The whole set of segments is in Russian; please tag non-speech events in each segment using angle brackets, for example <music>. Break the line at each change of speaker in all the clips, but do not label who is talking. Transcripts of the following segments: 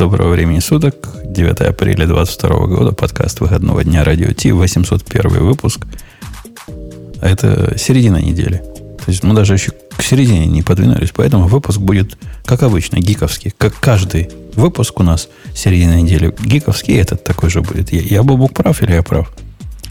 Доброго времени суток. 9 апреля 2022 года. Подкаст выходного дня Радио Ти. 801 выпуск. А это середина недели. То есть мы даже еще к середине не подвинулись. Поэтому выпуск будет, как обычно, гиковский. Как каждый выпуск у нас середина недели гиковский. Этот такой же будет. Я, я был прав или я прав?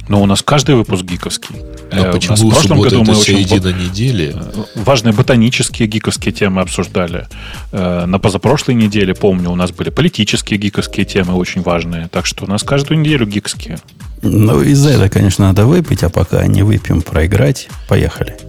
Но у нас каждый выпуск гиковский.
Но э, почему в прошлом году мы очень середина недели? Э,
важные ботанические гиковские темы обсуждали. Э, на позапрошлой неделе, помню, у нас были политические гиковские темы очень важные. Так что у нас каждую неделю гиковские.
Ну, из-за этого, конечно, надо выпить, а пока не выпьем, проиграть. Поехали.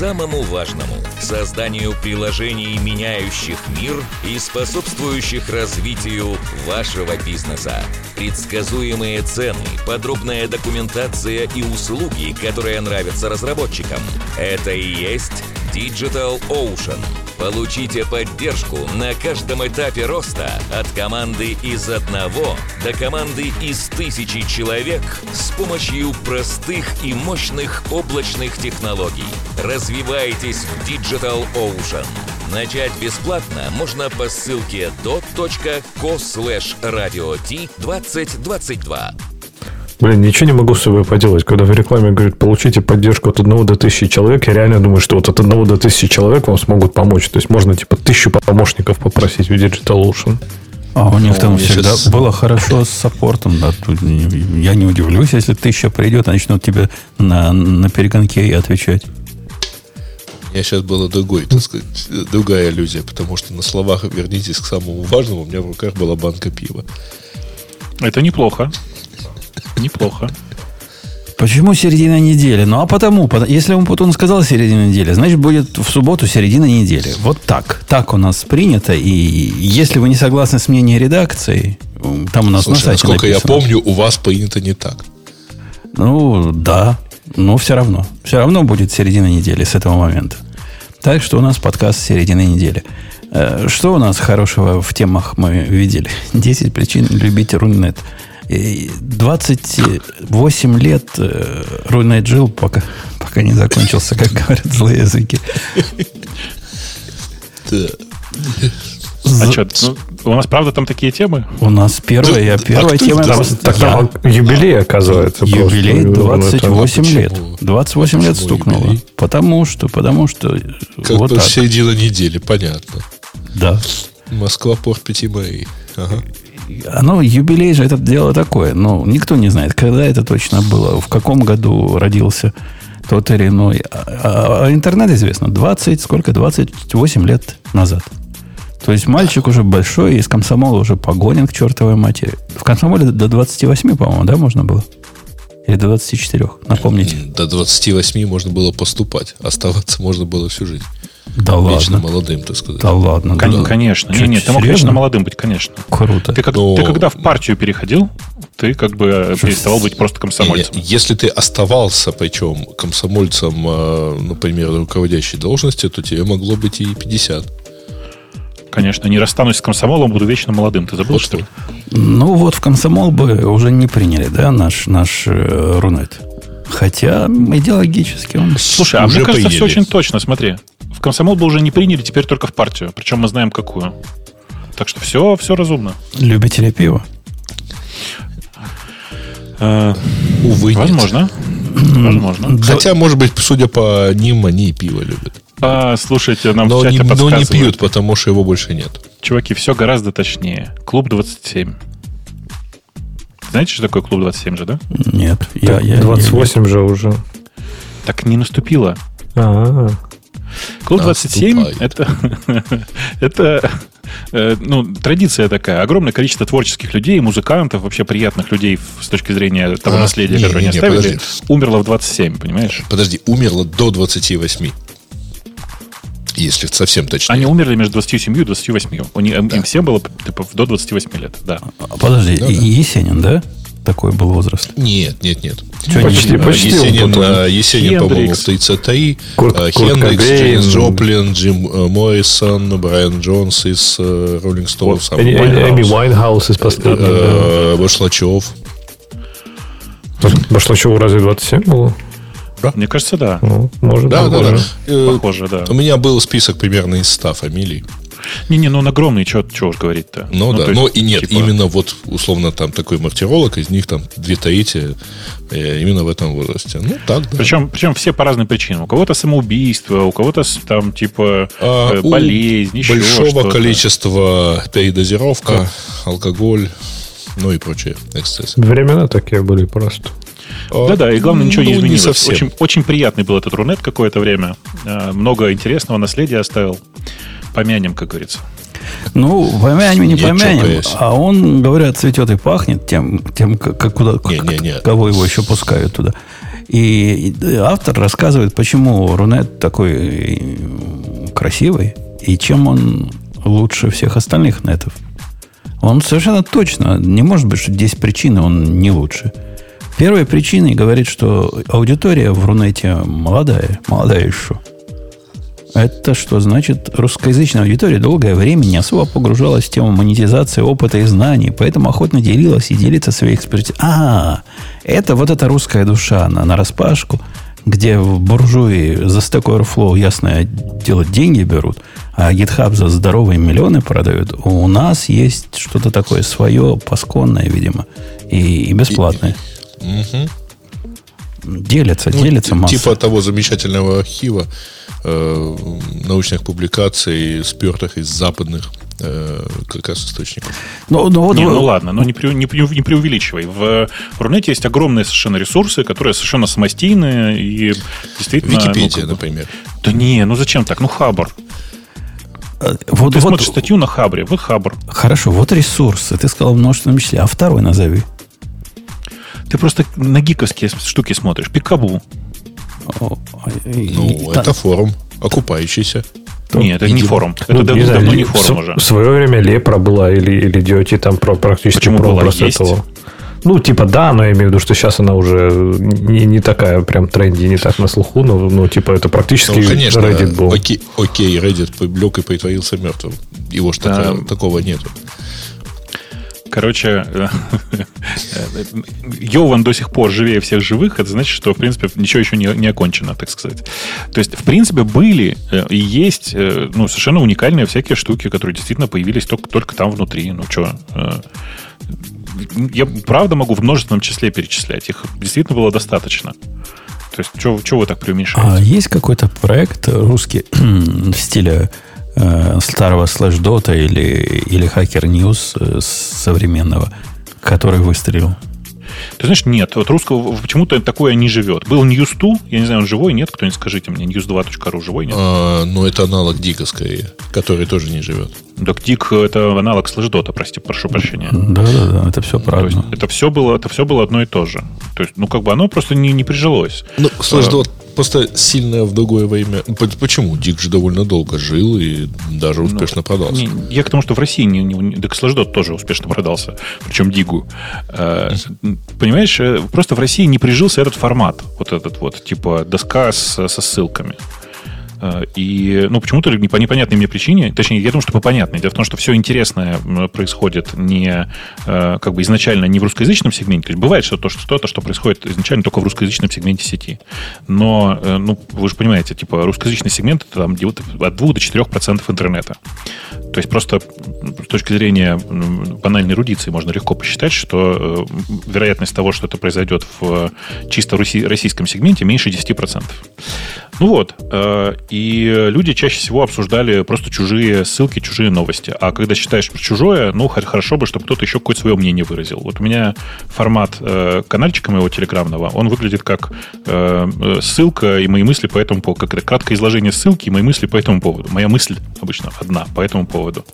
самому важному – созданию приложений, меняющих мир и способствующих развитию вашего бизнеса. Предсказуемые цены, подробная документация и услуги, которые нравятся разработчикам – это и есть Digital Ocean. Получите поддержку на каждом этапе роста от команды из одного до команды из тысячи человек с помощью простых и мощных облачных технологий. Развивайтесь в Digital Ocean. Начать бесплатно можно по ссылке dot.co slash radio t2022.
Блин, ничего не могу с собой поделать. Когда в рекламе говорят, получите поддержку от одного до тысячи человек, я реально думаю, что вот от одного до тысячи человек вам смогут помочь. То есть можно типа тысячу помощников попросить в Digital Ocean.
А у них ну, там всегда сейчас... было хорошо с саппортом. Да. Тут я не удивлюсь, если тысяча придет, а начнут тебе на, на перегонке и отвечать.
У меня сейчас была другой, так сказать, другая иллюзия, потому что на словах вернитесь к самому важному, у меня в руках была банка пива.
Это неплохо. Неплохо.
Почему середина недели? Ну, а потому, если он потом сказал середина недели, значит, будет в субботу середина недели. Вот так. Так у нас принято. И если вы не согласны с мнением редакции, там у нас
Слушай, на сайте насколько написано. я помню, у вас принято не так.
Ну, да. Но все равно. Все равно будет середина недели с этого момента. Так что у нас подкаст середины недели. Э, что у нас хорошего в темах мы видели? <laughs> 10 причин любить Рунет. 28 лет э, Рунет жил, пока, пока не закончился, как говорят злые языки.
А что, ну, у нас правда там такие темы?
У нас первая, я первая тема.
Так там юбилей, оказывается.
Юбилей 28 лет. 28 лет стукнуло. Потому что, потому что...
Как вот середина недели, понятно.
Да.
Москва, порт Пяти морей. Ага
оно, юбилей же это дело такое. Но никто не знает, когда это точно было, в каком году родился тот или иной. А, а, а интернет известно 20, сколько? 28 лет назад. То есть мальчик уже большой, из комсомола уже погонен к чертовой матери. В комсомоле до 28, по-моему, да, можно было? Или до 24, напомните.
До 28 можно было поступать. Оставаться можно было всю жизнь.
Да
вечно
ладно.
молодым, так сказать.
Да ладно.
Кон- да. Конечно. Нет, нет, ты мог вечно молодым быть, конечно.
Круто.
Ты, как, Но... ты когда в партию переходил, ты как бы переставал быть просто комсомольцем.
Если ты оставался, причем комсомольцем, э, например, руководящей должности, то тебе могло быть и 50.
Конечно, не расстанусь с комсомолом, буду вечно молодым. Ты забыл, что ли?
Ну вот в комсомол бы уже не приняли, да, наш, наш э, Рунет. Хотя идеологически он...
Слушай, а мне кажется, приняли. все очень точно, смотри в комсомол бы уже не приняли, теперь только в партию. Причем мы знаем какую. Так что все, все разумно.
Любители пива?
Э, Увы, Возможно. Возможно.
Хотя, может быть, судя по ним, они и пиво любят.
А, слушайте, нам
но в чате не, Но не пьют, потому что его больше нет.
Чуваки, все гораздо точнее. Клуб 27. Знаете, что такое клуб 27 же, да?
Нет.
Я, я, 28 я, я, же уже.
Так не наступило.
А-а-а.
Клуб 27 это, <laughs> это э, ну, традиция такая. Огромное количество творческих людей, музыкантов, вообще приятных людей с точки зрения того а, наследия, не, которое не, они оставили, подожди. умерло в 27, понимаешь?
Подожди, умерло до 28. Если совсем точнее.
Они умерли между 27 и 28. Они, да. Им всем было типа, до 28 лет, да.
А, подожди, ну, да. Есенин, да? Такой был возраст?
Нет, нет, нет.
Что, почти, не, почти
Есенин, а, Есенин по-моему, в 33. Курт, Хендрикс, Дженис Джоплин, Джим э, Моррисон, Брайан Джонс из Rolling Stones.
Эми Уайнхаус из последнего.
Башлачев.
Башлачеву разве 27 было?
Да? Мне кажется, да.
Ну, может,
да,
да,
да,
да. Похоже, да.
У меня был список примерно из 100 фамилий.
Не-не, ну он огромный, что уж говорить-то.
Ну, ну да, но и нет, типа... именно вот, условно, там такой мартиролог, из них там две трети э, именно в этом возрасте. Ну, так, да.
Причем, причем все по разным причинам. У кого-то самоубийство, у кого-то там, типа, а, э, болезнь, еще
большого
что-то.
количества передозировка, как? алкоголь, ну и прочие эксцессы.
Времена такие были просто.
Да-да, и главное, ничего ну, не изменилось. Не совсем. очень, очень приятный был этот Рунет какое-то время. Э, много интересного наследия оставил. Помянем, как говорится.
Ну, помянем, не помянем. А он, говорят, цветет и пахнет тем, тем как, куда, не, не, не. кого его еще пускают туда. И автор рассказывает, почему Рунет такой красивый и чем он лучше всех остальных нетов. Он совершенно точно, не может быть, что 10 причин, он не лучше. Первой причиной говорит, что аудитория в Рунете молодая, молодая еще. Это что значит, русскоязычная аудитория долгое время не особо погружалась в тему монетизации опыта и знаний, поэтому охотно делилась и делится своей экспертизой. А, это вот эта русская душа на, на распашку, где в буржуи за Stack Overflow, ясное дело, деньги берут, а GitHub за здоровые миллионы продают. У нас есть что-то такое свое, пасконное, видимо, и, и бесплатное. Угу. Делятся, ну, делятся
масса. Типа того замечательного архива э, научных публикаций, спертых из западных э, как раз источников.
Ну, ну, вот, не, ну ладно, но не, не, не преувеличивай. В Рунете есть огромные совершенно ресурсы, которые совершенно самостийные и действительно...
Википедия,
ну,
например.
Да не, ну зачем так? Ну, Хабр.
Э, вот,
Ты
вот,
смотришь статью на Хабре, вот Хабр.
Хорошо, вот ресурсы. Ты сказал множественном числе, а второй назови.
Ты просто на гиковские штуки смотришь. Пикабу.
Ну, это форум, окупающийся.
Нет, это не форум. Это ну, давно,
знаю,
не форум уже.
В свое время Лепра была или, или DOT там про, практически
Почему
про
была? Есть? этого.
Ну, типа, да, но я имею в виду, что сейчас она уже не, не такая прям тренди, не так на слуху, но, ну, типа, это практически ну,
конечно, Reddit был. Окей, окей, Reddit лег и притворился мертвым. Его же да. такого нету.
Короче, <laughs> Йован до сих пор живее всех живых, это значит, что, в принципе, ничего еще не, не окончено, так сказать. То есть, в принципе, были э, и есть э, ну, совершенно уникальные всякие штуки, которые действительно появились только, только там внутри. Ну, что, э, я правда могу в множественном числе перечислять. Их действительно было достаточно. То есть, что вы так преуменьшаете?
А есть какой-то проект русский <clears throat> в стиле э, старого слэш-дота или, или Hacker News э, современного, который выстрелил?
Ты знаешь, нет, вот русского почему-то такое не живет. Был News 2, я не знаю, он живой, нет? Кто-нибудь скажите мне, news2.ru живой, нет?
А, ну, это аналог Дика скорее, который тоже не живет.
Так Дик это аналог слэшдота, прости, прошу прощения.
Да-да-да, это все правильно.
это все было, это все было одно и то же. То есть, ну, как бы оно просто не, не прижилось.
Ну, слэшдот просто сильно в другое время. Почему? Дик же довольно долго жил и даже ну, успешно ну, продался.
Не, я к тому, что в России не, не, Slashdot тоже успешно продался, причем Дигу. Э, понимаешь, э, просто в России не прижился этот формат, вот этот вот, типа доска с, со ссылками. Э, и, ну, почему-то по непонятной мне причине, точнее, я думаю, что по понятной. Дело в том, что все интересное происходит не, э, как бы изначально не в русскоязычном сегменте. То есть бывает что-то, что-то, что происходит изначально только в русскоязычном сегменте сети. Но, э, ну, вы же понимаете, типа, русскоязычный сегмент это там от 2 до 4 процентов интернета. То есть просто с точки зрения банальной эрудиции можно легко посчитать, что вероятность того, что это произойдет в чисто российском сегменте, меньше 10%. Ну вот, и люди чаще всего обсуждали просто чужие ссылки, чужие новости. А когда считаешь чужое, ну, хорошо бы, чтобы кто-то еще какое-то свое мнение выразил. Вот у меня формат э, канальчика моего телеграмного, он выглядит как э, ссылка и мои мысли по этому поводу. Как это краткое изложение ссылки и мои мысли по этому поводу. Моя мысль обычно одна по этому поводу.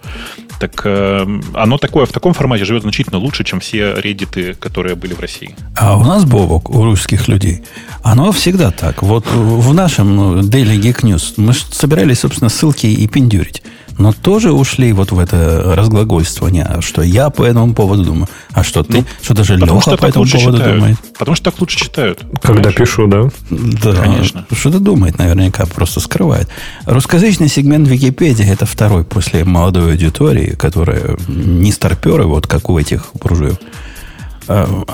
Так э, оно такое в таком формате живет значительно лучше, чем все реддиты, которые были в России.
А у нас, Бобок, у русских людей, оно всегда так. Вот в нашем ну, Daily Geek News мы собирались, собственно, ссылки и пиндюрить но тоже ушли вот в это разглагольствование, что я по этому поводу думаю, а что ты, ну, что даже Леха что по этому поводу
читают.
думает.
Потому что так лучше читают.
Когда понимаешь? пишу, да?
Да, конечно. Что-то думает наверняка, просто скрывает. Русскоязычный сегмент Википедии – это второй после молодой аудитории, которая не старперы, вот как у этих буржуев,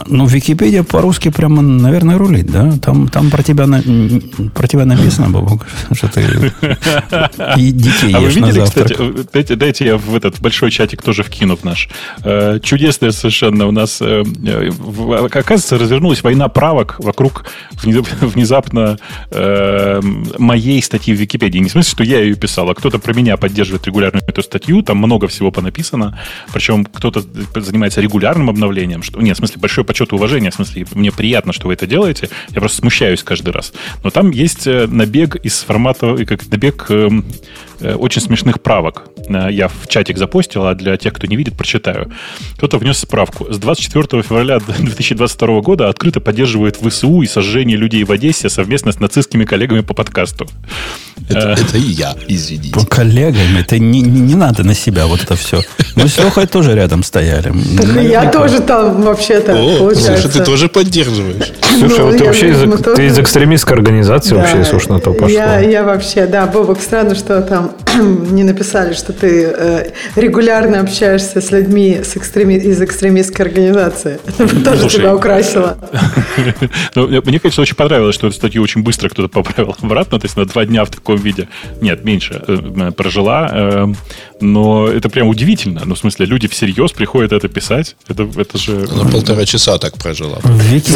ну, Википедия по-русски прямо, наверное, рулит, да? Там, там про, тебя на, про тебя написано, Бабук, что ты
и детей а вы видели. Кстати, дайте, дайте я в этот большой чатик тоже вкину в наш. Э, чудесное совершенно у нас, э, оказывается, развернулась война правок вокруг внезапно э, моей статьи в Википедии. Не в смысле, что я ее писал, а кто-то про меня поддерживает регулярно эту статью, там много всего понаписано, причем кто-то занимается регулярным обновлением, что нет, смысле, большой почет и уважение, в смысле, мне приятно, что вы это делаете, я просто смущаюсь каждый раз. Но там есть э, набег из формата, как набег эм, Э, очень смешных правок. Э, я в чатик запостил, а для тех, кто не видит, прочитаю. Кто-то внес справку. С 24 февраля 2022 года открыто поддерживает ВСУ и сожжение людей в Одессе совместно с нацистскими коллегами по подкасту.
Это, э, это и я, извините. По
коллегами, это не, не, не надо на себя вот это все. Мы с Лехой тоже рядом стояли.
Так я тоже там вообще-то,
О, получается. Слушай, ты тоже поддерживаешь.
Слушай, ну, вот ты вообще из, ты из экстремистской организации да, вообще, уж на то пошло.
Я, я вообще, да, Бобок, странно, что там <clears throat> не написали, что ты э, регулярно общаешься с людьми с экстреми... из экстремистской организации. <laughs> Это тоже тебя украсило. <laughs>
Ну, мне, конечно, очень понравилось, что эту статью очень быстро кто-то поправил <laughs> обратно, то есть на два дня в таком виде. Нет, меньше э, прожила. Э, но это прям удивительно. Ну, в смысле, люди всерьез приходят это писать. Это, это же...
Полтора часа так прожила.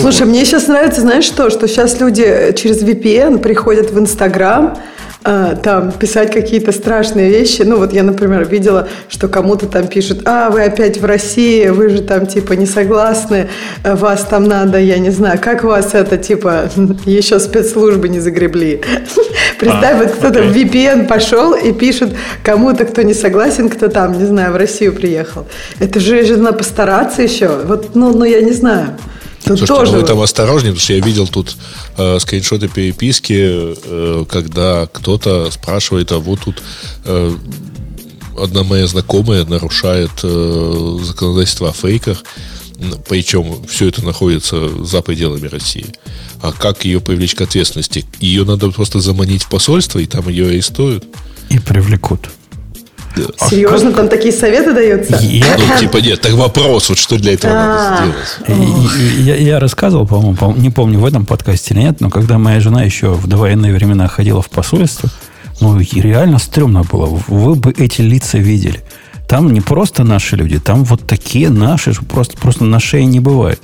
Слушай, мне сейчас нравится, знаешь что, что сейчас люди через VPN приходят в Инстаграм, а, там писать какие-то страшные вещи. Ну, вот я, например, видела, что кому-то там пишут, а, вы опять в России, вы же там, типа, не согласны, э, вас там надо, я не знаю, как вас это, типа, <laughs> еще спецслужбы не загребли. <laughs> Представь, а, вот кто-то в VPN пошел и пишет кому-то, кто не согласен, кто там, не знаю, в Россию приехал. Это же надо постараться еще. Вот, ну, ну я не знаю.
Тут Слушайте, тоже... ну, вы там осторожнее, потому что я видел тут э, скриншоты переписки, э, когда кто-то спрашивает, а вот тут э, одна моя знакомая нарушает э, законодательство о фейках, причем все это находится за пределами России. А как ее привлечь к ответственности? Ее надо просто заманить в посольство, и там ее арестуют.
И привлекут.
А Серьезно, там такие советы даются?
Ну, типа, нет, так вопрос, вот что для этого надо
а. сделать. Я рассказывал, по-моему, не помню, в этом подкасте или нет, но когда моя жена еще в довоенные времена ходила в посольство, ну, реально стрёмно было. Вы бы эти лица видели. Там не просто наши люди, там вот такие наши, просто, просто на шее не бывает.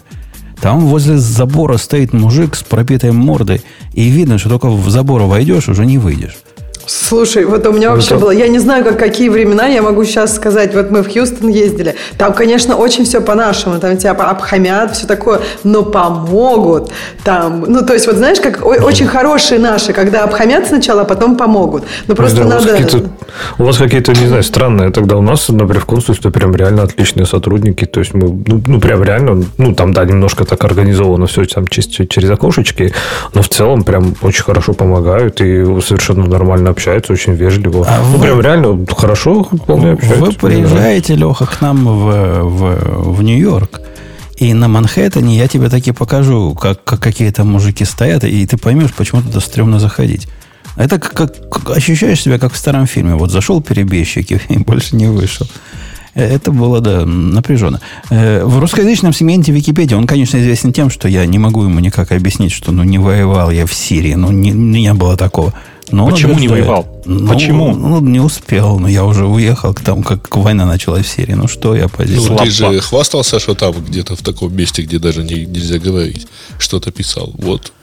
Там возле забора стоит мужик с пропитой мордой, и видно, что только в забор войдешь, уже не выйдешь.
Слушай, вот у меня ну, вообще было, я не знаю, как какие времена, я могу сейчас сказать, вот мы в Хьюстон ездили, там, конечно, очень все по-нашему, там тебя обхамят, все такое, но помогут, там, ну, то есть, вот знаешь, как очень хорошие наши, когда обхамят сначала, а потом помогут, ну, просто да, надо...
У вас какие-то, не знаю, странные, тогда у нас, например, в консульстве прям реально отличные сотрудники, то есть мы, ну, ну прям реально, ну, там, да, немножко так организовано все там через, через окошечки, но в целом прям очень хорошо помогают и совершенно нормально общаются очень вежливо. А ну, вы, прям реально хорошо общаются.
Вы приезжаете, Леха, к нам в, в, в Нью-Йорк, и на Манхэттене я тебе таки покажу, как, как какие там мужики стоят, и ты поймешь, почему туда стрёмно заходить. Это как, как ощущаешь себя, как в старом фильме. Вот зашел перебежчик и <laughs> больше не вышел. Э, это было, да, напряженно. Э, в русскоязычном сегменте Википедии он, конечно, известен тем, что я не могу ему никак объяснить, что ну, не воевал я в Сирии. Ну, не, не было такого.
Но Почему не воевал?
Ну,
Почему?
Ну, не успел, но я уже уехал к тому, как война началась в Сирии. Ну, что я поделал?
Ну, ты же хвастался, что там где-то в таком месте, где даже не, нельзя говорить, что-то писал. Вот.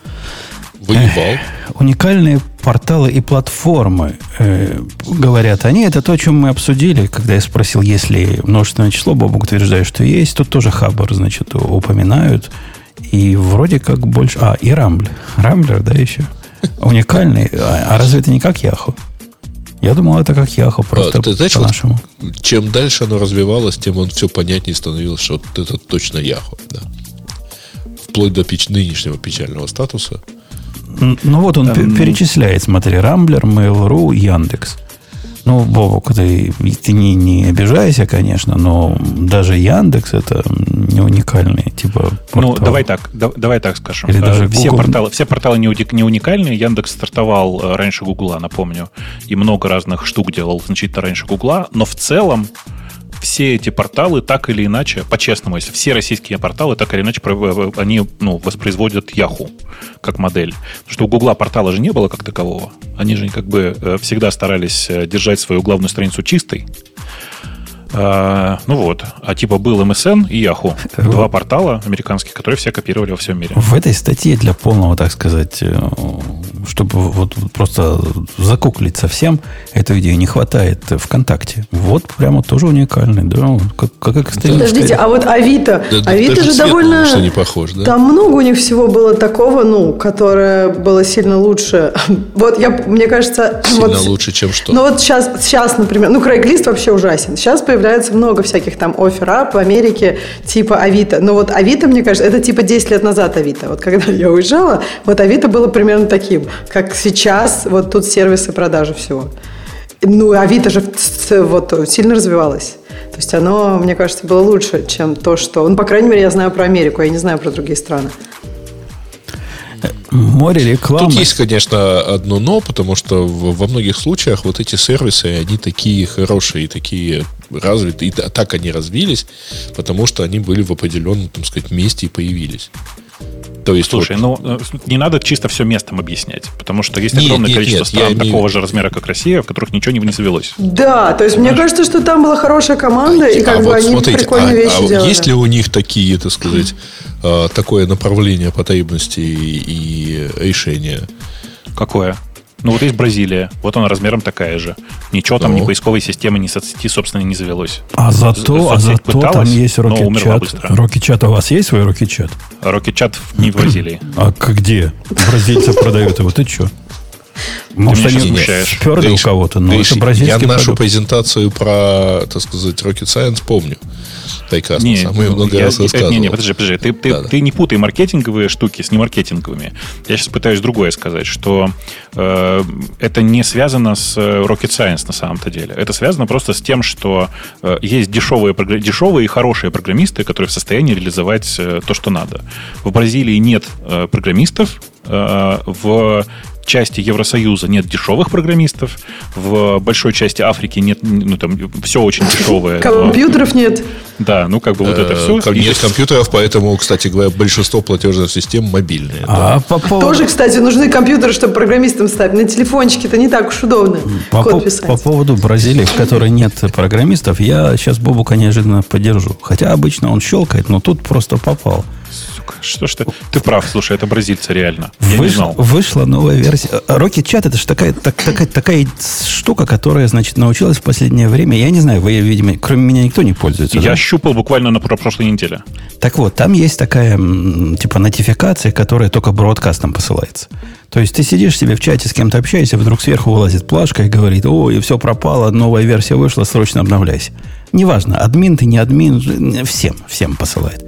Воевал.
уникальные порталы и платформы, э, говорят они, это то, о чем мы обсудили, когда я спросил, есть ли множественное число, Бобок утверждает, что есть. Тут тоже Хабар, значит, упоминают. И вроде как больше... А, и Рамблер. Рамблер, да, еще? Уникальный. А, а разве это не как Яху? Я думал, это как Яху, просто а, ты знаешь, по-нашему.
Вот, чем дальше оно развивалось, тем он все понятнее становилось, что вот это точно Яху. Да. Вплоть до печ- нынешнего печального статуса.
Ну вот он эм... перечисляет, смотри, Рамблер, Mail.ru, Яндекс. Ну, Бобок, ты, ты не, не обижайся, конечно, но даже Яндекс это не уникальный типа
портал. Ну, давай так, да, давай так скажем. Или даже все, Google... порталы, все порталы не, не уникальные. Яндекс стартовал э, раньше Гугла, напомню, и много разных штук делал значительно раньше Гугла, но в целом все эти порталы так или иначе, по-честному, если все российские порталы так или иначе они ну, воспроизводят Yahoo как модель. Потому что у Гугла портала же не было как такового. Они же как бы э, всегда старались э, держать свою главную страницу чистой. А, ну вот. А типа был MSN и Yahoo. <laughs> Два портала американских, которые все копировали во всем мире.
В этой статье для полного, так сказать, э, чтобы вот просто закуклить совсем эту идею, не хватает ВКонтакте. Вот прямо тоже уникальный. Да, как, как, как
Подождите, а вот Авито. Да, Авито же довольно...
Что не похож, да?
Там много у них всего было такого, ну, которое было сильно лучше. <laughs> Вот я, мне кажется...
Сильно
вот,
лучше, чем что?
Ну вот сейчас, сейчас, например, ну, Craigslist вообще ужасен. Сейчас появляется появляется много всяких там оффер в Америке типа Авито. Но вот Авито, мне кажется, это типа 10 лет назад Авито. Вот когда я уезжала, вот Авито было примерно таким, как сейчас вот тут сервисы продажи всего. Ну, Авито же вот сильно развивалось. То есть оно, мне кажется, было лучше, чем то, что... Ну, по крайней мере, я знаю про Америку, я не знаю про другие страны.
Море рекламы.
Тут есть, конечно, одно но, потому что во многих случаях вот эти сервисы, они такие хорошие, такие развиты, и так они развились, потому что они были в определенном, так сказать, месте и появились.
То есть Слушай, вот... ну не надо чисто все местом объяснять, потому что есть нет, огромное нет, количество нет, стран такого имею... же размера, как Россия, в которых ничего не, не завелось.
Да, то есть Понимаешь? мне кажется, что там была хорошая команда, а, и как а бы вот они смотрите, прикольные а, вещи а делали.
Есть ли у них такие, так сказать, э, такое направление потребностей и решения?
Какое? Ну, вот есть Бразилия. Вот она размером такая же. Ничего там, ну. ни поисковой системы, ни соцсети, собственно, не завелось.
А зато, а зато пыталась, там есть Rocket Rocket у вас есть свой Rocket
Rocket не в Бразилии. <clears throat>
А где? Бразильцы продают его. Ты что? Может, они сперли у кого-то, но это бразильский
Я нашу презентацию про, так сказать, Rocket Science помню прекрасно. Не, Сам я много я, раз рассказывал.
Не, не, подожди, подожди. Ты, ты, да, ты не путай маркетинговые штуки с немаркетинговыми. Я сейчас пытаюсь другое сказать, что э, это не связано с э, rocket science на самом-то деле. Это связано просто с тем, что э, есть дешевые, дешевые и хорошие программисты, которые в состоянии реализовать э, то, что надо. В Бразилии нет э, программистов, э, в части Евросоюза нет дешевых программистов, в большой части Африки нет, ну там все очень дешевое.
Компьютеров нет.
Да, ну как бы вот это все.
Э, нет компьютеров, поэтому, кстати говоря, большинство платежных систем мобильные.
А Тоже, кстати, нужны компьютеры, чтобы программистам ставить. На телефончике это не так уж удобно.
По поводу Бразилии, в которой нет программистов, я сейчас Бобука неожиданно поддержу. Хотя обычно он щелкает, но тут просто попал.
Что ж ты? Ты прав, слушай, это бразильцы реально. Я
Выш, не знал. Вышла новая версия. Rocket Chat это же такая, так, такая, такая штука, которая, значит, научилась в последнее время. Я не знаю, вы, видимо, кроме меня никто не пользуется.
Я да? щупал буквально на прошлой неделе.
Так вот, там есть такая, типа, нотификация, которая только бродкастом посылается. То есть ты сидишь себе в чате, с кем-то общаешься, вдруг сверху вылазит плашка и говорит, о, и все пропало, новая версия вышла, срочно обновляйся. Неважно, админ ты, не админ, всем, всем посылает.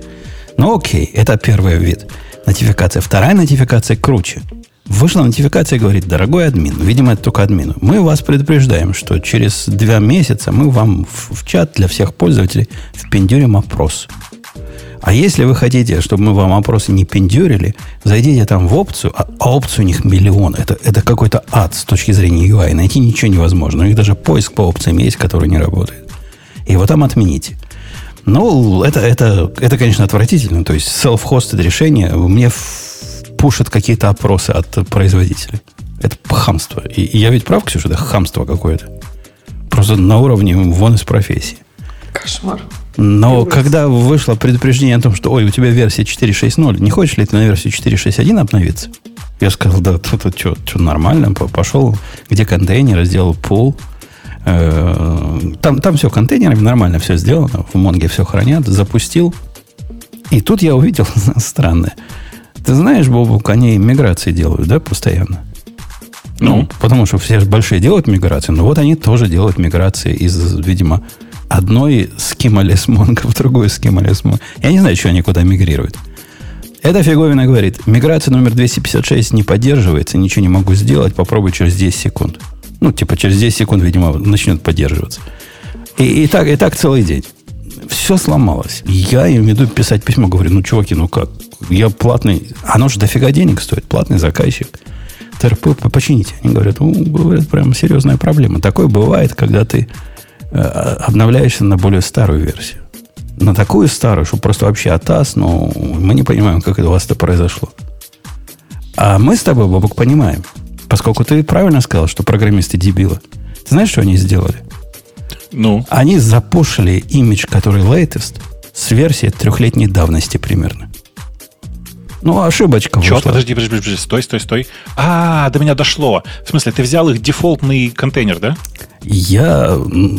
Ну окей, это первый вид нотификация. Вторая нотификация круче. Вышла нотификация и говорит, дорогой админ, видимо, это только админу, мы вас предупреждаем, что через два месяца мы вам в, в чат для всех пользователей впендюрим опрос. А если вы хотите, чтобы мы вам опросы не пендюрили, зайдите там в опцию, а, а опцию у них миллион. Это, это какой-то ад с точки зрения UI. Найти ничего невозможно. У них даже поиск по опциям есть, который не работает. И вот там отмените. Ну, это, это, это, конечно, отвратительно. То есть self-hosted решение мне пушат какие-то опросы от производителей. Это хамство. И, и я ведь прав, Ксюша, это хамство какое-то. Просто на уровне вон из профессии.
Кошмар.
Но когда вышло предупреждение о том, что ой, у тебя версия 4.6.0, не хочешь ли ты на версию 4.6.1 обновиться? Я сказал, да, тут, тут что, что нормально, пошел, где контейнер, сделал пул, там, там все контейнерами нормально все сделано. В Монге все хранят. Запустил. И тут я увидел <laughs> странное. Ты знаешь, Бобук, они миграции делают, да, постоянно? Ну, ну потому что все же большие делают миграции. Но вот они тоже делают миграции из, видимо, одной скималес Монго в другую скималес Монго. Я не знаю, что они куда мигрируют. Эта фиговина говорит, миграция номер 256 не поддерживается, ничего не могу сделать, попробуй через 10 секунд. Ну, типа через 10 секунд, видимо, начнет поддерживаться. И, и, так, и так целый день. Все сломалось. Я им иду писать письмо, говорю, ну, чуваки, ну как? Я платный, оно же дофига денег стоит, платный заказчик. ТРП почините. Они говорят, ну, говорят, прям серьезная проблема. Такое бывает, когда ты э, обновляешься на более старую версию на такую старую, что просто вообще атас, но мы не понимаем, как это у вас это произошло. А мы с тобой, Бобок, понимаем. Поскольку ты правильно сказал, что программисты дебилы. Ты знаешь, что они сделали?
Ну?
Они запушили имидж, который latest, с версии трехлетней давности примерно. Ну, ошибочка
Че, подожди, подожди, подожди, стой, стой, стой. А, до меня дошло. В смысле, ты взял их дефолтный контейнер, да?
Я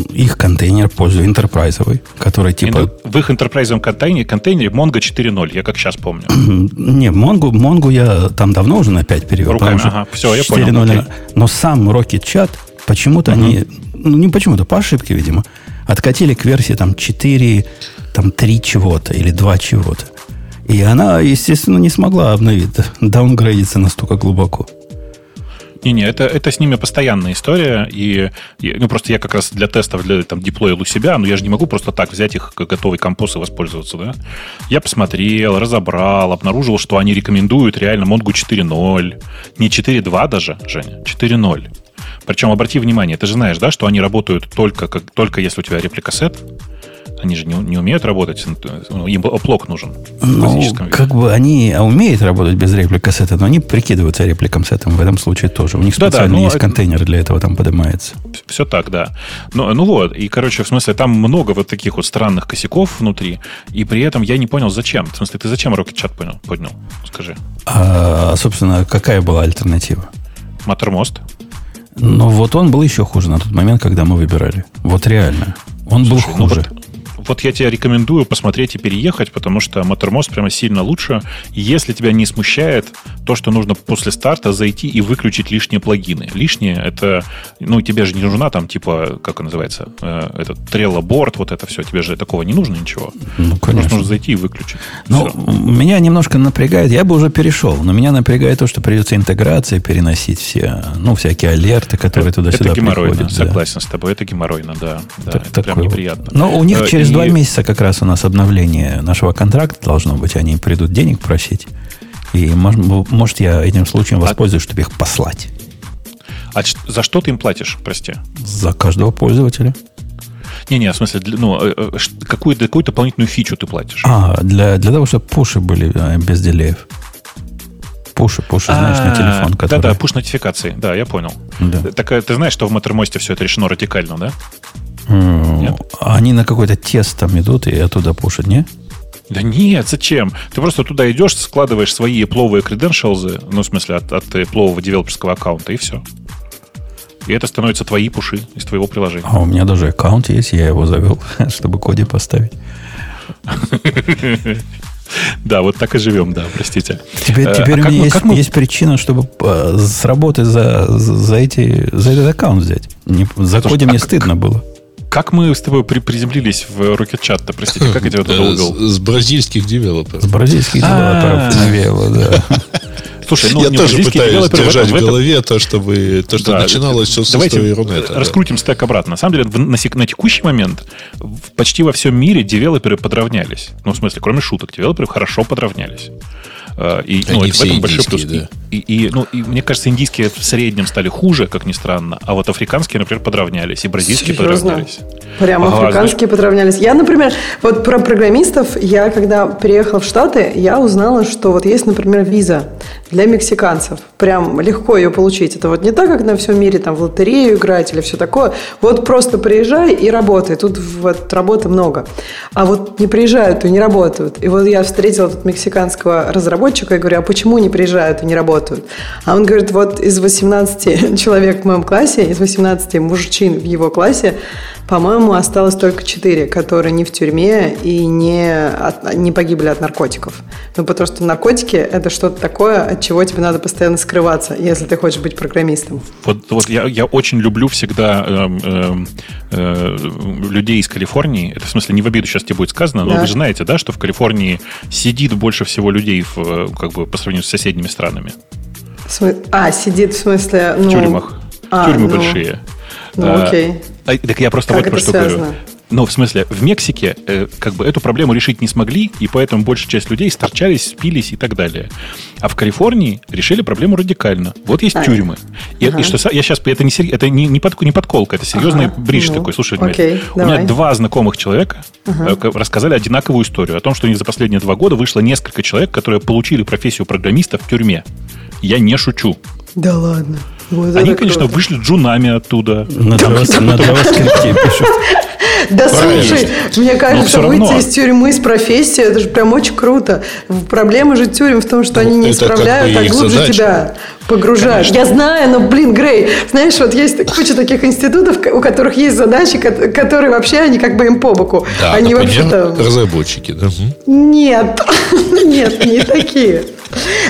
их контейнер пользую интерпрайзовый, который типа...
В их интерпрайзовом контейнере, контейнере Mongo 4.0, я как сейчас помню. <clears throat>
Не, Mongo, Mongo я там давно уже на 5 перевел.
Руками, ага, все, я понял.
Okay. Но сам Rocket Chat, почему-то угу. они, ну не почему-то, по ошибке, видимо, откатили к версии там 4, там 3 чего-то или 2 чего-то. И она, естественно, не смогла обновить, даунгрейдиться настолько глубоко.
Не-не, это, это с ними постоянная история. И, и ну, просто я как раз для тестов для, там, деплоил у себя, но я же не могу просто так взять их готовый композ и воспользоваться, да? Я посмотрел, разобрал, обнаружил, что они рекомендуют реально Mongo 4.0. Не 4.2 даже, Женя, 4.0. Причем обрати внимание, ты же знаешь, да, что они работают только, как, только если у тебя репликассет. Они же не, не умеют работать, ну, им оплок нужен.
Ну, как бы они умеют работать без реплика сета, но они прикидываются репликом сетом в этом случае тоже. У них специально да, ну, есть это... контейнер для этого там поднимается.
Все так, да. Ну, ну вот, и, короче, в смысле, там много вот таких вот странных косяков внутри, и при этом я не понял, зачем. В смысле, ты зачем Rocket Chat понял, поднял? Скажи.
А, собственно, какая была альтернатива?
Матермост.
Ну, вот он был еще хуже на тот момент, когда мы выбирали. Вот реально. Он Слушай, был ну хуже. Ну, вот
я тебе рекомендую посмотреть и переехать, потому что Mattermost прямо сильно лучше. Если тебя не смущает то, что нужно после старта зайти и выключить лишние плагины. Лишние это, ну, тебе же не нужна там, типа, как он называется, э, этот Board, вот это все, тебе же такого не нужно ничего.
Ну, конечно.
Просто нужно зайти и выключить.
Ну, меня немножко напрягает, я бы уже перешел, но меня напрягает то, что придется интеграция переносить все, ну, всякие алерты, которые туда-сюда
Это геморройно, приходят, согласен да. с тобой, это геморройно, да. да так, это прям неприятно.
Но у них э, через два месяца как раз у нас обновление нашего контракта должно быть. Они придут денег просить. И, может, может я этим случаем а воспользуюсь, чтобы их послать.
А за что ты им платишь, прости?
За каждого пользователя.
Не-не, в смысле, ну, э, э, какую, какую дополнительную фичу ты платишь?
А, для, для того, чтобы пуши были э, без делеев. Пуши, пуши, знаешь, на телефон.
Который... Да-да, пуш-нотификации, да, я понял. Да. Так ты знаешь, что в Маттермосте все это решено радикально, да?
Нет? Они на какой-то тест там идут и оттуда пушат, не?
Да нет, зачем? Ты просто туда идешь, складываешь свои пловые credentials, ну, в смысле, от, от плового девелоперского аккаунта, и все. И это становится твои пуши из твоего приложения.
А у меня даже аккаунт есть, я его завел, <laughs> чтобы коде поставить.
Да, вот так и живем, да, простите.
Теперь, э, теперь а у меня есть, мы... есть причина, чтобы э, с работы за, за, эти, за этот аккаунт взять. Не, за коде мне а стыдно было.
Как мы с тобой при, приземлились в Rocket Chat-то, простите, как я тебя туда увел?
С бразильских девелоперов.
С бразильских девелоперов навело, да. <laughs>
Слушай, ну,
я тоже пытаюсь держать в, голове то, что вы, то, что да, начиналось все с
истории Рунета. Раскрутим да. стек обратно. На самом деле, на, на текущий момент почти во всем мире девелоперы подравнялись. Ну, в смысле, кроме шуток, девелоперы хорошо подравнялись.
Э, и, ну, это, в этом большой плюс. Да.
И, и, ну, и мне кажется, индийские в среднем стали хуже, как ни странно, а вот африканские, например, подравнялись, и бразильские Серьезно? подравнялись.
Прям ага, африканские знаешь... подравнялись. Я, например, вот про программистов, я когда приехала в Штаты, я узнала, что вот есть, например, виза для мексиканцев. Прям легко ее получить. Это вот не так, как на всем мире там в лотерею играть или все такое. Вот просто приезжай и работай. Тут вот работы много. А вот не приезжают и не работают. И вот я встретила тут мексиканского разработчика и говорю, а почему не приезжают и не работают? А он говорит, вот из 18 <laughs> человек в моем классе, из 18 мужчин в его классе, по-моему, осталось только четыре, которые не в тюрьме и не, от, не погибли от наркотиков. Ну, потому что наркотики – это что-то такое, чего тебе надо постоянно скрываться, если ты хочешь быть программистом.
Вот, вот я, я очень люблю всегда э, э, э, людей из Калифорнии. Это в смысле не в обиду сейчас тебе будет сказано, но да. вы же знаете, да, что в Калифорнии сидит больше всего людей в, э, как бы по сравнению с соседними странами.
А, сидит в смысле...
Ну... В тюрьмах. А, Тюрьмы ну... большие.
Ну, а, окей.
А, так я просто как вот про что связано? говорю. Ну, в смысле, в Мексике э, как бы эту проблему решить не смогли, и поэтому большая часть людей сторчались, спились и так далее. А в Калифорнии решили проблему радикально. Вот есть а, тюрьмы. И, ага. и что я сейчас, это не, это не, не, под, не подколка, это серьезный ага, бридж ну, такой. Слушай, окей, у давай. меня два знакомых человека ага. Э, рассказали одинаковую историю о том, что у них за последние два года вышло несколько человек, которые получили профессию программиста в тюрьме. Я не шучу.
Да ладно.
Вот Они, конечно, круто. вышли джунами оттуда.
На JavaScript пишут.
Да слушай, мне кажется, выйти из тюрьмы с профессией, это же прям очень круто. Проблема же тюрем в том, что они не исправляют, а глубже тебя погружают. Я знаю, но, блин, Грей, знаешь, вот есть куча таких институтов, у которых есть задачи, которые вообще, они как бы им по боку.
Да,
они
вообще-то... разработчики, да?
Нет, <laughs> нет, не такие.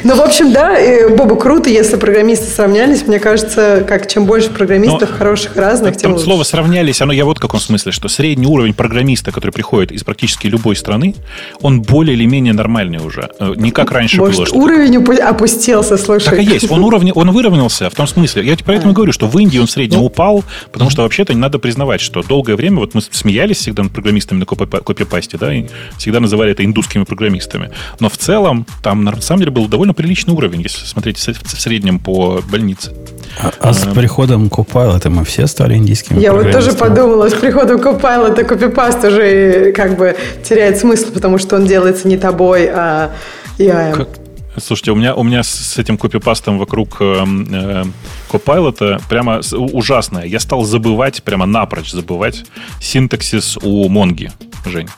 Ну, в общем, да, Боба, круто, если программисты сравнялись. Мне кажется, как чем больше программистов Но, хороших, разных, тем лучше.
Слово «сравнялись», оно я вот в каком смысле, что средний уровень программиста, который приходит из практически любой страны, он более или менее нормальный уже. Э, не как раньше
Может,
было.
Что уровень опустился, слушай.
Так и есть. Он, уровень, он выровнялся в том смысле. Я поэтому а. говорю, что в Индии он в среднем ну, упал, потому что вообще-то не надо признавать, что долгое время вот мы смеялись всегда над программистами на копипасте, да, и всегда называли это индусскими программистами. Но в целом там на самом деле был довольно приличный уровень, если смотреть в среднем по больнице.
А, а с приходом Copilot мы все стали индийскими
Я вот тоже подумала, с приходом Copilot копипаст уже как бы теряет смысл, потому что он делается не тобой, а AI. Как?
Слушайте, у меня, у меня с этим копипастом вокруг э, э, Copilot прямо ужасное. Я стал забывать, прямо напрочь забывать синтаксис у Монги, Жень.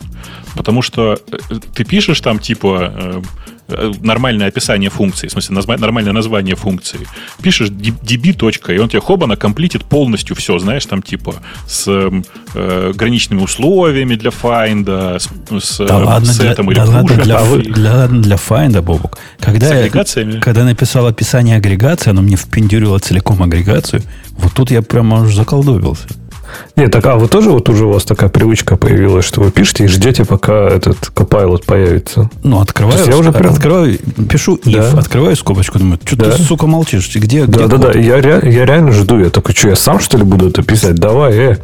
Потому что э, ты пишешь там типа э, Э, нормальное описание функции, в смысле нормальное название функции. Пишешь db. и он тебе хобана комплитит полностью все, знаешь, там типа с э, граничными условиями для файнда, с, с
да ладно, сетом для, или да ладно, для, для, для файнда, Бобок. Когда с? Я, когда написал описание агрегации, оно мне впендюрило целиком агрегацию, вот тут я прямо уже заколдовился.
Нет, так, а вы тоже вот уже у вас такая привычка появилась, что вы пишете и ждете, пока этот Copilot появится?
Ну, открываю, я уже прям... открываю, пишу if, да. открываю скобочку, думаю, что да. ты, сука, молчишь? Где,
да, где да, да, я, я реально жду. Я такой, что, я сам, что ли, буду это писать? Давай, э.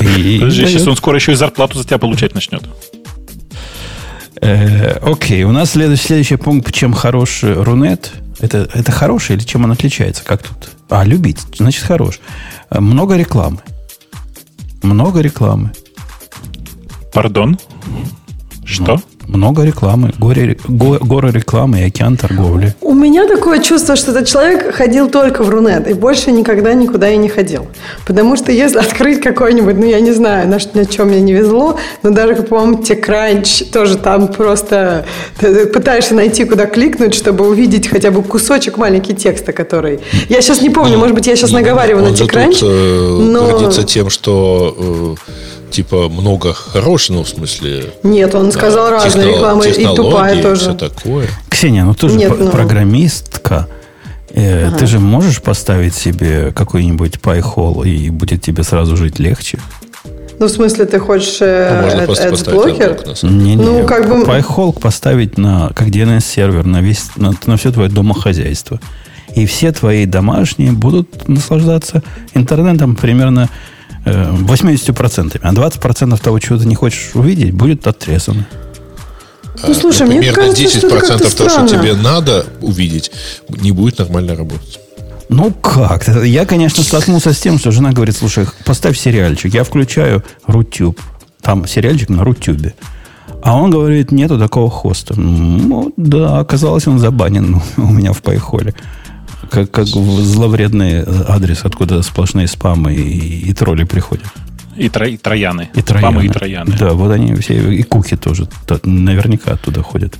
И, Подожди, сейчас он скоро еще и зарплату за тебя получать начнет.
Э, окей, у нас следующий, следующий пункт, чем хорош Рунет. Это, это хороший или чем он отличается? Как тут? А, любить, значит, хорош. Много рекламы. Много рекламы.
Пардон? Что? Ну,
много рекламы, горе, го, горы рекламы и океан торговли.
У меня такое чувство, что этот человек ходил только в Рунет и больше никогда никуда и не ходил. Потому что если <laughs> открыть какой-нибудь, ну я не знаю, на, на чем мне не везло, но даже, по-моему, TechCrunch тоже там просто ты пытаешься найти, куда кликнуть, чтобы увидеть хотя бы кусочек маленький текста, который... Я сейчас не помню, ну, может быть, я сейчас наговариваю на TechCrunch.
Э, но... гордится тем, что э, типа много хорошего, ну, в смысле...
Нет, он сказал да, разные техно, рекламы и тупая тоже.
все такое.
Ксения, ну ты же Нет, ну... программистка. Э, ага. Ты же можешь поставить себе какой-нибудь PyHole и будет тебе сразу жить легче?
Ну, в смысле, ты хочешь э, блокер?
Не, не, ну, как бы... PyHole поставить на, как DNS-сервер на, весь, на, на все твое домохозяйство. И все твои домашние будут наслаждаться интернетом примерно 80%, э, а 20% того, чего ты не хочешь увидеть, будет отрезано.
Ну, слушай, Например, мне кажется, 10%
что того, что тебе надо увидеть, не будет нормально работать.
Ну как? Я, конечно, столкнулся с тем, что жена говорит, слушай, поставь сериальчик. Я включаю Рутюб. Там сериальчик на Рутюбе. А он говорит, нету такого хоста. Ну, да, оказалось, он забанен <laughs> у меня в Пайхоле как, как зловредный адрес, откуда сплошные спамы и, и тролли приходят.
И, тро, и трояны.
И трояны. Спамы и трояны. Да, вот они все, и куки тоже наверняка оттуда ходят.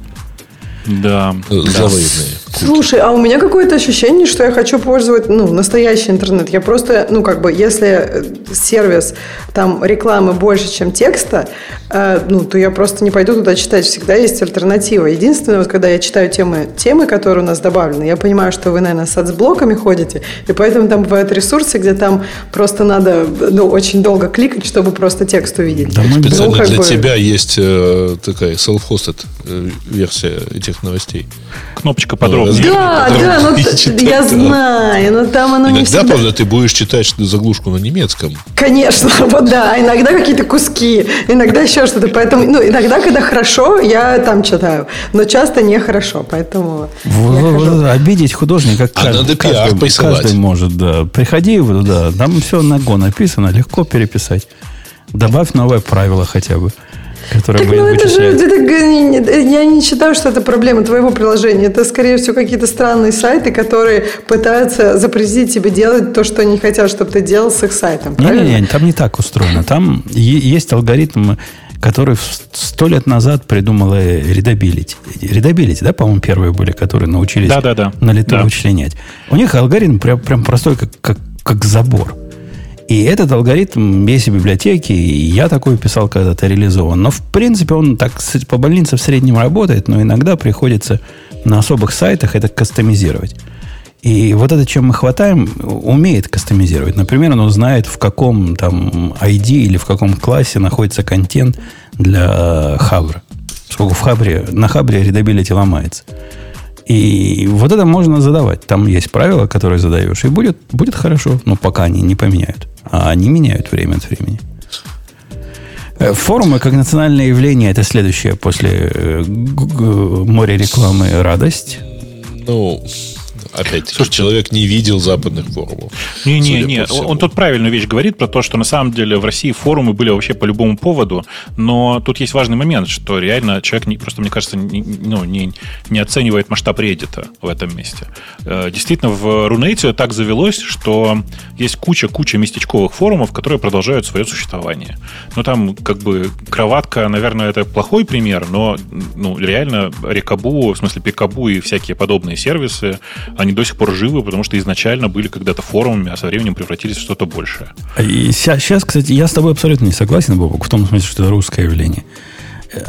Да.
Зловредные.
Слушай, а у меня какое-то ощущение, что я хочу пользовать, ну, настоящий интернет. Я просто, ну, как бы, если э, сервис, там, рекламы больше, чем текста, э, ну, то я просто не пойду туда читать. Всегда есть альтернатива. Единственное, вот когда я читаю темы, темы, которые у нас добавлены, я понимаю, что вы, наверное, с ацблоками ходите, и поэтому там бывают ресурсы, где там просто надо, ну, очень долго кликать, чтобы просто текст увидеть.
Да, мы Специально ну, для бы... тебя есть э, такая self-hosted э, версия этих новостей.
Кнопочка подробнее.
Да, да, ну, я знаю, но там оно
иногда,
не всегда...
правда, ты будешь читать заглушку на немецком.
Конечно, <laughs> вот да, иногда какие-то куски, иногда еще что-то, поэтому, ну, иногда, когда хорошо, я там читаю, но часто нехорошо, поэтому...
Обидеть художника
а каждый, надо
каждый, каждый может, да. Приходи туда, там все на го написано, легко переписать. Добавь новое правило хотя бы
которая так, ну, это же, это, я не считаю, что это проблема твоего приложения. Это, скорее всего, какие-то странные сайты, которые пытаются запретить тебе делать то, что они хотят, чтобы ты делал с их сайтом.
Не-не-не, там не так устроено. Там есть алгоритм, который сто лет назад придумала Readability. Readability, да, по-моему, первые были, которые научились
да, да, да.
на лету да. вычленять. У них алгоритм прям, прям простой, как, как, как забор. И этот алгоритм есть в библиотеке, и я такой писал когда-то реализован. Но, в принципе, он так по больнице в среднем работает, но иногда приходится на особых сайтах это кастомизировать. И вот это, чем мы хватаем, умеет кастомизировать. Например, он знает, в каком там ID или в каком классе находится контент для Хабра. Сколько в Хабре, на Хабре readability ломается. И вот это можно задавать. Там есть правила, которые задаешь, и будет, будет хорошо, но пока они не поменяют. А они меняют время от времени. Э, форумы как национальное явление это следующее после э, моря рекламы радость.
Ну, Опять Слушайте, человек не видел западных форумов.
Не-не-не, он, он тут правильную вещь говорит про то, что на самом деле в России форумы были вообще по любому поводу, но тут есть важный момент, что реально человек не, просто, мне кажется, не, ну, не, не оценивает масштаб Reddit в этом месте. Э, действительно, в Рунете так завелось, что есть куча-куча местечковых форумов, которые продолжают свое существование. Ну, там как бы кроватка, наверное, это плохой пример, но ну, реально Рекабу, в смысле Пикабу и всякие подобные сервисы, они до сих пор живы, потому что изначально были когда-то форумами, а со временем превратились в что-то большее.
И сейчас, кстати, я с тобой абсолютно не согласен, Бобок, в том смысле, что это русское явление.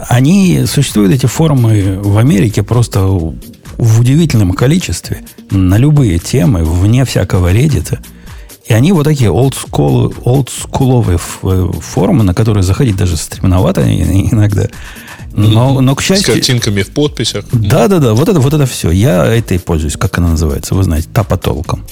Они, существуют эти форумы в Америке просто в удивительном количестве, на любые темы, вне всякого реддита. И они вот такие олдскул, олдскуловые форумы, на которые заходить даже стремновато иногда. Но, но к счастью...
С картинками в подписях.
Да, да, да. Вот это, вот это все. Я этой пользуюсь. Как она называется? Вы знаете, тапотолком.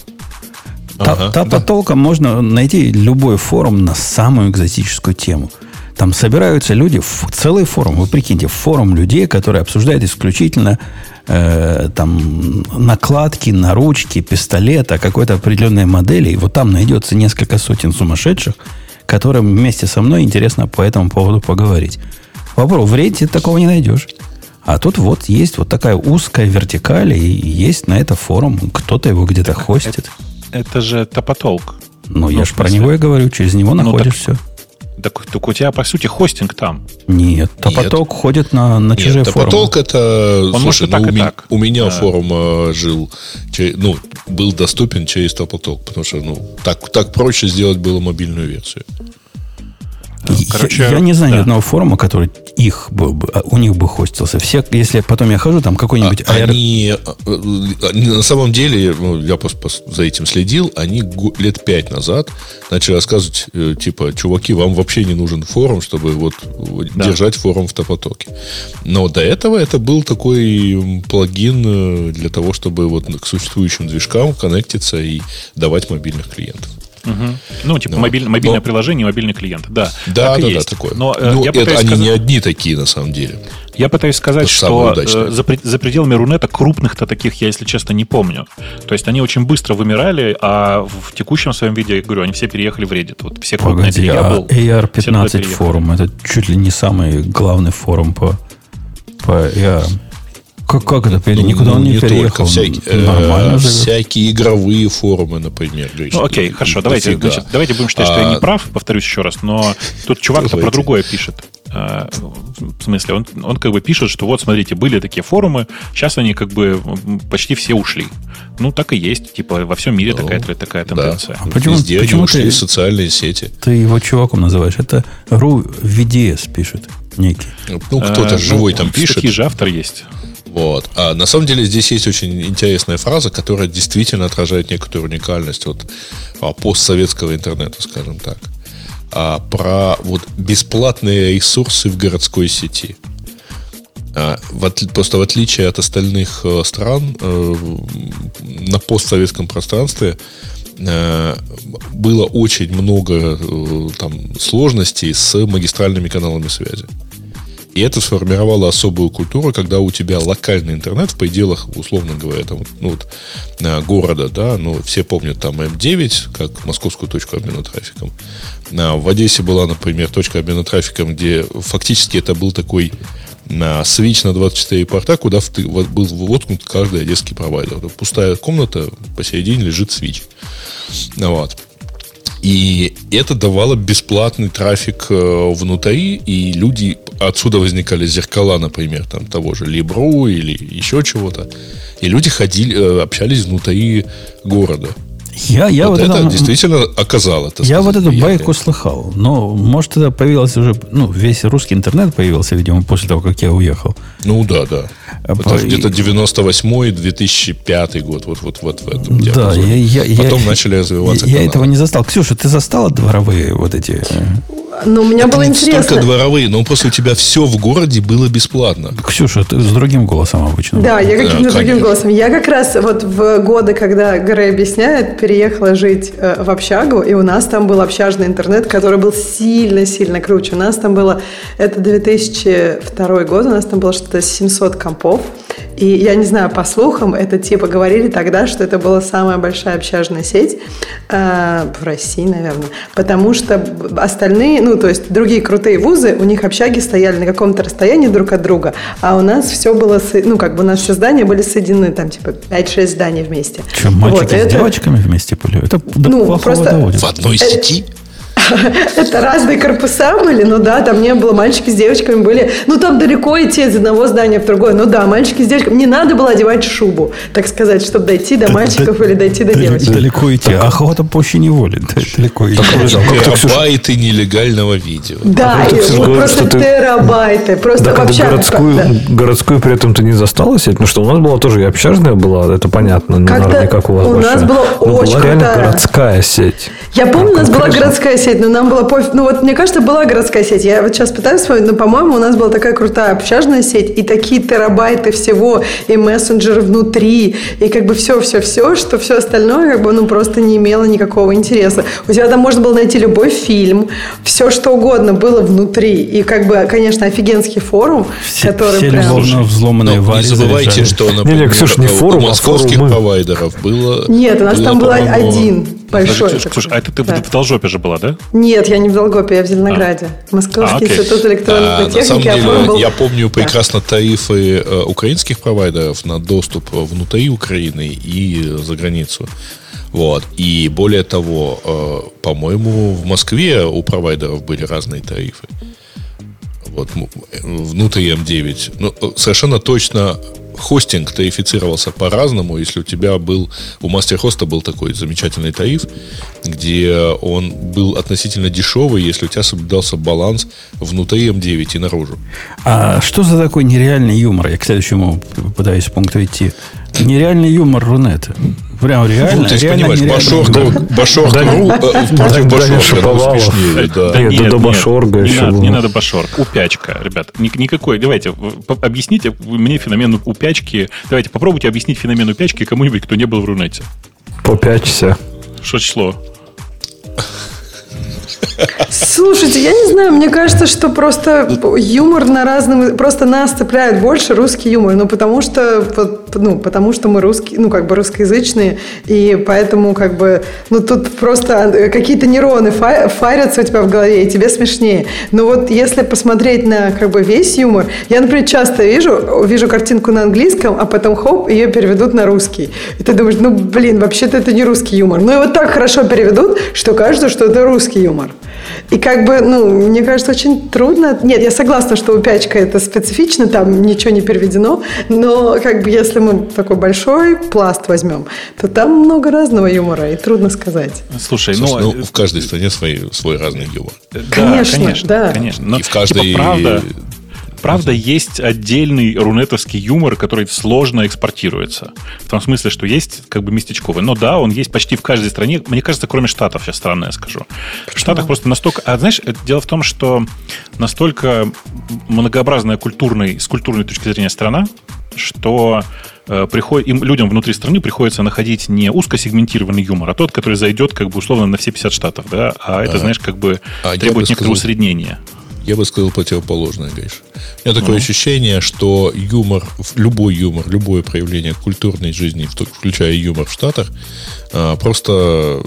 Ага, тапотолком да. можно найти любой форум на самую экзотическую тему. Там собираются люди, в целый форум, вы прикиньте, форум людей, которые обсуждают исключительно э, там накладки на ручки, пистолета, какой-то определенной модели. И вот там найдется несколько сотен сумасшедших, которым вместе со мной интересно по этому поводу поговорить. Попробуй, в Reddit такого не найдешь. А тут вот есть вот такая узкая вертикаль, и есть на это форум. Кто-то его где-то хостит.
Это, это же топотолк.
Ну, ну я же про него и говорю, через него ну, находишь так, все.
Так, так у тебя, по сути, хостинг там.
Нет, Топоток Нет. ходит на, на Нет, чужие
Топоток
форумы.
это... Он слушай, может ну, так у, и так. у меня да. форум э, жил, ну, был доступен через Топоток, потому что, ну, так, так проще сделать было мобильную версию.
Короче, я, я не знаю да. ни одного форума, который их бы, у них бы хостился. Все, если потом я хожу, там какой-нибудь
а, AR... они, они на самом деле, ну, я за этим следил, они лет пять назад начали рассказывать, э, типа, чуваки, вам вообще не нужен форум, чтобы вот да. держать форум в топотоке. Но до этого это был такой плагин э, для того, чтобы вот к существующим движкам коннектиться и давать мобильных клиентов.
Угу. Ну, типа ну, мобиль, мобильное но... приложение, мобильный клиент. Да,
да, так да, да, такое. Но, э, ну, я это, они сказать... не одни такие, на самом деле.
Я пытаюсь сказать, это что э, за, за пределами Рунета крупных-то таких я, если честно, не помню. То есть они очень быстро вымирали, а в текущем своем виде, я говорю, они все переехали в Reddit. Вот все крупные,
Погоди, а был, AR15 форум, это чуть ли не самый главный форум по, по AR. Как, как это? Ну, Никуда он не, не переехал.
Всякие, Нормально э, всякие игровые форумы, например.
Ну, окей, хорошо. Давайте, значит, давайте будем считать, а, что я не прав, повторюсь еще раз, но тут чувак-то про другое пишет. А, в смысле, он, он как бы пишет, что вот, смотрите, были такие форумы, сейчас они как бы почти все ушли. Ну, так и есть. Типа, во всем мире ну, такая, такая тенденция.
Да. А почему, Везде почему ушли ты, социальные сети.
Ты его чуваком называешь? Это ру VDS пишет некий.
Ну, кто-то а, живой ну, там пишет.
Такие же автор есть.
Вот. А на самом деле здесь есть очень интересная фраза, которая действительно отражает некоторую уникальность вот, а, постсоветского интернета, скажем так а, про вот бесплатные ресурсы в городской сети. А, в просто в отличие от остальных э, стран э, на постсоветском пространстве э, было очень много там, сложностей с магистральными каналами связи. И это сформировало особую культуру, когда у тебя локальный интернет в пределах, условно говоря, там, ну, вот, города, да, ну, все помнят там М9, как московскую точку обмена трафиком. В Одессе была, например, точка обмена трафиком, где фактически это был такой на свич на 24 порта, куда был воткнут каждый одесский провайдер. Пустая комната, посередине лежит свич. Вот. И это давало бесплатный трафик э, внутри, и люди отсюда возникали зеркала, например, там того же Либру или еще чего-то. И люди ходили, э, общались внутри города.
Я, я
вот, вот это, это действительно оказало.
Я сказать, вот эту влияние. байку слыхал. Но, может, это появилось уже... Ну, весь русский интернет появился, видимо, после того, как я уехал.
Ну, да, да. Это по... где-то 98-й, 2005 год. Вот, вот, вот в этом
Да, я, я,
Потом
я,
начали развиваться
Я, я этого не застал. Ксюша, ты застала дворовые вот эти... Э,
ну, у меня
это
было
не
интересно.
только дворовые, но просто у тебя все в городе было бесплатно.
Ксюша, ты с другим голосом обычно.
Да, я каким-то да, другим голосом. Я как раз вот в годы, когда Грей объясняет, переехала жить э, в общагу, и у нас там был общажный интернет, который был сильно-сильно круче. У нас там было, это 2002 год, у нас там было что-то 700 компов. И я не знаю, по слухам, это типа говорили тогда, что это была самая большая общажная сеть э, в России, наверное, потому что остальные, ну, то есть другие крутые вузы, у них общаги стояли на каком-то расстоянии друг от друга, а у нас все было, ну, как бы у нас все здания были соединены, там, типа, 5-6 зданий вместе.
Что, мальчики вот, с это... девочками вместе были? Это ну, просто...
В одной сети? <laughs>
Это разные корпуса были, ну да, там не было, мальчики с девочками были. Ну там далеко идти из одного здания в другое. Ну да, мальчики с девочками. Не надо было одевать шубу, так сказать, чтобы дойти до мальчиков или дойти до девочек.
Далеко идти. Охота пуще неволи. Далеко идти.
Терабайты нелегального видео.
Да, просто терабайты. Просто вообще.
Городскую при этом ты не застала сеть? Ну что, у нас была тоже и общажная была, это понятно, не как у вас
У нас была очень
реально городская сеть.
Я помню, у нас была городская сеть, но нам было пофиг. Ну вот мне кажется, была городская сеть. Я вот сейчас пытаюсь вспомнить, но, по-моему, у нас была такая крутая общажная сеть и такие терабайты всего, и мессенджеры внутри, и как бы все-все-все, что все остальное как бы ну просто не имело никакого интереса. У тебя там можно было найти любой фильм, все что угодно было внутри. И как бы, конечно, офигенский форум,
все,
который
все прям... взломанные
но Не забывайте, что, например, не, не, Ксюш, не форум, у а московских а провайдеров было...
Нет, у нас было, там был один большой.
Подожди, слушай, а это ты да. в Должопе же была, да?
Нет, я не в Долгопе, я в Зеленограде. А. Московский а, институт электронной а, техники. На
самом деле, был... я помню прекрасно тарифы э, украинских провайдеров на доступ внутри Украины и за границу. Вот. И более того, э, по-моему, в Москве у провайдеров были разные тарифы. Вот внутри М9. Ну, совершенно точно хостинг тарифицировался по-разному. Если у тебя был, у мастер-хоста был такой замечательный тариф, где он был относительно дешевый, если у тебя соблюдался баланс внутри М9 и наружу.
А что за такой нереальный юмор? Я к следующему пытаюсь пункту идти. Нереальный юмор Рунета. Прям реально. Ну,
ты реально, понимаешь, Башорга, Башорга ру, э, против Башорга.
да. Башорга
еще. Не, не надо Башорг. Упячка, ребят. Никакой. Давайте, объясните мне феномен упячки. Давайте попробуйте объяснить феномен упячки кому-нибудь, кто не был в Рунете.
Попячься.
Что число?
Слушайте, я не знаю, мне кажется, что просто юмор на разном... Просто нас цепляет больше русский юмор, ну, потому что, ну, потому что мы русские, ну, как бы русскоязычные, и поэтому, как бы, ну, тут просто какие-то нейроны фарятся у тебя в голове, и тебе смешнее. Но вот если посмотреть на, как бы, весь юмор, я, например, часто вижу, вижу картинку на английском, а потом, хоп, ее переведут на русский. И ты думаешь, ну, блин, вообще-то это не русский юмор. Ну, и вот так хорошо переведут, что кажется, что это русский юмор. И как бы, ну, мне кажется, очень трудно. Нет, я согласна, что у Пячка это специфично, там ничего не переведено, но как бы если мы такой большой пласт возьмем, то там много разного юмора, и трудно сказать.
Слушай,
Слушай ну, ну в каждой стране свой, свой разный юмор.
Да, конечно, конечно, да.
конечно. Но,
и в каждой...
Типа, правда, Правда, есть отдельный рунетовский юмор, который сложно экспортируется. В том смысле, что есть как бы местечковый. Но да, он есть почти в каждой стране. Мне кажется, кроме Штатов, сейчас странно я скажу. Почему? В Штатах просто настолько... А знаешь, дело в том, что настолько многообразная культурной, с культурной точки зрения страна, что э, приходит, им, людям внутри страны приходится находить не узкосегментированный юмор, а тот, который зайдет как бы условно на все 50 штатов, да, а это, а, знаешь, как бы а требует некоторого сказал, усреднения.
Я бы сказал противоположное, Гриш. У меня такое mm ощущение, что юмор, любой юмор, любое проявление культурной жизни, включая юмор в Штатах, просто э,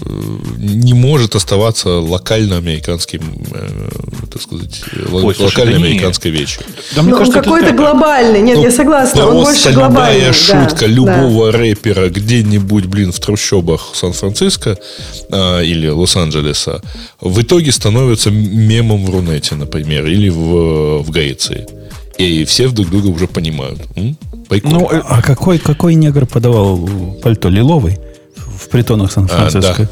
не может оставаться локально американским, э, так сказать, Ой, локально американской вещью.
Да, мне ну, кажется, какой-то глобальный. Нет, ну, я согласна, он больше глобальный.
любая шутка да, любого да. рэпера где-нибудь, блин, в трущобах Сан-Франциско а, или Лос-Анджелеса в итоге становится мемом в Рунете, например, или в, в Греции. И все друг друга уже понимают. М?
Ну, а какой, какой негр подавал пальто? Лиловый? В притонах Сан-Франциско. А, да.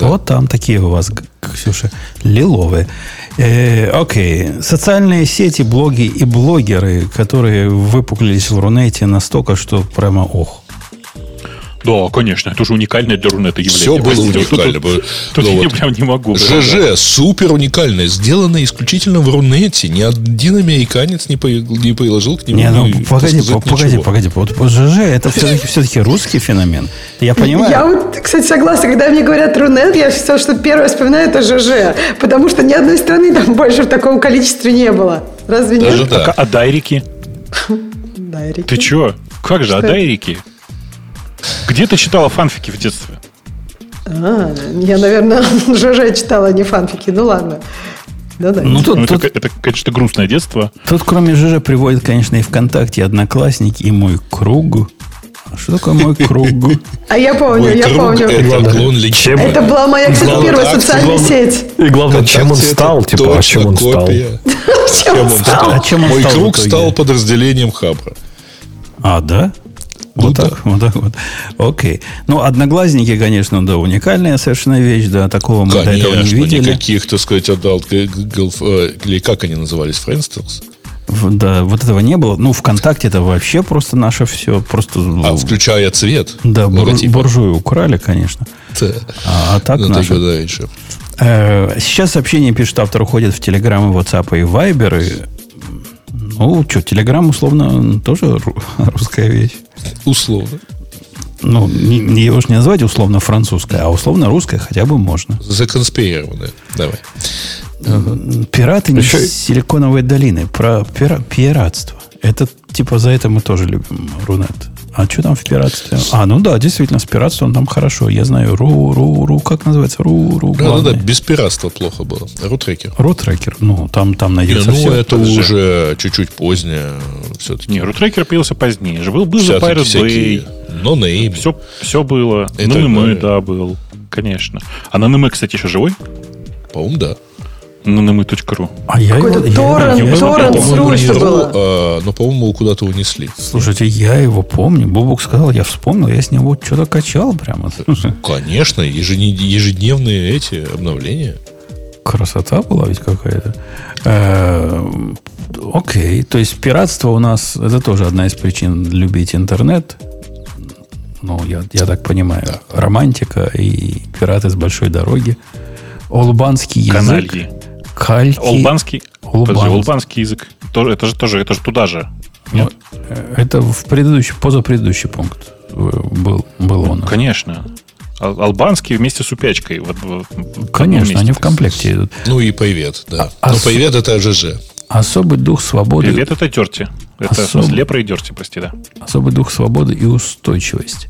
Да. Вот там такие у вас, Ксюша, лиловые. Э, окей. Социальные сети, блоги и блогеры, которые выпуклились в Рунете настолько, что прямо ох.
Да, конечно, это уже уникальное для Рунета явление.
Все было уникально.
Тут, тут, тут я прям не могу.
ЖЖ супер уникальное, сделано исключительно в Рунете. Ни один американец не, по, не приложил к нему. Не,
ну, погоди, погоди, погоди. Вот ЖЖ это все-таки, все-таки русский феномен. Я понимаю.
Я вот, кстати, согласна. Когда мне говорят Рунет, я все, что первое вспоминаю, это ЖЖ. Потому что ни одной страны там <laughs> больше в таком количестве не было. Разве Даже нет?
Да. А, а дайрики? <laughs>
Дайрики?
Ты чего? Как же, а дайрики? Где ты читала фанфики в детстве?
А, я, наверное, <laughs> ЖЖ читала, а не фанфики. Ну ладно.
Да, да. Ну, тут, ну, тут, это, это, конечно, грустное детство.
Тут, кроме ЖЖ, приводит, конечно, и ВКонтакте Одноклассники, и мой круг. А что такое мой круг? <laughs>
А я помню, мой я круг помню.
Это, клон чем...
это была моя, кстати, первая социальная сеть.
И главное, чем он стал, типа, а <laughs> чем он стал?
Чем он стал? Мой круг стал подразделением Хабра.
А, да? Вот ну, так, да. вот так вот. Окей. Ну, одноглазники, конечно, да, уникальная совершенно вещь, да, такого мы конечно, до этого не видели.
никаких, так сказать, отдал, э, или как они назывались, Френстерс?
Да, вот этого не было. Ну, ВКонтакте это вообще просто наше все. Просто,
а включая цвет?
Да, бур, буржуи украли, конечно.
Да.
А, а так
ну,
наше...
Дальше.
Э, сейчас сообщение пишет автор, уходит в Телеграм и WhatsApp и Viber. Ну, что, Телеграм условно тоже <laughs> русская вещь.
Условно.
Ну, не, не, его же не назвать условно французская, а условно русская хотя бы можно.
Законспирированная. Давай.
Пираты Еще... не силиконовой долины. Про пира... пиратство. Это типа за это мы тоже любим Рунет. А что там в пиратстве? А, ну да, действительно, с пиратством там хорошо. Я знаю, ру, ру, ру, как называется? Ру, ру,
Да, да, да, без пиратства плохо было. Рутрекер.
Рутрекер, ну, там, там найдется
Не, ну,
все.
это Подожди. уже чуть-чуть позднее все-таки.
Не, рутрекер появился позднее. Был, был же Pirate Bay.
Но name.
Все, все было. Ну, и мы, да, был. Конечно. А на кстати, еще живой?
По-моему, да
на nmy.ru.
А я его... Торрент, торрент срочно было.
А, но, по-моему, куда-то унесли.
Слушайте, я его помню. Бобук сказал, я вспомнил, я с него что-то качал прямо.
Конечно, ежедневные эти обновления.
Красота была ведь какая-то. Э, окей, то есть пиратство у нас, это тоже одна из причин любить интернет. Ну, я, я так понимаю. Да. Романтика и пираты с большой дороги. Олбанский язык. Канальи.
Кальки. Олбанский, Олбан. подожди, олбанский язык. Тоже, это же тоже, это же туда же.
Нет? Ну, это в предыдущий, позапредыдущий пункт э, был, был он.
Конечно. Албанский вместе с упячкой. Вот,
Конечно, они в комплекте идут.
Ну и привет, да. А, Но ос... привет это ЖЖ.
Особый дух свободы.
Привет это терти. Это Особ... лепра и дерти, прости, да.
Особый дух свободы и устойчивость.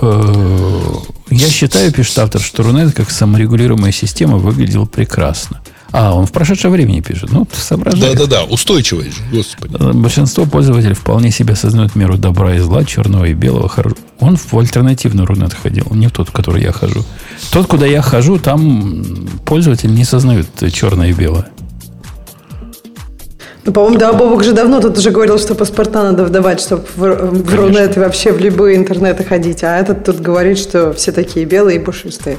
Э, я считаю, пишет автор, что Рунет как саморегулируемая система выглядел прекрасно. А, он в прошедшем времени пишет. Ну, соображает.
Да-да-да, устойчивый же, господи.
Э, большинство пользователей вполне себе осознают меру добра и зла, черного и белого. Он в альтернативный Рунет ходил, не в тот, в который я хожу. Тот, куда я хожу, там пользователи не сознают черное и белое.
Ну, по-моему, да, Бобок же давно тут уже говорил, что паспорта надо вдавать, чтобы в, в Рунет и вообще в любые интернеты ходить. А этот тут говорит, что все такие белые и пушистые.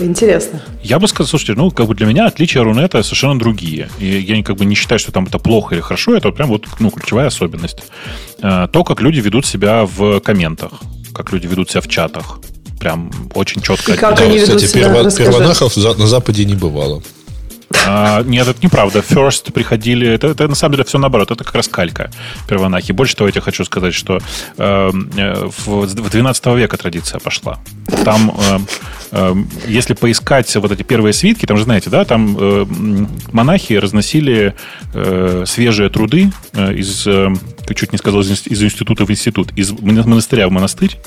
Интересно.
Я бы сказал, слушайте, ну, как бы для меня отличия Рунета совершенно другие. И я как бы не считаю, что там это плохо или хорошо. Это прям вот, ну, ключевая особенность. Э, то, как люди ведут себя в комментах, как люди ведут себя в чатах. Прям очень четко. И
как они ведут
Кстати, себя, перво, первонахов на Западе не бывало.
А, нет, это неправда. First приходили... Это, это на самом деле все наоборот. Это как раз калька первонахи. Больше того, я тебе хочу сказать, что эм, э, в, в 12 века традиция пошла. Там, э, э, если поискать вот эти первые свитки, там же, знаете, да, там э, монахи разносили э, свежие труды э, из... Э, чуть не сказал, из, института в институт, из монастыря в монастырь,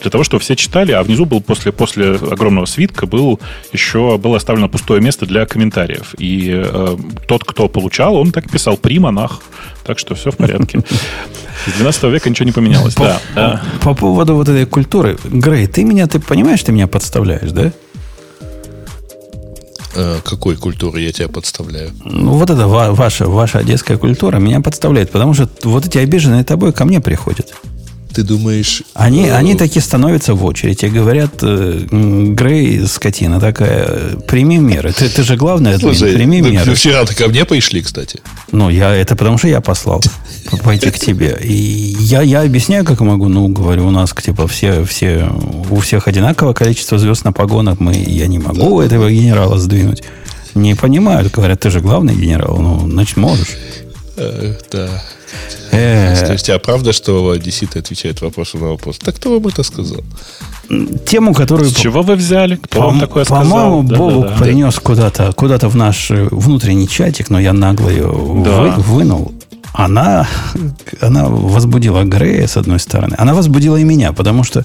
для того, чтобы все читали, а внизу был после, после огромного свитка был еще было оставлено пустое место для комментариев. И э, тот, кто получал, он так писал «при монах». Так что все в порядке. С 12 века ничего не поменялось. По, да,
да. по поводу вот этой культуры. Грей, ты меня, ты понимаешь, ты меня подставляешь, да?
Э, какой культуры я тебя подставляю?
Ну, вот это ваша, ваша одесская культура меня подставляет, потому что вот эти обиженные тобой ко мне приходят
ты думаешь...
Они, э, они такие становятся в очередь и говорят, э, Грей, скотина такая, прими меры. Ты, ты же главное, Слушай, прими ну, меры.
Вчера-то ко мне пришли, кстати.
Ну, я, это потому что я послал пойти к тебе. И я, я объясняю, как могу. Ну, говорю, у нас, типа, все, все, у всех одинаковое количество звезд на погонах. Мы, я не могу да. этого генерала сдвинуть. Не понимают, говорят, ты же главный генерал. Ну, значит, можешь.
Э, да. Э. То есть, а правда, что одесситы отвечают вопросом на вопрос? Так кто вам это сказал?
Тему, которую... С
чего вы взяли? Кто
по,
вам такое сказал?
По-моему, да, Бобук да, да. принес куда-то куда в наш э, внутренний чатик, но я нагло ее да. вы, вынул. Она, она возбудила Грея, с одной стороны. Она возбудила и меня, потому что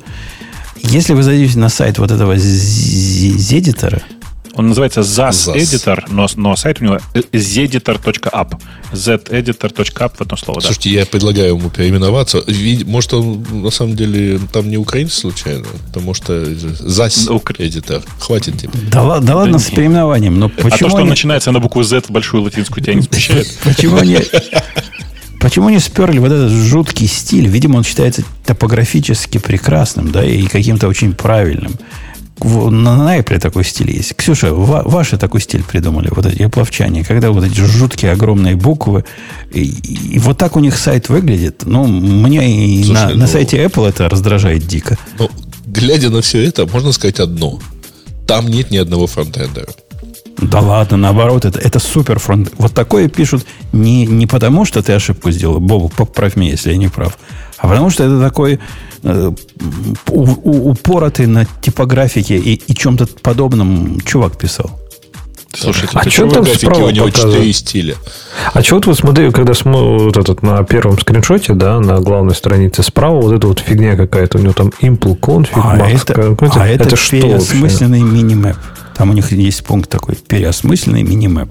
если вы зайдете на сайт вот этого Зедитора,
он называется ZAS, ZAS. Editor, но, но сайт у него zeditor.app. zeditor.app в одно слово.
Слушайте, да. я предлагаю ему переименоваться. Может, он на самом деле там не украинец случайно? Потому что ZAS Editor. Хватит тебе.
Да, да ладно с переименованием, но почему... А
то, что он начинается на букву Z в большую латинскую, тебя не <laughs> смущает?
Почему не... Почему не сперли вот этот жуткий стиль? Видимо, он считается топографически прекрасным, да, и каким-то очень правильным на, на Apple такой стиль есть. Ксюша, ва, ваши такой стиль придумали, вот эти опловчане, когда вот эти жуткие огромные буквы, и, и вот так у них сайт выглядит. Ну, мне и Слушай, на, ну, на сайте Apple это раздражает дико.
Ну, глядя на все это, можно сказать одно. Там нет ни одного фронтендера.
Да ладно, наоборот, это, это супер фронт. Вот такое пишут не, не потому, что ты ошибку сделал, Бобу, поправь меня, если я не прав, а потому что это такой э, упоротый на типографике и, и чем-то подобном чувак писал.
Слушайте, а что там справа у него четыре стиля?
А что вот вы смотрели, когда вот этот на первом скриншоте, да, на главной странице справа, вот эта вот фигня какая-то, у него там impl config,
а max, это, а это, это что переосмысленный мини-мэп. Там у них есть пункт такой, переосмысленный мини-мэп.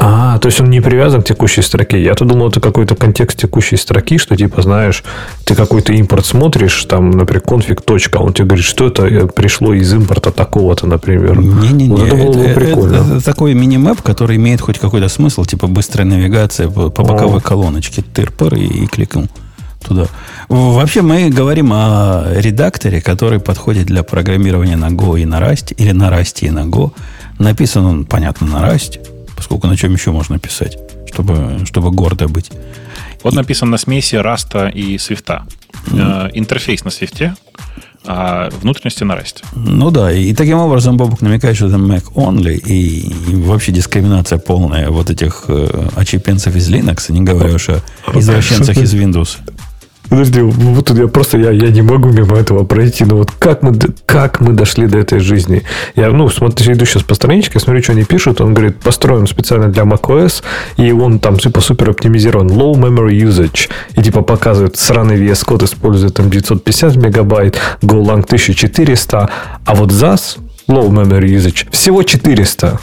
А, то есть он не привязан к текущей строке. Я-то думал, это какой-то контекст текущей строки, что типа, знаешь, ты какой-то импорт смотришь, там, например, конфиг точка, он тебе говорит, что это э, пришло из импорта такого-то, например.
Не-не-не, вот это, было бы прикольно. Это, это такой мини-мэп, который имеет хоть какой-то смысл, типа быстрая навигация по, по боковой колоночке, тыр-пыр и, и кликнул туда. Вообще мы говорим о редакторе, который подходит для программирования на Go и на Rust, или на Rust и на Go. Написан он, понятно, на Rust поскольку на чем еще можно писать, чтобы, чтобы гордо быть.
Вот и... написан на смеси Rust а и Swift а. Mm. Э, интерфейс на Swift е, а внутренности на Rust е.
Ну да, и таким образом Бобок намекает, что это Mac only, и, и вообще дискриминация полная вот этих э, отщепенцев из Linux, не говоря уж о извращенцах из Windows.
Подожди, вот тут я просто я, я не могу мимо этого пройти. Но вот как мы, как мы дошли до этой жизни? Я, ну, смотрю, иду сейчас по страничке, смотрю, что они пишут. Он говорит, построен специально для macOS, и он там типа супер оптимизирован. Low memory usage. И типа показывает сраный VS код использует там 950 мегабайт, GoLang 1400, а вот ZAS, low memory usage, всего 400.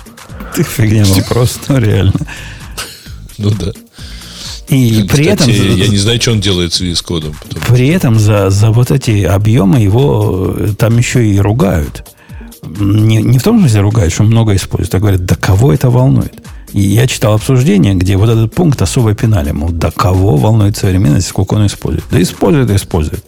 Ты фигня вопрос, ну реально.
Ну да.
И Кстати, при этом...
Я не знаю, что он делает с VS кодом.
При этом за, за вот эти объемы его э, там еще и ругают. Не, не в том смысле ругают, что много используют, а говорят, да кого это волнует? И я читал обсуждение, где вот этот пункт особо пинали. Мол, да кого волнует современность, сколько он использует? Да использует, использует.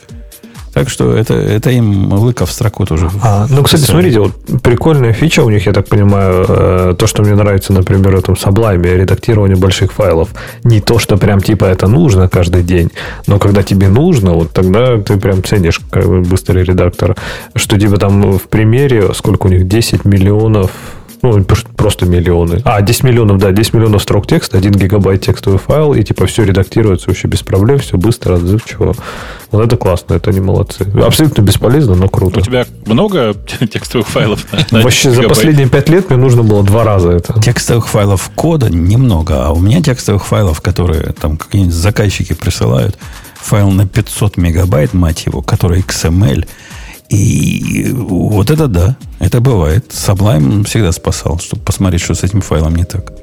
Так что это, это им лыка в строку тоже.
А, ну, кстати, смотрите, вот прикольная фича у них, я так понимаю, э, то, что мне нравится, например, в этом Sublime, редактирование больших файлов. Не то, что прям типа это нужно каждый день, но когда тебе нужно, вот тогда ты прям ценишь как бы, быстрый редактор. Что типа там в примере, сколько у них, 10 миллионов ну, просто миллионы. А, 10 миллионов, да, 10 миллионов строк текста, 1 гигабайт текстовый файл, и типа все редактируется вообще без проблем, все быстро, отзывчиво. Вот это классно, это они молодцы. Абсолютно бесполезно, но круто.
У тебя много <laughs> текстовых файлов?
На, вообще за последние 5 лет мне нужно было два раза это.
Текстовых файлов кода немного, а у меня текстовых файлов, которые там какие-нибудь заказчики присылают, файл на 500 мегабайт, мать его, который XML, и вот это да, это бывает. Sublime всегда спасал, чтобы посмотреть, что с этим файлом не так.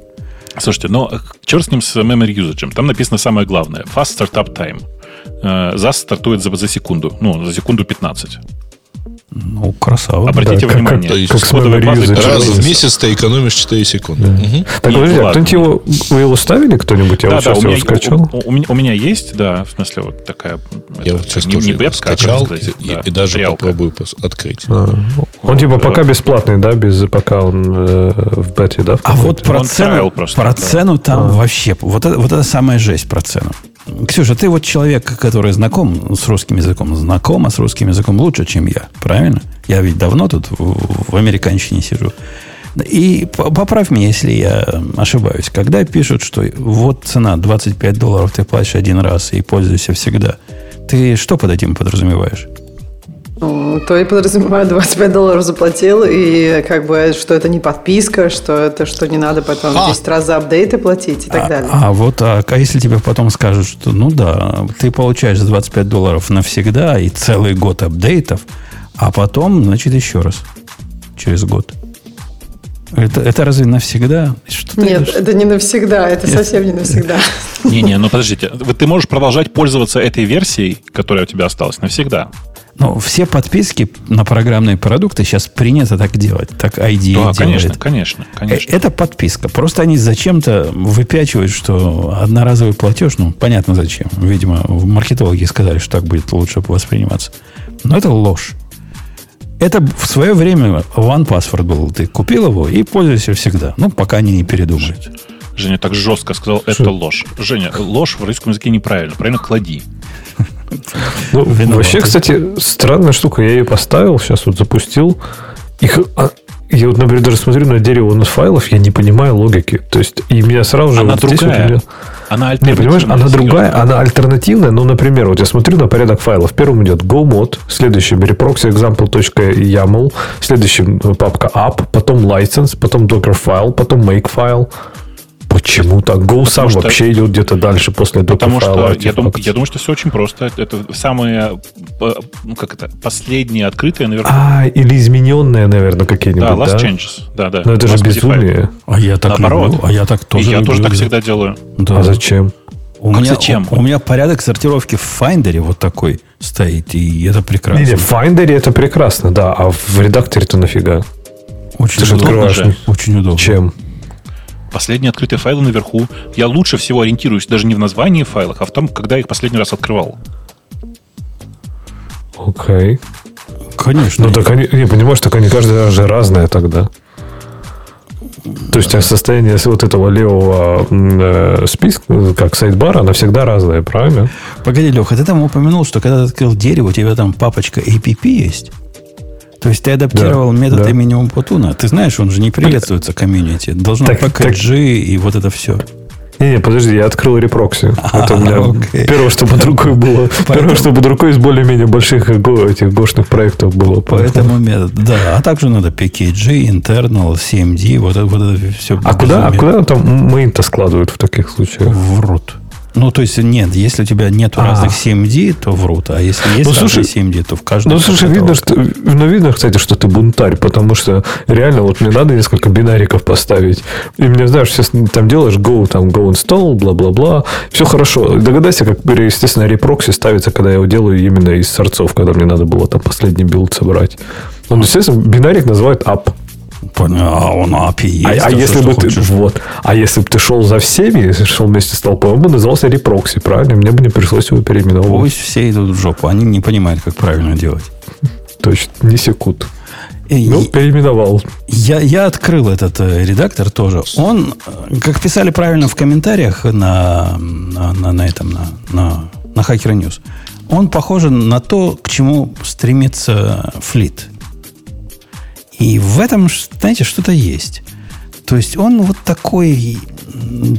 Слушайте, но ну, черт с ним с memory usage. Там написано самое главное. Fast startup time. ZAS стартует за, за секунду. Ну, за секунду 15.
Ну, красава.
Обратите да, внимание.
Как, как, как с кодовой базой Раз в месяц ты экономишь 4 секунды. Да.
Угу. Так, подожди, а кто-нибудь его, вы его ставили кто-нибудь? Я
да,
вот
да,
сейчас
у
его скачал.
У, у, у, у меня есть, да, в смысле, вот такая...
Я вот сейчас не, тоже не скачал сказать, и, да, и даже реалка. попробую открыть. А,
он типа пока бесплатный, да, без пока он э, в бете, да?
А вот про цену, просто, про да. цену там а. вообще... Вот это, вот это самая жесть про цену. Ксюша, ты вот человек, который знаком с русским языком, знакома с русским языком лучше, чем я, правильно? Я ведь давно тут в, в американщине сижу. И поправь меня, если я ошибаюсь. Когда пишут, что вот цена 25 долларов ты платишь один раз и пользуешься всегда, ты что под этим подразумеваешь?
Ну, то и подразумеваю, 25 долларов заплатил, и как бы, что это не подписка, что это, что не надо потом а. 10 раз за апдейты платить и так
а,
далее.
А вот, а, а если тебе потом скажут, что, ну да, ты получаешь за 25 долларов навсегда и целый год апдейтов, а потом, значит, еще раз, через год. Это, это разве навсегда?
Что Нет, это не навсегда, это Нет. совсем не навсегда. <laughs>
Не-не, ну подождите, ты можешь продолжать пользоваться этой версией, которая у тебя осталась, навсегда.
Но все подписки на программные продукты сейчас принято так делать. Так ID да, делает.
конечно, конечно, конечно.
Это подписка. Просто они зачем-то выпячивают, что одноразовый платеж, ну, понятно зачем. Видимо, маркетологи сказали, что так будет лучше восприниматься. Но это ложь. Это в свое время One Password был. Ты купил его и пользуешься всегда. Ну, пока они не передумают.
Женя так жестко сказал, это ложь. Женя, ложь в русском языке неправильно. Правильно клади.
Ну, вообще, кстати, странная штука. Я ее поставил, сейчас вот запустил. Их, а, я вот, например, даже смотрю на дерево на файлов, я не понимаю логики. То есть, и меня сразу же...
Она
вот
другая.
Здесь вот меня...
Она
альтернативная. Не, понимаешь, она другая, она альтернативная. Но, например, вот я смотрю на порядок файлов. Первым идет GoMod, следующим reproxy example.yaml, следующим папка app, потом license, потом docker file, потом make file. Почему так? Go сам что, вообще идет где-то дальше после
Потому что я, дум, я думаю, что все очень просто. Это самое, ну как это, последнее открытое, наверное.
А, или измененное, наверное, какие-нибудь, да?
Last да? changes, да, да.
Но это же безумие.
А я так Наоборот. люблю, а я так тоже
И я люблю. тоже так всегда делаю.
Да. А зачем?
У как меня, зачем? У, у меня порядок сортировки в Finder вот такой стоит, и это прекрасно. Не, не,
в Finder это прекрасно, да, а в редакторе-то нафига?
Очень Ты удобно. Же. Очень удобно.
Чем?
Последние открытые файлы наверху. Я лучше всего ориентируюсь даже не в названии файлов, а в том, когда я их последний раз открывал.
Окей. Okay.
Конечно.
Ну, так они, не, понимаешь, так они каждый раз же разные тогда. То есть состояние вот этого левого э, списка, как сайдбара, она всегда разная, правильно?
Погоди, Леха, ты там упомянул, что когда ты открыл дерево, у тебя там папочка APP есть? То есть ты адаптировал да, метод да. имени Умпутуна. Ты знаешь, он же не приветствуется комьюнити. Должно так, PKG так... и вот это все.
Не-не, подожди, я открыл reproxy. А, это у меня окей. первое, что под рукой <laughs> было. Поэтому... Первое, что под рукой из более-менее больших этих гошных проектов было.
Поэтому метод, да. А также надо PKG, internal, CMD, вот это, вот это все.
А куда, а куда там main-то складывают в таких случаях?
В root. Ну, то есть, нет, если у тебя нет
А.
разных CMD, то в root. А если есть
Ну,
разные
слушай,
CMD, то в каждом...
Ну, слушай, видно, что, ну, видно, кстати, что ты бунтарь, потому что реально вот мне надо несколько бинариков поставить. И мне, знаешь, сейчас там делаешь go, там, go install, бла-бла-бла. Все хорошо. Догадайся, как, естественно, reproxy ставится, когда я его делаю именно из сорцов, когда мне надо было там последний build собрать. Он, естественно, бинарик называет app.
А он app и есть.
А, а
то
если бы ты, вот, а если бы ты шел за всеми, шел вместе с толпой, он бы назывался reproxy, правильно? Мне бы не пришлось его переименовывать.
Пусть все идут в жопу. Они не понимают, как правильно делать.
Точно, не секунд.
И-
Ну, переименовал.
Я, я открыл этот э, редактор тоже. Он, э, как писали правильно в комментариях на, на, на, на этом, на, на, на Hacker News, он похож на то, к чему стремится флит. И в этом, знаете, что-то есть. То есть он вот такой,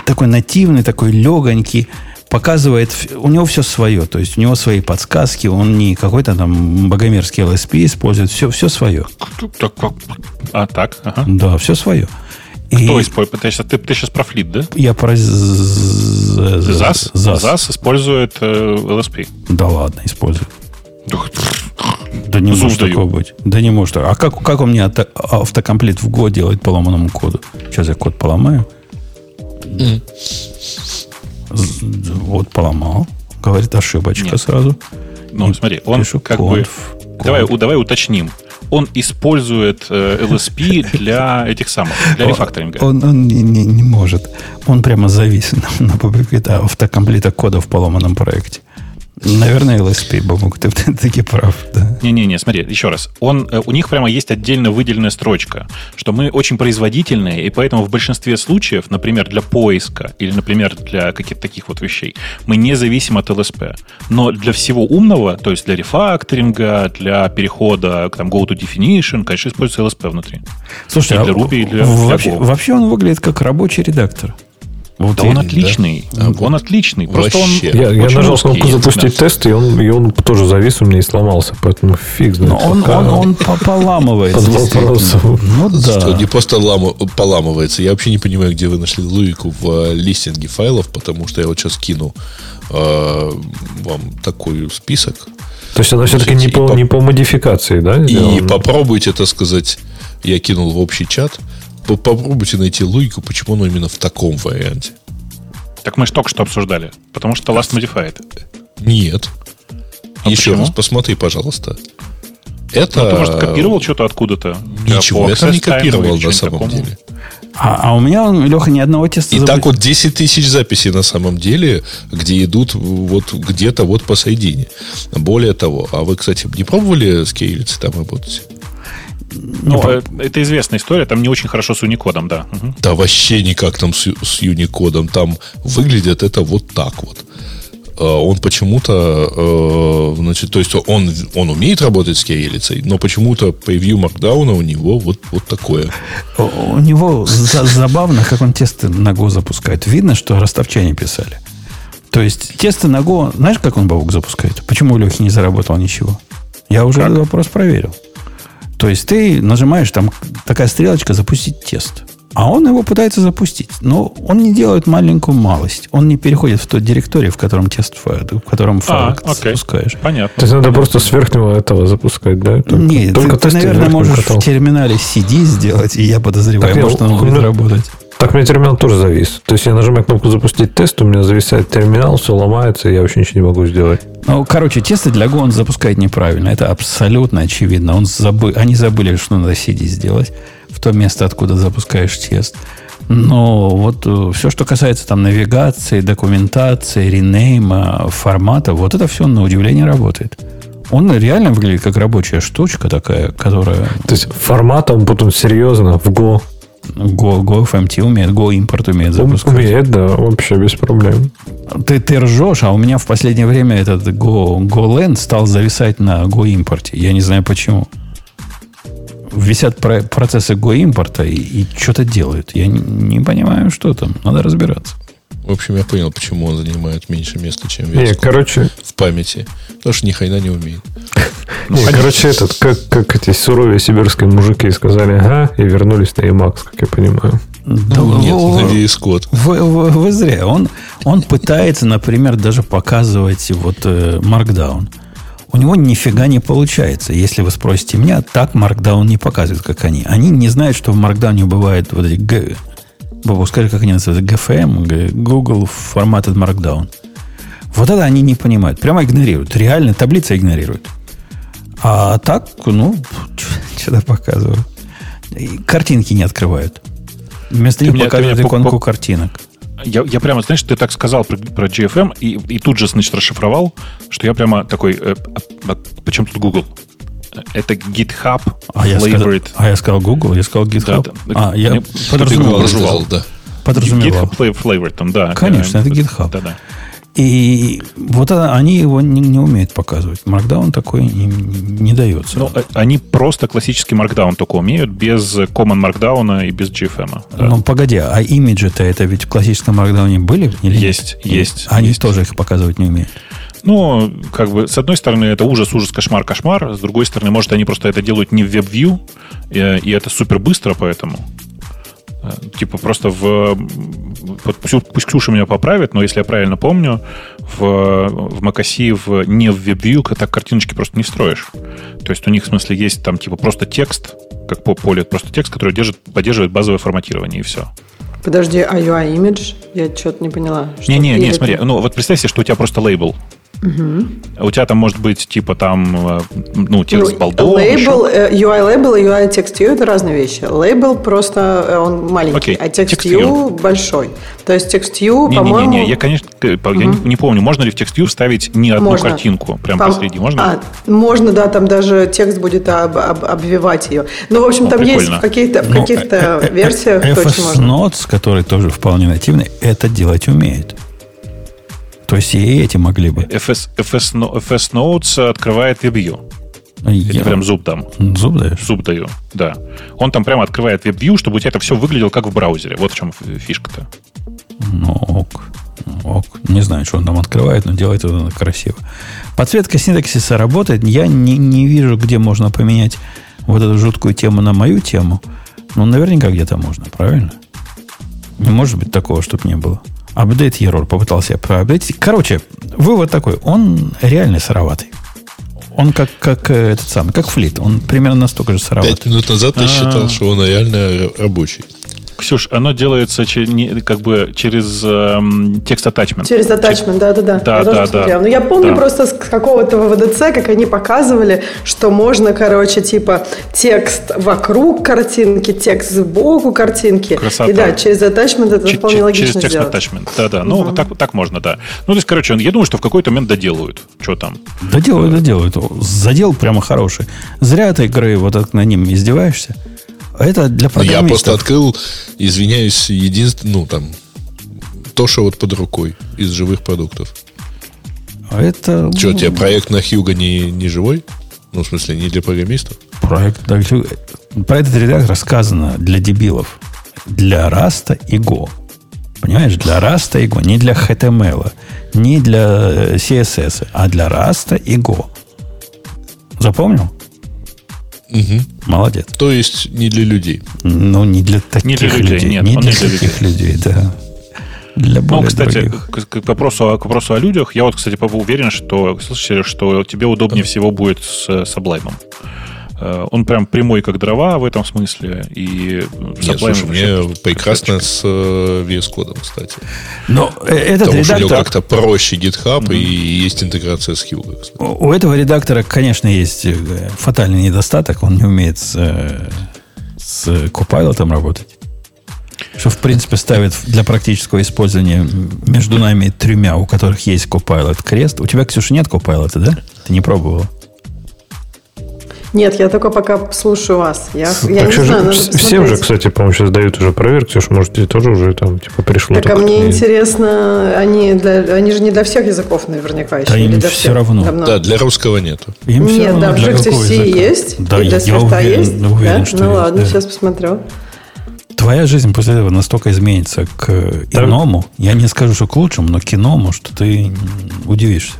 такой нативный, такой легонький, показывает, у него все свое. То есть у него свои подсказки, он не какой-то там богомерзкий LSP использует, все, все свое.
Так, как- А, так, ага.
Да, все свое. И
Кто использует? Ты, ты, ты сейчас про флит, да?
я про?
ZAS.
ZAS
использует э, LSP.
Да ладно, использует. Да не
Зуб
может
даю.
такого быть. Да не может. А как, как у меня авто- автокомплект в год делает по ломаному коду? Сейчас я код поломаю. Вот поломал. Говорит, ошибочка
Нет.
сразу.
Ну, смотри, он
Пишу
как
conf,
бы... Давай,
conf.
у- давай уточним. Он использует э, LSP для этих самых, для рефакторинга.
Он, он не, не- не может. Он прямо завис на, на публикате автокомплита кода в поломанном проекте. Наверное, LSP, Бабук, ты, <laughs> таки прав. Да.
Не-не-не, смотри, еще раз. Он, э, у них прямо есть отдельно выделенная строчка, что мы очень производительные, и поэтому в большинстве случаев, например, для поиска или, например, для каких-то таких вот вещей, мы не зависим от LSP. Но для всего умного, то есть для рефакторинга, для перехода к там, go to definition, конечно, используется LSP внутри.
Слушайте,
И для
а
Ruby, и для-
вообще,
для Go.
вообще он выглядит как рабочий редактор. Вот
Да
я-
он отличный.
А, вот
он отличный. Просто он
вообще.
Я, я
очень
нажал кнопку запустить
да.
тест, и он, и он тоже завис у меня и сломался. Поэтому фиг знает.
Но он, он, он по- поламывается.
Под вопросом.
Ну
Что
да.
не просто лама- поламывается. Я вообще не понимаю, где вы нашли логику в э, листинге файлов, потому что я вот сейчас кину э, вам такой список.
То есть она все-таки не по,
по-
не по модификации, да?
И
сделана?
попробуйте, так сказать, я кинул в общий чат, попробуйте найти логику, почему оно именно в таком варианте.
Так мы же только что обсуждали. Потому что Last Modified.
Нет.
А
Еще
почему?
раз посмотри, пожалуйста. Это...
Ну, ты, может, копировал что-то откуда-то?
Ничего, я там не копировал на самом
такому?
деле.
А, а у меня, он, Леха, ни одного теста
И
забыть-
так вот 10 тысяч записей на самом деле, где идут вот где-то вот посередине. Более того, а вы, кстати, не пробовали с кейлицы там работать?
Ну, э, это известная история, там не очень хорошо с уникодом, да. Мгм.
Да вообще никак там с, с Unicode. Там выглядит это вот так вот. Э, Он почему-то, э, значит, то есть он, он умеет работать с кириллицей, но почему-то превью маркдауна у него вот, вот такое.
У него за- забавно, как он тесты на Go запускает. Видно, что ростовчане писали. То есть тесты на Go, знаешь, как он Бабук запускает? Почему у Лехи не заработал ничего? Я уже этот вопрос проверил. То есть ты нажимаешь, там такая стрелочка «Запустить тест». А он его пытается запустить. Но он не делает маленькую малость. Он не переходит в тот директорий, в котором тест файл, в котором файл
А,
запускаешь.
Понятно.
То есть надо просто с верхнего этого запускать, да? Только,
Нет,
только
ты, ты, наверное, можешь
каталоге.
в терминале CD сделать, и я подозреваю,
Так,
может,
я-
он будет
меня-
работать.
Так у меня терминал тоже завис. То есть я нажимаю кнопку запустить тест, у меня зависает терминал, все ломается, и я вообще ничего не могу сделать.
Ну, короче, тесты для Go он запускает неправильно. Это абсолютно очевидно. Он забы... Они забыли, что надо CD сделать в то место, откуда запускаешь тест. Но вот все, что касается там навигации, документации, ренейма, формата, вот это все на удивление работает. Он реально выглядит как рабочая штучка такая, которая
То есть форматом потом серьезно в Go
Go, Go FMT умеет, Go импорт умеет
ум-
запускать.
умеет, да, вообще без проблем.
Ты, ты ржешь, а у меня в последнее время этот Go, GoLand стал зависать на Go импорте. Я не знаю почему. Висят про- процессы Go импорта и, и что-то делают. Я не, не понимаю, что там. Надо разбираться.
В общем, я понял, почему он занимает меньше места, чем
Не,
вес
короче,
в памяти. Потому что ни хрена не умеет. <laughs>
не, короче, этот, как, как эти суровые сибирские мужики сказали, ага, и вернулись на Emacs, как я понимаю.
Да
Нет,
вы-
на VS Code.
Вы, вы- вы зря. Он, Он пытается, например, даже показывать вот э, Markdown. У него нифига не получается. Если вы спросите меня, так Markdown не показывает, как они. Они не знают, что в Markdown бывает вот эти... Г... Бобу, скажи, как они называются? GFM, Google Formatted Markdown. Вот это они не понимают. Прямо игнорируют. Реально таблица игнорирует. А так, ну, <laughs> что-то показывают. Картинки не открывают. Вместо них показывают иконку по, картинок.
Я, я прямо, знаешь, ты так сказал про, про GFM, и, и тут же, значит, расшифровал, что я прямо такой, э, а, а, почему тут Google? Это GitHub
а я, сказал, а я сказал Google, я сказал GitHub. Да, да. А, я подразумевал. Да.
Подразумевал. GitHub Flavored, там, да.
Конечно, это GitHub. Да, да. И вот они его не, не умеют показывать. Markdown такой им не дается.
Ну, э, они просто классический Markdown только умеют, без Common Markdown и без GFM.
Да. Ну, погоди, а имиджи-то это ведь в классическом Markdown были?
Или есть, нет? есть.
Они
есть.
тоже их показывать не умеют.
Ну, как бы, с одной стороны, это ужас, ужас, кошмар, кошмар. С другой стороны, может, они просто это делают не в WebView, и, и это супер быстро, поэтому. Э, типа просто в... Пусть Ксюша меня поправит, но если я правильно помню, в, в macOS в, не в WebView так картиночки просто не строишь. То есть у них, в смысле, есть там типа просто текст, как по поле, просто текст, который держит, поддерживает базовое форматирование, и все.
Подожди, а UI image? Я что-то не поняла.
Не-не, не, смотри, ну вот представь себе, что у тебя просто лейбл. Угу. У тебя там может быть типа там, э, ну, текст ну, балдон.
Лейбл, э, UI лейбл и UI текст view это разные вещи. Лейбл просто э, он маленький, okay. а текст view большой. То есть текст view, не, по-моему...
Не-не-не, я, конечно, угу. я не, не помню, можно ли в текст view вставить не одну можно. картинку прямо По... посреди, можно? А,
можно, да, там даже текст будет об, об, обвивать ее. Ну, в общем, О, там прикольно. есть в каких-то, в каких-то ну, версиях
FS Notes, который тоже вполне нативный, это делать умеет. И эти могли бы.
FS, FS, FS Notes открывает WebView. Я... Это прям зуб там.
Зуб даешь?
Зуб даю, да. Он там прямо открывает WebView, чтобы у тебя это все выглядело как в браузере. Вот в чем фишка-то.
Ну, ок. Ок. Не знаю, что он там открывает, но делает это красиво. Подсветка синтаксиса работает. Я не, не вижу, где можно поменять вот эту жуткую тему на мою тему. Ну, наверняка где-то можно, правильно? Не может быть такого, чтобы не было. Апдейт error попытался я проапдейтить. Короче, вывод такой. Он реально сыроватый. Он как, как э, этот самый, как флит. Он примерно настолько же сыроватый.
Пять минут назад ты считал, что он реально рабочий.
Ксюш, оно делается как бы через эм, текст attachment.
Через attachment, да, да, да. Да, да, да. Но ну, я помню да. просто с какого-то ВВДЦ, как они показывали, что можно, короче, типа текст вокруг картинки, текст сбоку картинки. Красота. И да, через attachment это Ч- вполне логично Через текст
attachment, да, да. Ну, так, так можно, да. Ну, то есть, короче, я думаю, что в какой-то момент доделают. Что там?
Доделают, доделают. Задел прямо хороший. Зря ты игры вот так на ним издеваешься. Это для программистов.
Я просто открыл, извиняюсь, единственное, ну, там, то, что вот под рукой из живых продуктов.
А это...
Что, у тебя проект на Хьюга не, не живой? Ну, в смысле, не для программистов?
Проект на Hugo... Про этот редактор сказано для дебилов. Для Rust а и Go. Понимаешь, для Rust а и Go. Не для HTML, не для э, CSS, а для Rust а и Go. Запомнил?
Угу.
Молодец.
То есть не для людей.
Ну, не для таких не для людей. людей. Нет, не для таких людей, да.
Для ну, кстати, к, к, вопросу, к вопросу о людях, я вот, кстати, уверен, что, слушайте, что тебе удобнее всего будет с Sublime. Э, он прям прямой, как дрова в этом смысле. И
Нет, слушай, мне прекрасно с э, VS Code, кстати.
Но э, этот Потому редактор...
что как-то проще GitHub mm-hmm. и есть интеграция с Hugo.
У этого редактора, конечно, есть фатальный недостаток. Он не умеет с, с Copilot работать. Что, в принципе, ставит для практического использования между нами тремя, у которых есть Copilot, крест. У тебя, Ксюша, нет Copilot, да? Ты не пробовал?
Нет, я только пока слушаю вас. Я, я
так не знаю, надо Все уже, кстати, по-моему, сейчас дают уже проверки. Ксюша, может, тебе тоже уже там типа пришло.
Так, а мне интересно, они, для, они же не для всех языков наверняка еще.
Да им
для
все всех? равно.
Давно. Да, для русского нету.
Им Нет, равно, да, в Objective-C есть. Да, и для я уверен, есть. Уверен, да? что ну есть, ладно, да. сейчас посмотрю.
Твоя жизнь после этого настолько изменится к иному. Я не скажу, что к лучшему, но к иному, что ты удивишься.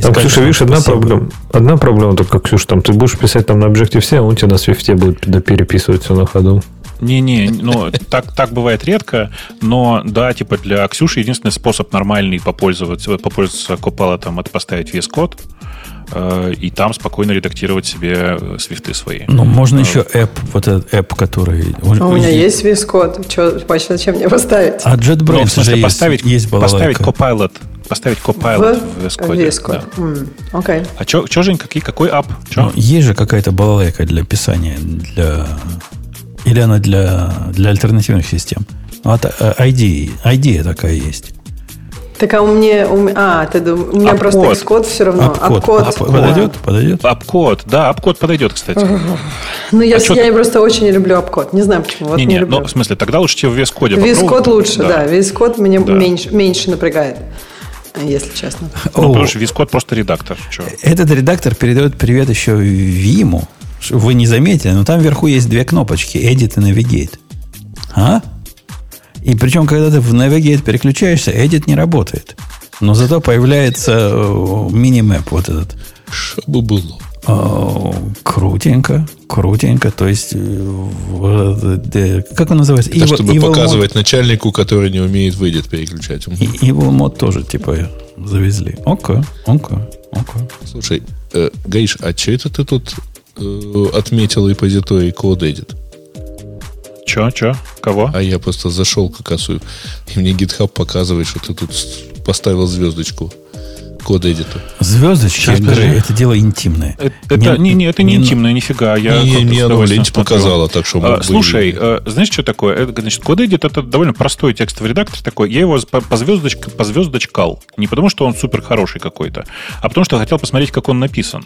Там, Ксюша, видишь, одна проблема. Одна проблема только, Ксюша, там ты будешь писать там на Objective-C, а он тебе на Swift будет переписывать все на ходу.
Не-не, ну, так, так бывает редко, но да, типа для Ксюши единственный способ нормальный попользоваться, попользоваться Copilot это поставить VS Code, э, и там спокойно редактировать себе э, свифты свои.
Ну, можно еще app, вот этот app, который...
А у меня есть VS Code, Че, зачем мне поставить?
А JetBrains
ну, в смысле, поставить, есть, есть поставить Copilot поставить Copilot в, в VS Code. VS Code. Да. Mm,
okay.
А что, Жень, какие, какой ап?
Ну, есть же какая-то балалайка для писания, для или она для, для альтернативных систем? Вот ID, ID такая есть.
Так а у меня, у, а, ты думаешь, у меня Апкод. просто Xcode все равно.
Апкод. Апкод. Подойдет? Подойдет?
Апкод, да, апкод подойдет, кстати.
Ну, я, а я просто очень не люблю апкод. Не знаю почему. Вот
не,
не, не люблю. Ну,
в смысле, тогда лучше тебе в VS Code
VS Code лучше, да. да. VS Code меня да. меньше, меньше напрягает если честно.
Ну, потому что Code просто редактор. Че?
Этот редактор передает привет еще Виму, вы не заметили, но там вверху есть две кнопочки Edit и Navigate. А? И причем, когда ты в Navigate переключаешься, Edit не работает. Но зато появляется э, мини-мэп вот этот.
Что бы было?
О, крутенько, крутенько. То есть, э, как он называется?
Это evil, чтобы evil показывать mode. начальнику, который не умеет выйдет переключать.
И его мод тоже, типа, завезли. Окей, окей, окей.
Слушай, э, Гаиш, а что это ты тут э, отметил репозиторий CodeEdit.
Че, че? Кого?
А я просто зашел как осу, и мне GitHub показывает, что ты тут поставил звездочку код эдиту.
Звездочки, я говорю, это дело интимное.
Это, это, не, не, это не, не интимное, нифига. Я
не, не, оно ленте показала, так что
а, Слушай, а, знаешь, что такое? Это, значит, код edit это довольно простой текстовый редактор такой. Я его по, по, звездочке, по звездочкал. Не потому, что он супер хороший какой-то, а потому, что хотел посмотреть, как он написан.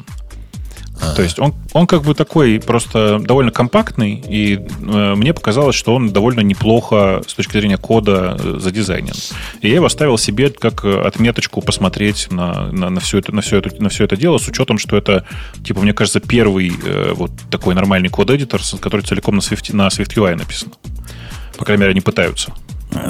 А-а-а. То есть он, он как бы такой просто довольно компактный, и э, мне показалось, что он довольно неплохо с точки зрения кода э, задизайнен. И я его оставил себе как отметочку посмотреть на, на, на, все, это, на, все, это, на все это дело, с учетом, что это, типа, мне кажется, первый э, вот такой нормальный код-эдитор, который целиком на, Swift, на SwiftUI написан. По крайней мере, они пытаются.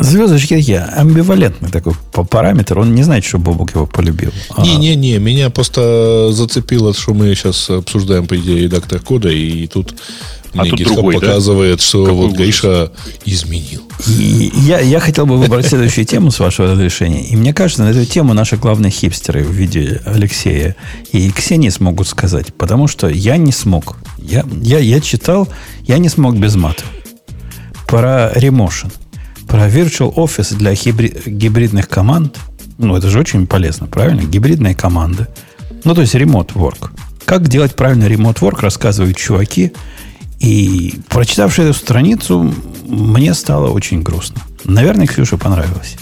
Звездочки такие, амбивалентный такой параметр. Он не знает, что Бобок его полюбил.
Не-не-не, а... меня просто зацепило, что мы сейчас обсуждаем, по идее, редактор кода, и тут а мне тут другой, показывает, да? что Какой вот ужас. Гайша изменил.
И я, я хотел бы выбрать следующую тему с вашего разрешения. И мне кажется, на эту тему наши главные хипстеры в виде Алексея и Ксении смогут сказать. Потому что я не смог. Я, я, я читал, я не смог без мата. Про ремошен про Virtual Office для гибридных команд. Ну, это же очень полезно, правильно? Гибридные команды. Ну, то есть remote work. Как делать правильно remote work, рассказывают чуваки. И прочитавши эту страницу, мне стало очень грустно. Наверное, Ксюше понравилось.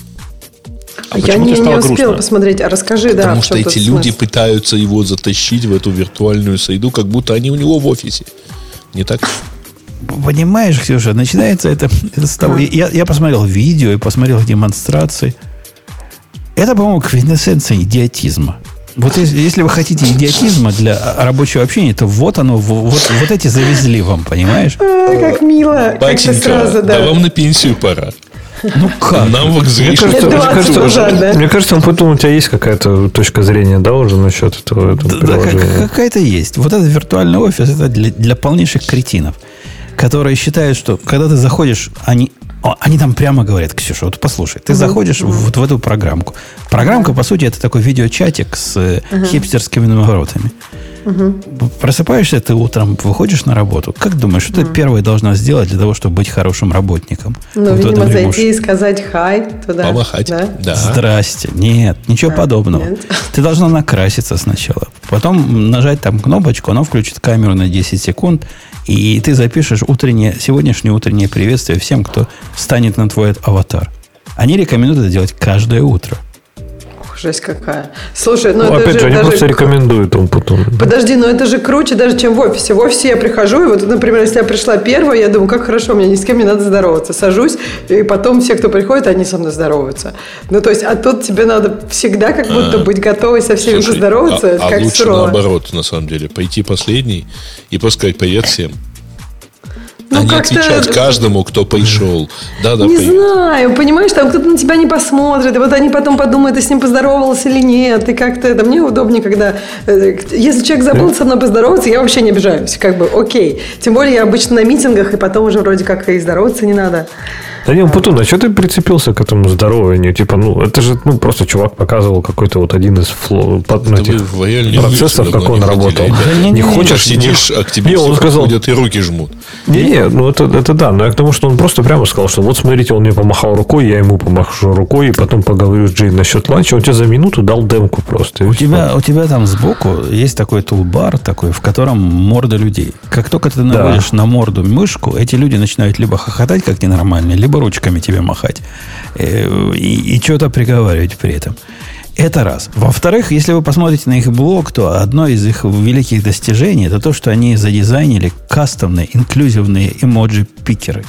А я не, не успела грустно? посмотреть, а расскажи,
Потому
да.
Потому что эти люди смысл? пытаются его затащить в эту виртуальную среду, как будто они у него в офисе. Не так?
Понимаешь, Ксюша, начинается это, это <laughs> с того. Я, я посмотрел видео и посмотрел демонстрации. Это, по-моему, квинтэссенция идиотизма. Вот если, если вы хотите идиотизма для рабочего общения, то вот оно, вот, вот эти завезли вам, понимаешь?
А, как мило.
Батенька, сразу, да. да вам на пенсию пора.
Ну как?
Нам в мне
кажется, мне, кажется, назад, да? мне кажется, он потом у тебя есть какая-то точка зрения, да, уже насчет этого, этого да, приложения?
Да, какая-то есть. Вот этот виртуальный офис, это для, для полнейших кретинов которые считают, что когда ты заходишь, они, они там прямо говорят, Ксюша, вот послушай, ты угу, заходишь угу. вот в эту программку. Программка, по сути, это такой видеочатик с угу. хипстерскими наворотами. Угу. Просыпаешься ты утром, выходишь на работу. Как думаешь, что угу. ты первое должна сделать для того, чтобы быть хорошим работником?
Ну, вот видимо, зайти и сказать хай туда.
Помахать. Да?
да. Здрасте. Нет, ничего а, подобного. Нет. <laughs> Ты должна накраситься сначала. Потом нажать там кнопочку, она включит камеру на 10 секунд, и ты запишешь утреннее, сегодняшнее утреннее приветствие всем, кто станет на твой аватар. Они рекомендуют это делать каждое утро
жесть какая. Слушай,
ну, ну это опять же, они даже... просто рекомендуют он потом.
Подожди, но это же круче даже, чем в офисе. В офисе я прихожу, и вот, например, если я пришла первая, я думаю, как хорошо, мне ни с кем не надо здороваться. Сажусь, и потом все, кто приходит, они со мной здороваются. Ну, то есть, а тут тебе надо всегда как будто а, быть готовой со всеми Слушай, поздороваться.
А,
как
а лучше сурово. наоборот, на самом деле. Пойти последний и просто сказать привет всем.
Ну,
а не отвечать каждому, кто пришел. Да, да,
Не
привет.
знаю, понимаешь, там кто-то на тебя не посмотрит, и вот они потом подумают, ты с ним поздоровался или нет, и как-то это мне удобнее, когда э, если человек забыл со мной поздороваться, я вообще не обижаюсь, как бы окей. Тем более я обычно на митингах, и потом уже вроде как и здороваться не надо.
Да не, Путун, а что ты прицепился к этому здоровению? Типа, ну, это же, ну, просто чувак показывал какой-то вот один из фло, под- ну,
Да
этих процессов, как он
не
работал. Не, хочешь,
Сидишь, а тебе
не, он сказал,
и руки жмут.
не-не, ну это, это да, но я к тому, что он просто прямо сказал, что вот смотрите, он мне помахал рукой, я ему помашу рукой, и потом поговорю с Джейн насчет ланча, он тебе за минуту дал демку просто.
У тебя, у тебя там сбоку есть такой тулбар, такой, в котором морда людей. Как только ты наводишь на морду мышку, эти люди начинают либо хохотать как ненормальные, либо ручками тебе махать. Э, И, и что-то приговаривать при этом. Это раз. Во-вторых, если вы посмотрите на их блог, то одно из их великих достижений это то, что они задизайнили кастомные, инклюзивные эмоджи-пикеры.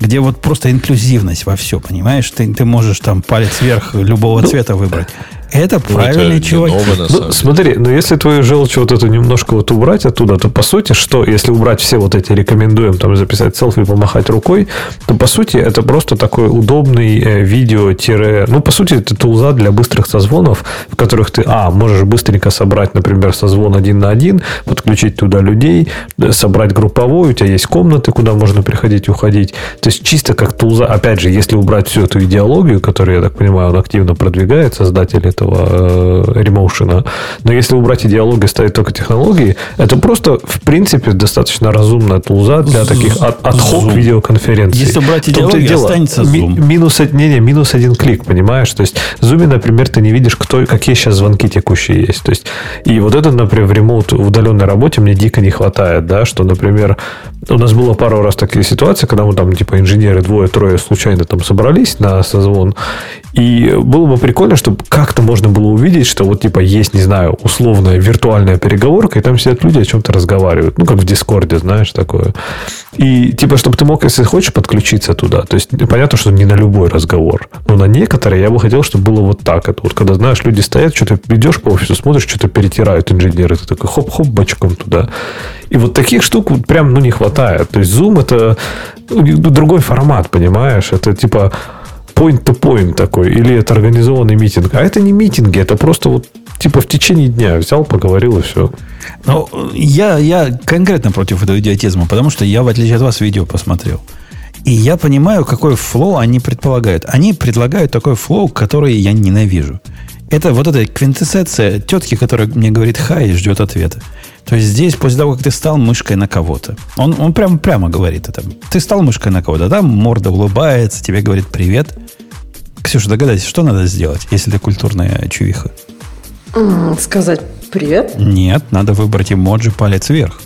Где вот просто инклюзивность во все, понимаешь? Ты, ты можешь там палец вверх любого цвета выбрать. Это
Ну,
правильный
это
чувак.
ново, на
Ну, смотри, но если твою желчь вот эту немножко вот убрать оттуда, то по сути, что, если убрать все вот эти рекомендуем, там записать селфи, помахать рукой, то по сути это просто такой удобный э, видео тире, ну по сути это тулза для быстрых созвонов, в которых ты, а, можешь быстренько собрать, например, созвон один на один, подключить туда людей, собрать групповой, у тебя есть комнаты, куда можно приходить и уходить. То есть чисто как тулза, опять же, если убрать всю эту идеологию, которую, я так понимаю, он активно продвигает, создатель этого э, ремоушена, но если убрать идеологию, ставить только технологии, это просто, в принципе, достаточно разумная тулза для таких от, хок
Zoom.
видеоконференций.
Если убрать
и
идеологию,
дело.
останется Zoom.
минус, не, не, минус один клик, понимаешь? То есть в Zoom, например, ты не видишь, кто, какие сейчас звонки текущие есть. То есть, и вот это, например, в ремоут, в удаленной работе мне дико не хватает, да, что, например, у нас было пару раз такие ситуации, когда мы там, типа, инженеры двое-трое случайно там собрались на созвон, и было бы прикольно, чтобы как-то можно было увидеть, что вот, типа, есть, не знаю, условная виртуальная переговорка, и там сидят люди о чем-то разговаривают. Ну, как в Дискорде, знаешь, такое. И, типа, чтобы ты мог, если хочешь, подключиться туда. То есть, понятно, что не на любой разговор. Но на некоторые я бы хотел, чтобы было вот так. Это вот, когда, знаешь, люди стоят, что-то идешь по офису, смотришь, что-то перетирают инженеры. Ты такой хоп-хоп бочком туда. И вот таких штук вот прям, ну, не хватает. То есть, Zoom это ну, другой формат, понимаешь? Это, типа, point-to-point такой, или это организованный митинг. А это не митинги, это просто вот типа в течение дня взял, поговорил и все.
Ну, я, я конкретно против этого идиотизма, потому что я, в отличие от вас, видео посмотрел. И я понимаю, какой flow они предполагают. Они предлагают такой flow, который я ненавижу. Это вот эта квинтэссенция тетки, которая мне говорит хай и ждет ответа. То есть здесь, после того, как ты стал мышкой на кого-то, он, он прямо, прямо говорит это. Ты стал мышкой на кого-то, там морда улыбается, тебе говорит привет. Ксюша, догадайся, что надо сделать, если ты культурная чувиха?
Сказать привет.
Нет, надо выбрать эмоджи палец вверх.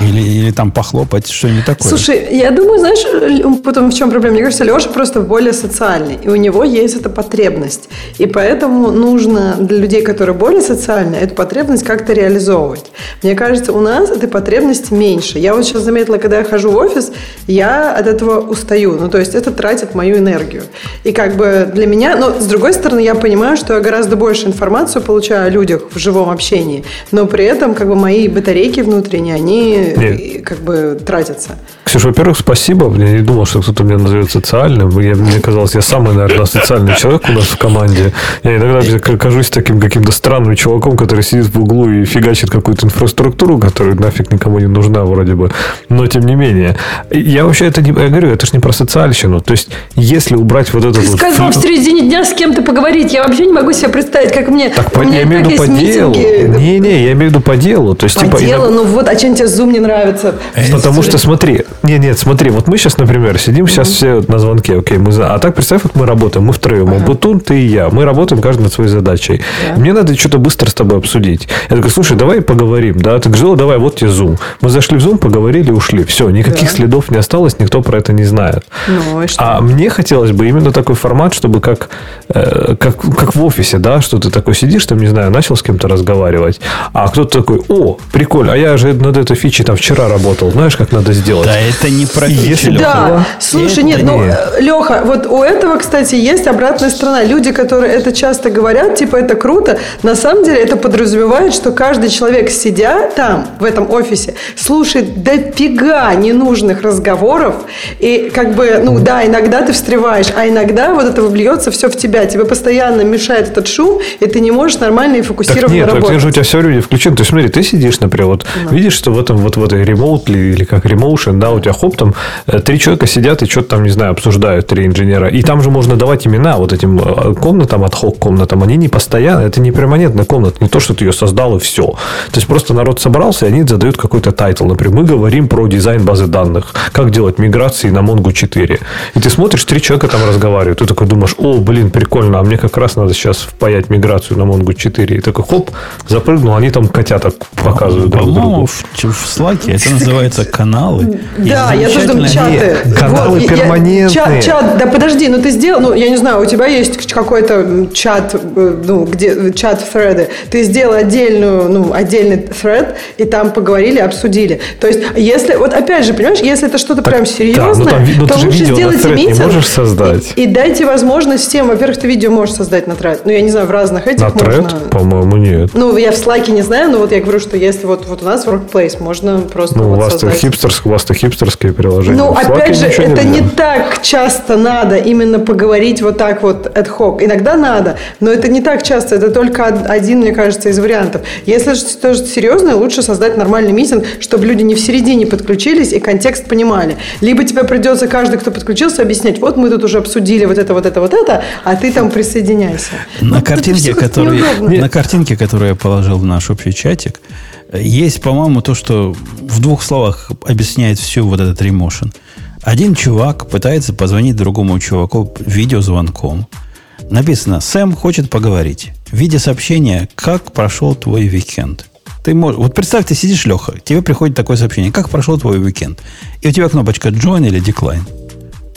Или, или там похлопать что-нибудь такое.
Слушай, я думаю, знаешь, потом в чем проблема? Мне кажется, Леша просто более социальный, и у него есть эта потребность. И поэтому нужно для людей, которые более социальны, эту потребность как-то реализовывать. Мне кажется, у нас этой потребности меньше. Я вот сейчас заметила, когда я хожу в офис, я от этого устаю. Ну, то есть это тратит мою энергию. И как бы для меня, но с другой стороны, я понимаю, что я гораздо больше информацию получаю о людях в живом общении, но при этом как бы мои батарейки внутренние, они
Нет.
как бы тратятся.
Ксюша, во-первых, спасибо. Я не думал, что кто-то меня назовет социальным. Я, мне казалось, я самый, наверное, социальный человек у нас в команде. Я иногда кажусь таким каким-то странным чуваком, который сидит в углу и фигачит какую-то инфраструктуру, которая нафиг никому не нужна вроде бы. Но, тем не менее. Я вообще это не... Я говорю, это же не про социальщину. То есть, если убрать вот этот
Ты
вот...
сказал в середине дня с кем-то поговорить. Я вообще не могу себе представить, как мне...
Так, по, я имею в виду по делу. Не-не, я имею в виду по делу. То есть,
По
типа,
делу,
иногда-
ну вот, а чем тебе Zoom не нравится?
Потому что, смотри, не, нет, смотри, вот мы сейчас, например, сидим сейчас все на звонке, окей, мы за... а так представь, вот мы работаем, мы втроем, ага. Бутун, ты и я, мы работаем каждый над своей задачей.
Да.
Мне надо что-то быстро с тобой обсудить. Я такой, слушай, давай поговорим, да? Ты говоришь, «О, давай, вот тебе Zoom. Мы зашли в Zoom, поговорили, ушли. Все, никаких следов не осталось, никто про это не знает.
Ну?
А мне хотелось бы именно такой формат, чтобы как, э, как, как в офисе, да, что ты такой сидишь, там, не знаю, начал с кем-то разговаривать, а кто-то такой, о, прикольно, а я же над этой фичей там вчера работал. Знаешь, как надо сделать?
Да, это не про фичи,
Леха. Да, слушай, нет, ну, Леха, вот у этого, кстати, есть обратная сторона. Люди, которые это часто говорят, типа, это круто, на самом деле это подразумевает, что каждый человек, сидя там, в этом офисе, слушает дофига ненужных разговоров, и как бы, ну да, иногда ты встреваешь, а иногда вот это вльется все в тебя. Тебе постоянно мешает этот шум, и ты не можешь нормально и фокусированно
так нет,
работать.
Так же у тебя все люди включены. То есть, смотри, ты сидишь, например, вот да. видишь, что в этом вот в этой Remotely или как Remotion, да, у тебя хоп, там э, три человека сидят и что-то там, не знаю, обсуждают, три инженера. И там же можно давать имена вот этим э, комнатам, ad hoc комнатам. Они не постоянно, это не перманентная комната, не то, что ты ее создал и все. То есть, просто народ собрался, и они задают какой-то title. Например, мы говорим про дизайн базы данных, как делать миграции на Mongo 4. И ты смотришь, три человека там разговаривают. Ты такой думаешь, о, блин, прикольно, а мне как раз надо сейчас впаять миграцию на Mongo 4. И такой, хоп, запрыгнул, они там котята показывают друг другу.
В, в Slack это называется каналы.
Да, я тоже думаю, чаты.
Каналы перманентные.
Чат, да подожди, ну ты сделал, ну я не знаю, у тебя есть какой-то чат, э, ну где чат thread, ты сделал отдельную, ну отдельный thread и там поговорили, обсудили. То есть если, вот опять же, понимаешь, если это что-то прям серьезное, да, ну, там, ну, то лучше сделайте митинг.
можешь создать.
И, и дайте возможность всем, во-первых, ты видео можешь создать на thread. Ну я не знаю, в разных этих
на
можно.
Thread? По-моему, нет.
Ну я в Slack не знаю, но вот я говорю, что если вот, вот у нас workplace, можно просто
ну,
вот
у вас
создать.
хипстерское, у вас-то хипстерское приложение.
Ну, опять же, это не так часто надо именно поговорить вот так вот ad hoc. Иногда надо, но это не так часто. Это только один, мне кажется, из вариантов. Если что-то серьезное, лучше создать нормальный митинг, чтобы люди не в середине подключились и контекст понимали. Либо тебе придется каждый, кто подключился, объяснять, вот мы тут уже обсудили вот это, вот это, вот это, а ты там присоединяйся.
На, картинке, который, на картинке, которую я положил в наш общий чатик, есть, по-моему, то, что в двух словах объясняет всю вот этот ремошен. Один чувак пытается позвонить другому чуваку видеозвонком. Написано, Сэм хочет поговорить. В виде сообщения, как прошел твой уикенд. Ты можешь, вот представь, ты сидишь, Леха, тебе приходит такое сообщение, как прошел твой уикенд. И у тебя кнопочка join или decline.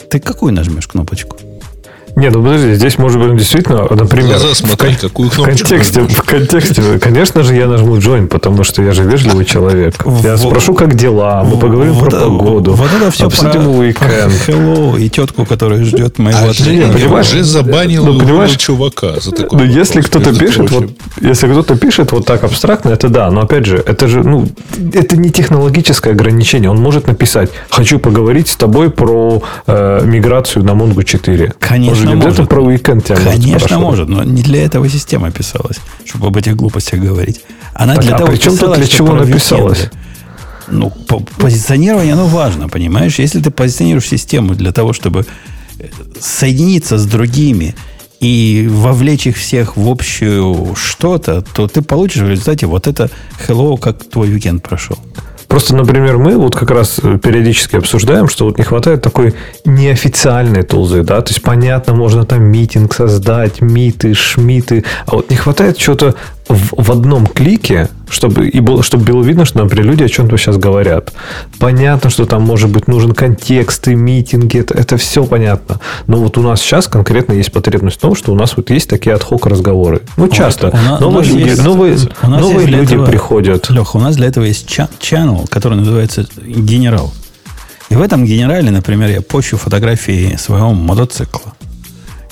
Ты какую нажмешь кнопочку?
Нет, ну подожди, здесь может быть действительно, например,
в, кон- какую
в контексте, в контексте, конечно же, я нажму join, потому что я же вежливый человек. <laughs> Я спрошу, как дела, мы поговорим про погоду,
вот это все
обсудим уикенд. <laughs>
Hello и тетку, которая ждет моего
а ответа. Понимаешь, уже забанил ну, понимаешь, чувака за такое.
Ну, если кто-то пишет, вот, если кто-то пишет вот так абстрактно, это да, но опять же, это же, ну, это не технологическое ограничение. Он может написать, хочу поговорить с тобой про э, миграцию на Mongo 4.
Конечно,
Конечно, может. Это про уикенд
тебя Конечно, может, но не для этого система писалась, чтобы об этих глупостях говорить. Она так, для а того
причем
писалась,
для чего написалась?
Ну, позиционирование, оно важно, понимаешь? Если ты позиционируешь систему для того, чтобы э, соединиться с другими и вовлечь их всех в общую что-то, то ты получишь в результате вот это hello, как твой уикенд прошел.
Просто, например, мы вот как раз э, периодически обсуждаем, что вот не хватает такой неофициальной тулзы, да, то есть понятно, можно там митинг создать, миты, шмиты, а вот не хватает чего-то в, в одном клике, чтобы, и было, чтобы было видно, что, например, люди о чем-то сейчас говорят. Понятно, что там может быть нужен контекст и митинги, это, это все понятно. Но вот у нас сейчас конкретно есть потребность в том, что у нас вот есть такие отхок разговоры. Ну, часто. Вот, новые люди, есть, новые, новые люди этого, приходят.
Леха, у нас для этого есть channel, который называется генерал. И в этом генерале, например, я почу фотографии своего мотоцикла.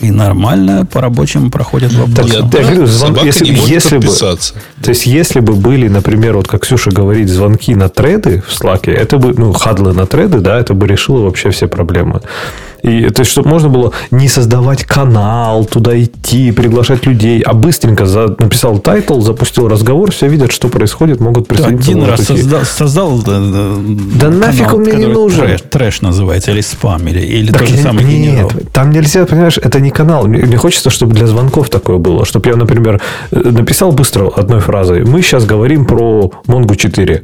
И нормально по рабочим проходят вопросы.
Я, я говорю, звон, если, если бы, то есть, если бы были, например, вот как Ксюша говорит, звонки на треды в Slack, это бы, ну, huddle ы на треды, да, это бы решило вообще все проблемы. И, то есть, чтобы можно было не создавать канал, туда идти, приглашать людей, а быстренько за, написал title, запустил разговор, все видят, что происходит, могут присоединиться.
Один раз создал, создал да,
да канал, нафиг он мне не нужен.
Trash, trash называется, или спам, или, или так тот же самый нет, general.
там нельзя, понимаешь, это не канал. Мне, мне хочется, чтобы для звонков такое было. Чтобы я, например, э, написал быстро одной фразой. Мы сейчас говорим про Mongo 4.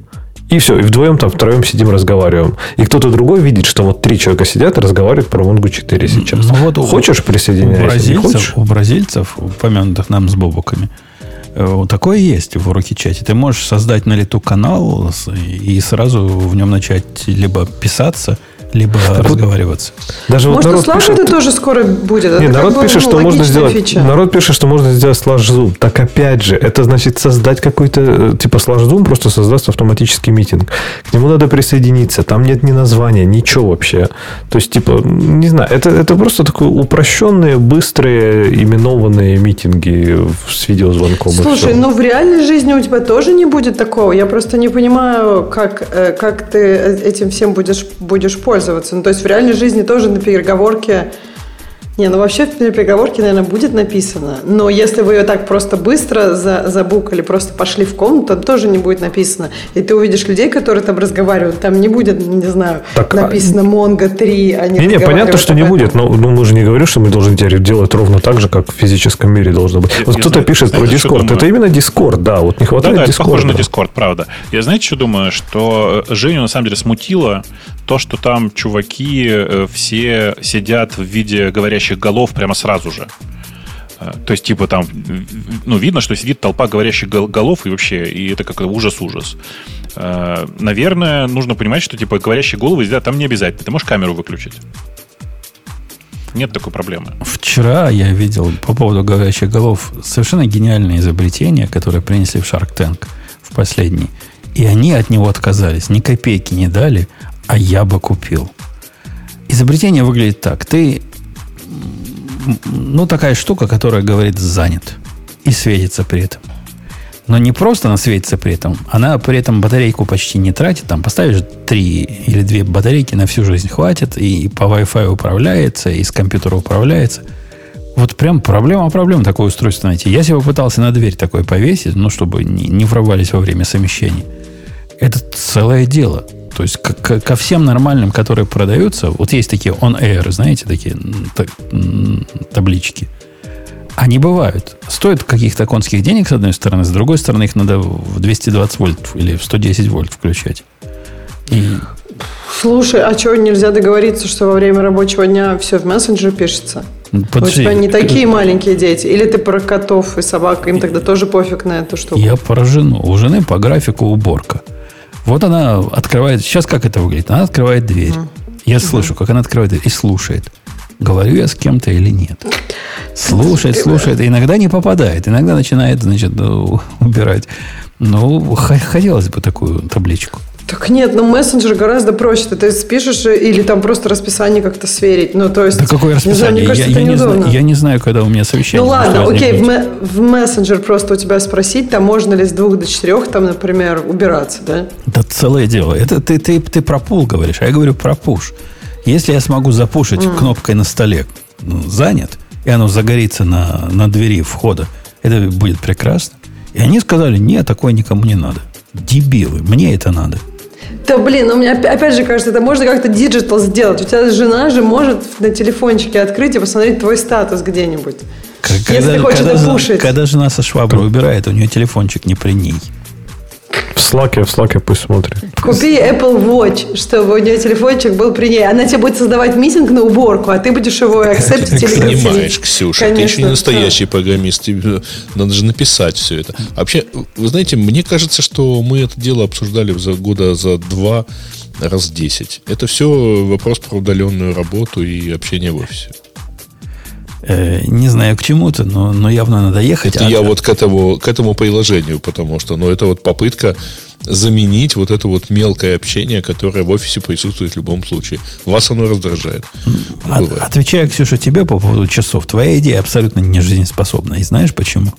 И все, и вдвоем там втроем сидим, разговариваем. И кто-то другой видит, что вот три человека сидят и разговаривают про Монгу 4 сейчас. Ну, вот хочешь присоединяйся? У
бразильцев, у бразильцев, упомянутых нам с бобуками, э, Такое есть в уроке чате. Ты можешь создать на лету канал и сразу в нем начать либо писаться, либо так разговариваться.
Даже Может, вот народ пишет... это тоже скоро будет.
Нет, народ пишет, что можно сделать. Фича. Народ пишет, что можно сделать слаж зум. Так опять же, это значит создать какой-то э, типа слаж зум просто создаст автоматический митинг. К нему надо присоединиться. Там нет ни названия, ничего вообще. То есть, типа, не знаю, это, это просто такое упрощенные, быстрые, именованные митинги с видеозвонком.
Слушай, ну в реальной жизни у тебя тоже не будет такого. Я просто не понимаю, как, э, как ты этим всем будешь, будешь пользоваться пользоваться. Ну, то есть в реальной жизни тоже на переговорке не, ну вообще в переговорке, наверное, будет написано. Но если вы ее так просто быстро за, забукали, просто пошли в комнату, там тоже не будет написано. И ты увидишь людей, которые там разговаривают, там не будет, не знаю, так, а написано Mongo 3, а
не Не, понятно, что не будет, но, но мы же не говорим, что мы должны теперь делать ровно так же, как в физическом мире должно быть. Я, вот кто-то пишет знаете, про Discord. Это именно Discord, да, вот не хватает да, да, Discord.
похоже на Discord, правда. Я знаете, что думаю? Что Женю на самом деле смутило то, что там чуваки э, все сидят в виде говорящих голов прямо сразу же. Э, то есть, типа, там, ну, видно, что сидит толпа говорящих голов, и вообще, и это как ужас-ужас. Э, наверное, нужно понимать, что, типа, говорящие головы сидят там не обязательно. Ты можешь камеру выключить. Нет такой проблемы.
Вчера я видел по поводу говорящих голов совершенно гениальное изобретение, которое принесли в Shark Tank в последний. И они от него отказались. Ни копейки не дали, а я бы купил. Изобретение выглядит так. Ты, ну, такая штука, которая говорит «занят» и светится при этом. Но не просто она светится при этом, она при этом батарейку почти не тратит. Там поставишь три или две батарейки на всю жизнь хватит, и по Wi-Fi управляется, и с компьютера управляется. Вот прям проблема проблема такое устройство найти. Я себе пытался на дверь такое повесить, ну, чтобы не, не врывались во время совмещения. Это целое дело. То есть к, ко всем нормальным, которые продаются, вот есть такие on-air, знаете, такие таблички. Они бывают. Стоят каких-то конских денег, с одной стороны, с другой стороны, их надо в 220 вольт или в 110 вольт включать.
И... Слушай, а что, нельзя договориться, что во время рабочего дня все в мессенджер пишется? Подожди, у тебя не такие маленькие дети. Или ты про котов и собак, им тогда тоже пофиг на эту штуку.
Я про жену. У жены по графику уборка. Вот она открывает... Сейчас как это выглядит? Она открывает дверь. Mm. Я mm-hmm. слышу, как она открывает дверь и слушает. Говорю я с кем-то или нет. Слушает, слушает. Иногда не попадает. Иногда начинает, значит, убирать. Ну, хотелось бы такую табличку.
Так нет, ну мессенджер гораздо проще. Ты, ты спишешь или там просто расписание как-то сверить. Ну, то есть...
Да какое расписание? Не знаю, кажется, я, я, не знаю, я не знаю, когда у меня совещание.
Ну ладно, окей, в, в мессенджер просто у тебя спросить, там можно ли с двух до четырех, там, например, убираться, да?
Да целое дело. Это ты, ты, ты про pull говоришь, а я говорю про push. Если я смогу запушить mm. кнопкой на столе ну, занят, и оно загорится на, на двери входа, это будет прекрасно. И они сказали, нет, такое никому не надо. Дебилы, мне это надо.
Да, блин, ну, мне опять же кажется, это можно как-то digital сделать. У тебя жена же может на телефончике открыть и посмотреть твой статус где-нибудь.
Когда, если хочет когда. Когда жена со шваброй убирает, у нее телефончик не при ней.
В Slack, в Slack пусть смотрит.
Купи Apple Watch, чтобы у нее телефончик был при ней. Она тебе будет создавать митинг на уборку, а ты будешь его акцептить
или не понимаешь, Ксюша, Конечно, ты еще не настоящий программист. Тебе надо же написать все это. Вообще, вы знаете, мне кажется, что мы это дело обсуждали за года за два раз десять. Это все вопрос про удаленную работу и общение в офисе.
Э, не знаю к чему-то, но, но явно надо ехать.
Это а я вот к этому, к этому приложению, потому что ну, это вот попытка заменить вот это вот мелкое общение, которое в офисе присутствует в любом случае. Вас оно раздражает.
От, отвечая, Ксюша, тебе по поводу часов. Твоя идея абсолютно не жизнеспособна. И знаешь почему?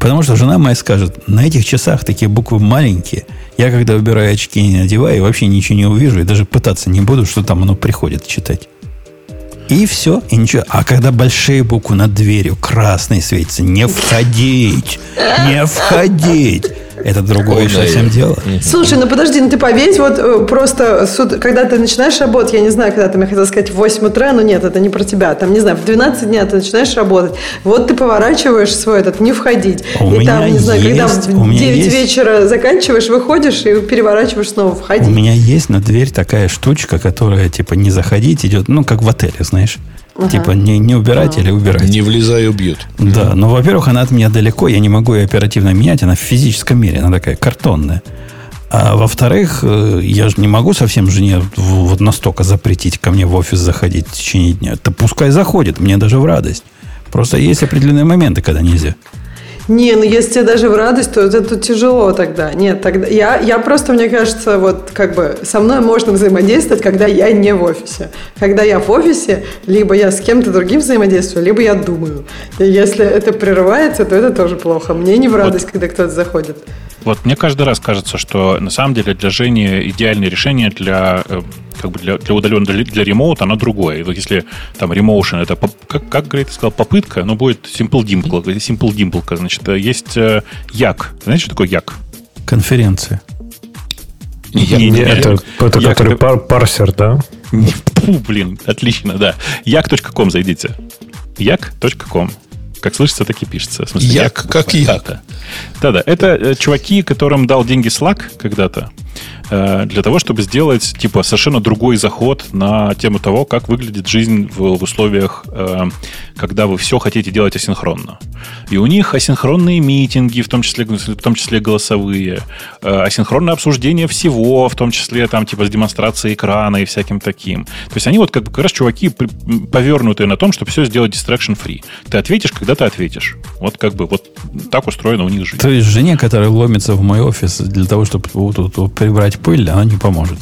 Потому что жена моя скажет, на этих часах такие буквы маленькие. Я, когда убираю очки, не надеваю, вообще ничего не увижу. И даже пытаться не буду, что там оно приходит читать. И все, и ничего. А когда большие буквы над дверью красные светятся, не входить, не входить. Это другое Ой, совсем дело.
Слушай, ну подожди, ну ты повесь, вот э, просто, когда ты начинаешь работать, я не знаю, когда там, я хотела сказать, в 8 утра, но нет, это не про тебя. Там, не знаю, в 12 дня ты начинаешь работать. Вот ты поворачиваешь свой этот, не входить.
У и там, не знаю, есть, когда
в 9 есть, вечера заканчиваешь, выходишь и переворачиваешь снова входить.
У меня есть на дверь такая штучка, которая, типа, не заходить идет, ну, как в отеле, знаешь. Ага. Типа не, не убирать ага. или убирать.
Не влезай, убьют.
Да, но, во-первых, она от меня далеко, я не могу ее оперативно менять, она в физическом мире, она такая картонная. А во-вторых, э, я же не могу совсем жене вот настолько запретить ко мне в офис заходить в течение дня. Да пускай заходит, мне даже в радость. Просто есть определенные моменты, когда нельзя.
Не, ну если тебе даже в радость, то это тяжело тогда. Нет, тогда я, я просто, мне кажется, вот как бы со мной можно взаимодействовать, когда я не в офисе. Когда я в офисе, либо я с кем-то другим взаимодействую, либо я думаю. И если это прерывается, то это тоже плохо. Мне не в радость, вот, когда кто-то заходит.
Вот мне каждый раз кажется, что на самом деле для Жени идеальное решение для э, как бы для, для удаленного, для, для ремоута оно другое. И если там ремоушен, это, как, как Грейт сказал, попытка, но будет Simple Dimple. Simple Dimple, значит, э, есть э, Як. Знаете, что такое Як?
Конференция.
Не, не, не, это, это як, который пар, парсер, да? <laughs>
Фу, блин, отлично, да. Як.ком зайдите. Як.ком. Как слышится, так и пишется. В
смысле, як, як как як.
Да-да, это э, чуваки, которым дал деньги Slack когда-то. Э, для того, чтобы сделать типа совершенно другой заход на тему того, как выглядит жизнь в, в условиях, э, когда вы все хотите делать асинхронно. И у них асинхронные митинги, в том числе, в том числе голосовые, э, асинхронное обсуждение всего, в том числе там типа с демонстрацией экрана и всяким таким. То есть они вот как, как раз чуваки повернутые на том, чтобы все сделать distraction free. Ты ответишь, когда ты ответишь. Вот как бы вот так устроена у них жизнь.
То есть жене, которая ломится в мой офис для того, чтобы вот, вот, вот, прибрать пыль, она не поможет.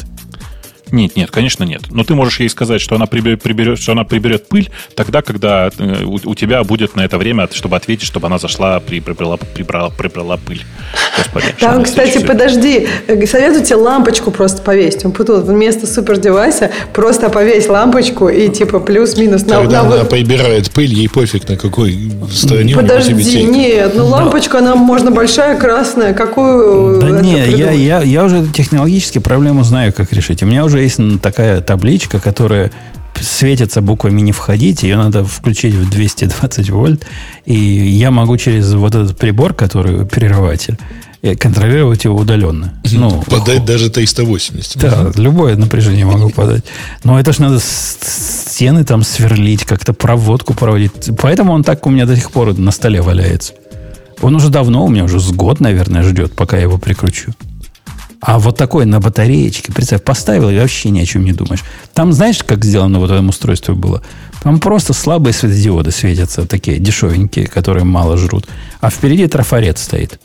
Нет, нет, конечно, нет. Но ты можешь ей сказать, что она приберет, приберет, что она приберет пыль тогда, когда э, у, у тебя будет на это время, чтобы ответить, чтобы она зашла, при, прибрала, прибрала, прибрала пыль.
Господи, Там, кстати, подожди, э, советую тебе лампочку просто повесить. Он тут вместо супер девайса просто повесь лампочку и типа плюс-минус.
Когда на, она на... прибирает пыль, ей пофиг на какой стороне
Подожди, нет, ну лампочка, она можно большая, красная, какую...
Да не, я, я, я уже технологически проблему знаю, как решить. У меня уже есть такая табличка, которая светится буквами «не входить», ее надо включить в 220 вольт, и я могу через вот этот прибор, который прерыватель, э, контролировать его удаленно.
Ну, подать даже 380.
Да, любое напряжение могу подать. Но это ж надо стены там сверлить, как-то проводку проводить. Поэтому он так у меня до сих пор на столе валяется. Он уже давно, у меня уже с год, наверное, ждет, пока я его прикручу. А вот такой на батареечке, представь, поставил и вообще ни о чем не думаешь. Там знаешь, как сделано вот в этом устройстве было? Там просто слабые светодиоды светятся, такие дешевенькие, которые мало жрут. А впереди трафарет стоит.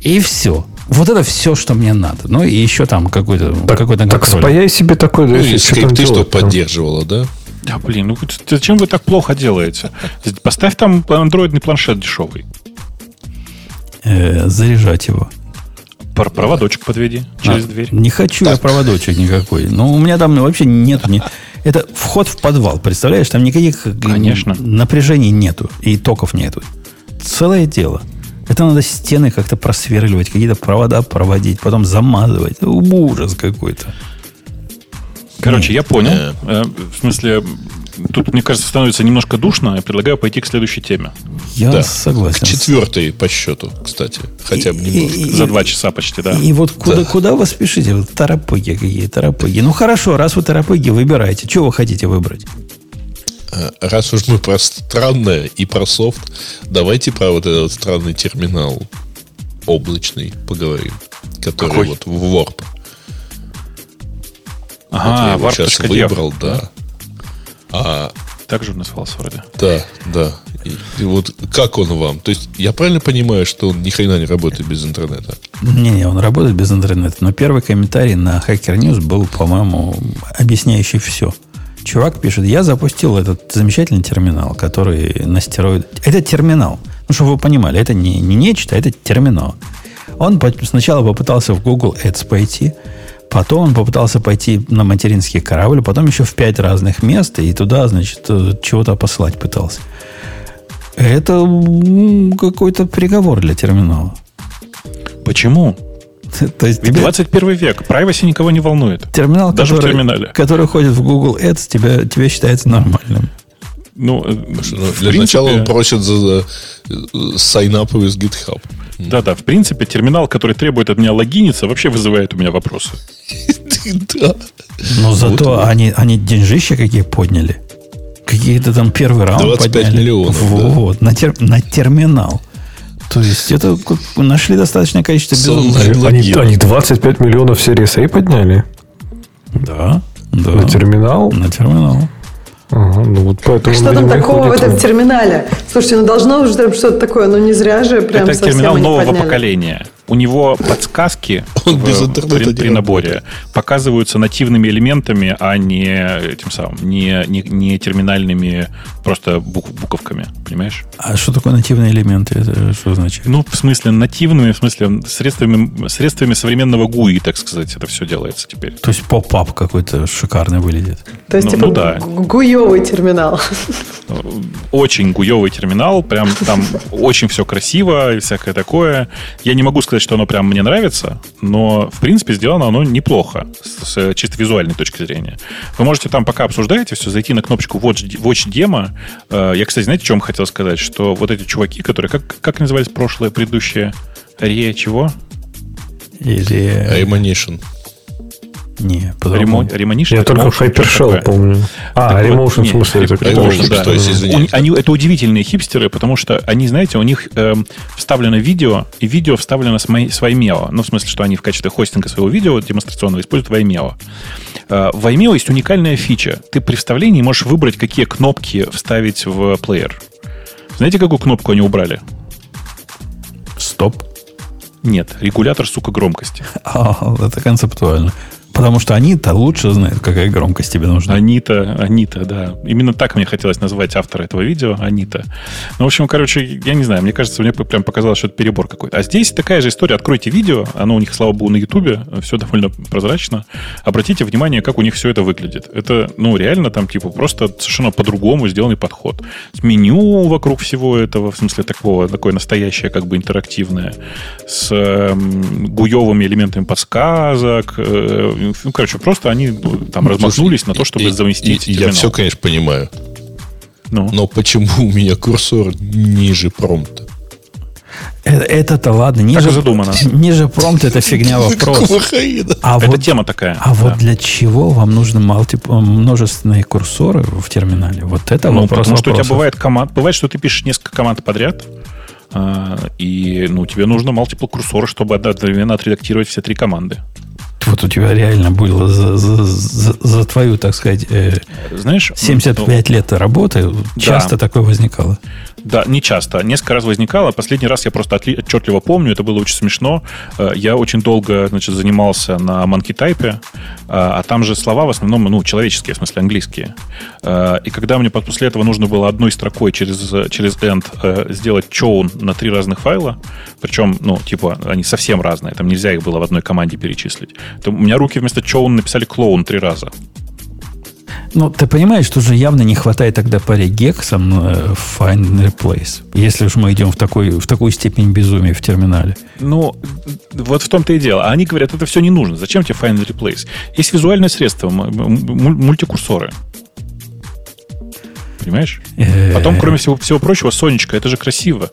И все. Вот это все, что мне надо. Ну и еще там какой-то
так,
какой-то
Так спаяй себе такой,
ну, и скрипты, что поддерживало, да?
Да, блин, ну зачем вы так плохо делаете? Поставь там андроидный планшет дешевый.
Э, заряжать его.
Проводочек подведи через а, дверь.
Не хочу так. я проводочек никакой. Ну, у меня там вообще нет. Ни... Это вход в подвал, представляешь? Там никаких
Конечно.
напряжений нету и токов нету. Целое дело. Это надо стены как-то просверливать, какие-то провода проводить, потом замазывать. Ужас какой-то.
Короче, я понял. Э, в смысле, тут, мне кажется, становится немножко душно. Я предлагаю пойти к следующей теме.
Я да. согласен. К
четвертой по счету, кстати. Хотя бы немножко. И,
и, За два часа почти, да.
И, и вот куда, да. куда вы спешите? Вот тарапыги какие, тарапыги. Ну хорошо, раз вы тарапыги, выбирайте. Чего вы хотите выбрать?
А, раз уж мы про странное и про софт, давайте про вот этот странный терминал облачный поговорим, который Какой? вот в Warp.
Ага, вот я его сейчас
выбрал, да.
А, так же он назывался вроде.
Да, да. И, и вот как он вам? То есть я правильно понимаю, что он ни хрена не работает без интернета?
Не-не, он работает без интернета. Но первый комментарий на Hacker News был, по-моему, объясняющий все. Чувак пишет, я запустил этот замечательный терминал, который на стероид... Это терминал. Ну, чтобы вы понимали, это не, не нечто, это терминал. Он сначала попытался в Google Ads пойти, Потом он попытался пойти на материнский корабль, потом еще в пять разных мест, и туда, значит, э, чего-то посылать пытался. Это какой-то приговор для терминала.
Почему? <laughs> То есть Ведь 21 век, privacy никого не волнует.
Терминал, Даже который, в терминале. который ходит в Google Ads, тебя, тебя считается нормальным.
Ну, э, ну для принципе... начала он просит за, за sign up with GitHub.
Да-да, в принципе, терминал, который требует от меня логиниться, вообще вызывает у меня вопросы.
Да. Но зато они, они деньжища какие подняли. Какие-то там первый раунд 25
подняли. миллионов.
Вот, на, тер, на терминал. То есть это нашли достаточное количество безумных.
Они, они 25 миллионов серии A подняли?
Да. да.
На терминал?
На терминал.
Ага, ну вот поэтому,
что там такого в этом терминале? Слушайте, ну должно же там что-то такое, ну не зря же прям
Это терминал нового подняли. поколения у него подсказки <laughs> Он в, без при, при наборе показываются нативными элементами, а не этим самым, не, не, не терминальными просто бук, буковками, понимаешь?
А что такое нативные элементы? Это что значит?
Ну, в смысле нативными, в смысле средствами, средствами современного GUI, так сказать, это все делается теперь.
То есть поп-ап какой-то шикарный выглядит.
То есть, ну, типа, ну, да. гуевый терминал.
Очень гуевый терминал, прям там <laughs> очень все красиво и всякое такое. Я не могу сказать, сказать, что оно прям мне нравится, но, в принципе, сделано оно неплохо с, с чисто визуальной точки зрения. Вы можете там, пока обсуждаете все, зайти на кнопочку Watch, Watch Demo. Э, я, кстати, знаете, о чем хотел сказать? Что вот эти чуваки, которые... Как, как назывались прошлое, предыдущее? Ре чего?
Или...
Emanition.
Не,
по-другому. Ремонишн? Я только Hypershell помню. А, Remotion, в смысле, это
есть, они, это удивительные хипстеры, потому что они, знаете, у них э, вставлено видео, и видео вставлено с, моей, с Vimeo. Ну, в смысле, что они в качестве хостинга своего видео демонстрационного используют Vimeo. Э, в Vimeo есть уникальная фича. Ты при вставлении можешь выбрать, какие кнопки вставить в плеер. Знаете, какую кнопку они убрали?
Стоп.
Нет, регулятор, сука, громкости. <laughs>
А, это концептуально. Потому что они-то лучше знают, какая громкость тебе нужна.
Они-то, они-то, да. Именно так мне хотелось назвать автора этого видео, они-то. Ну, в общем, короче, я не знаю, мне кажется, мне прям показалось, что это перебор какой-то. А здесь такая же история. Откройте видео, оно у них, слава богу, на Ютубе, все довольно прозрачно. Обратите внимание, как у них все это выглядит. Это, ну, реально там, типа, просто совершенно по-другому сделанный подход. С меню вокруг всего этого, в смысле такого, такое настоящее, как бы интерактивное, с э, гуевыми элементами подсказок, э, ну, короче, просто они ну, там размахнулись на то, чтобы и, заместить
и, Я все, конечно, понимаю. Ну. Но почему у меня курсор ниже промпта?
Э, это-то ладно, ниже, так задумано. <laughs> ниже промпт это фигня <laughs> вопрос.
А это вот, тема такая.
А да. вот для чего вам нужны мультип, множественные курсоры в терминале? Вот это ну, вопрос.
Потому что у тебя бывает команд, бывает, что ты пишешь несколько команд подряд, а, и ну, тебе нужно multiple курсоры, чтобы одновременно отредактировать все три команды.
Вот у тебя реально было за, за, за, за твою, так сказать, э, Знаешь, 75 ну, лет работы часто да. такое возникало.
Да, не часто. Несколько раз возникало. Последний раз я просто отчетливо помню, это было очень смешно. Э, я очень долго значит, занимался на Monkey Type, э, а там же слова в основном ну, человеческие, в смысле английские. Э, и когда мне после этого нужно было одной строкой через, через end сделать chown на три разных файла, причем, ну, типа, они совсем разные, там нельзя их было в одной команде перечислить, то у меня руки вместо chown написали клоун три раза.
Ну, ты понимаешь, что же явно не хватает тогда по регексам э, find and replace, если уж мы идем в, такой, в такую степень безумия в терминале.
Ну, вот в том-то и дело. А они говорят, это все не нужно. Зачем тебе find and replace? Есть визуальное средство, мультикурсоры. Понимаешь? Э, Потом, кроме всего, всего прочего, Сонечка, это же красиво.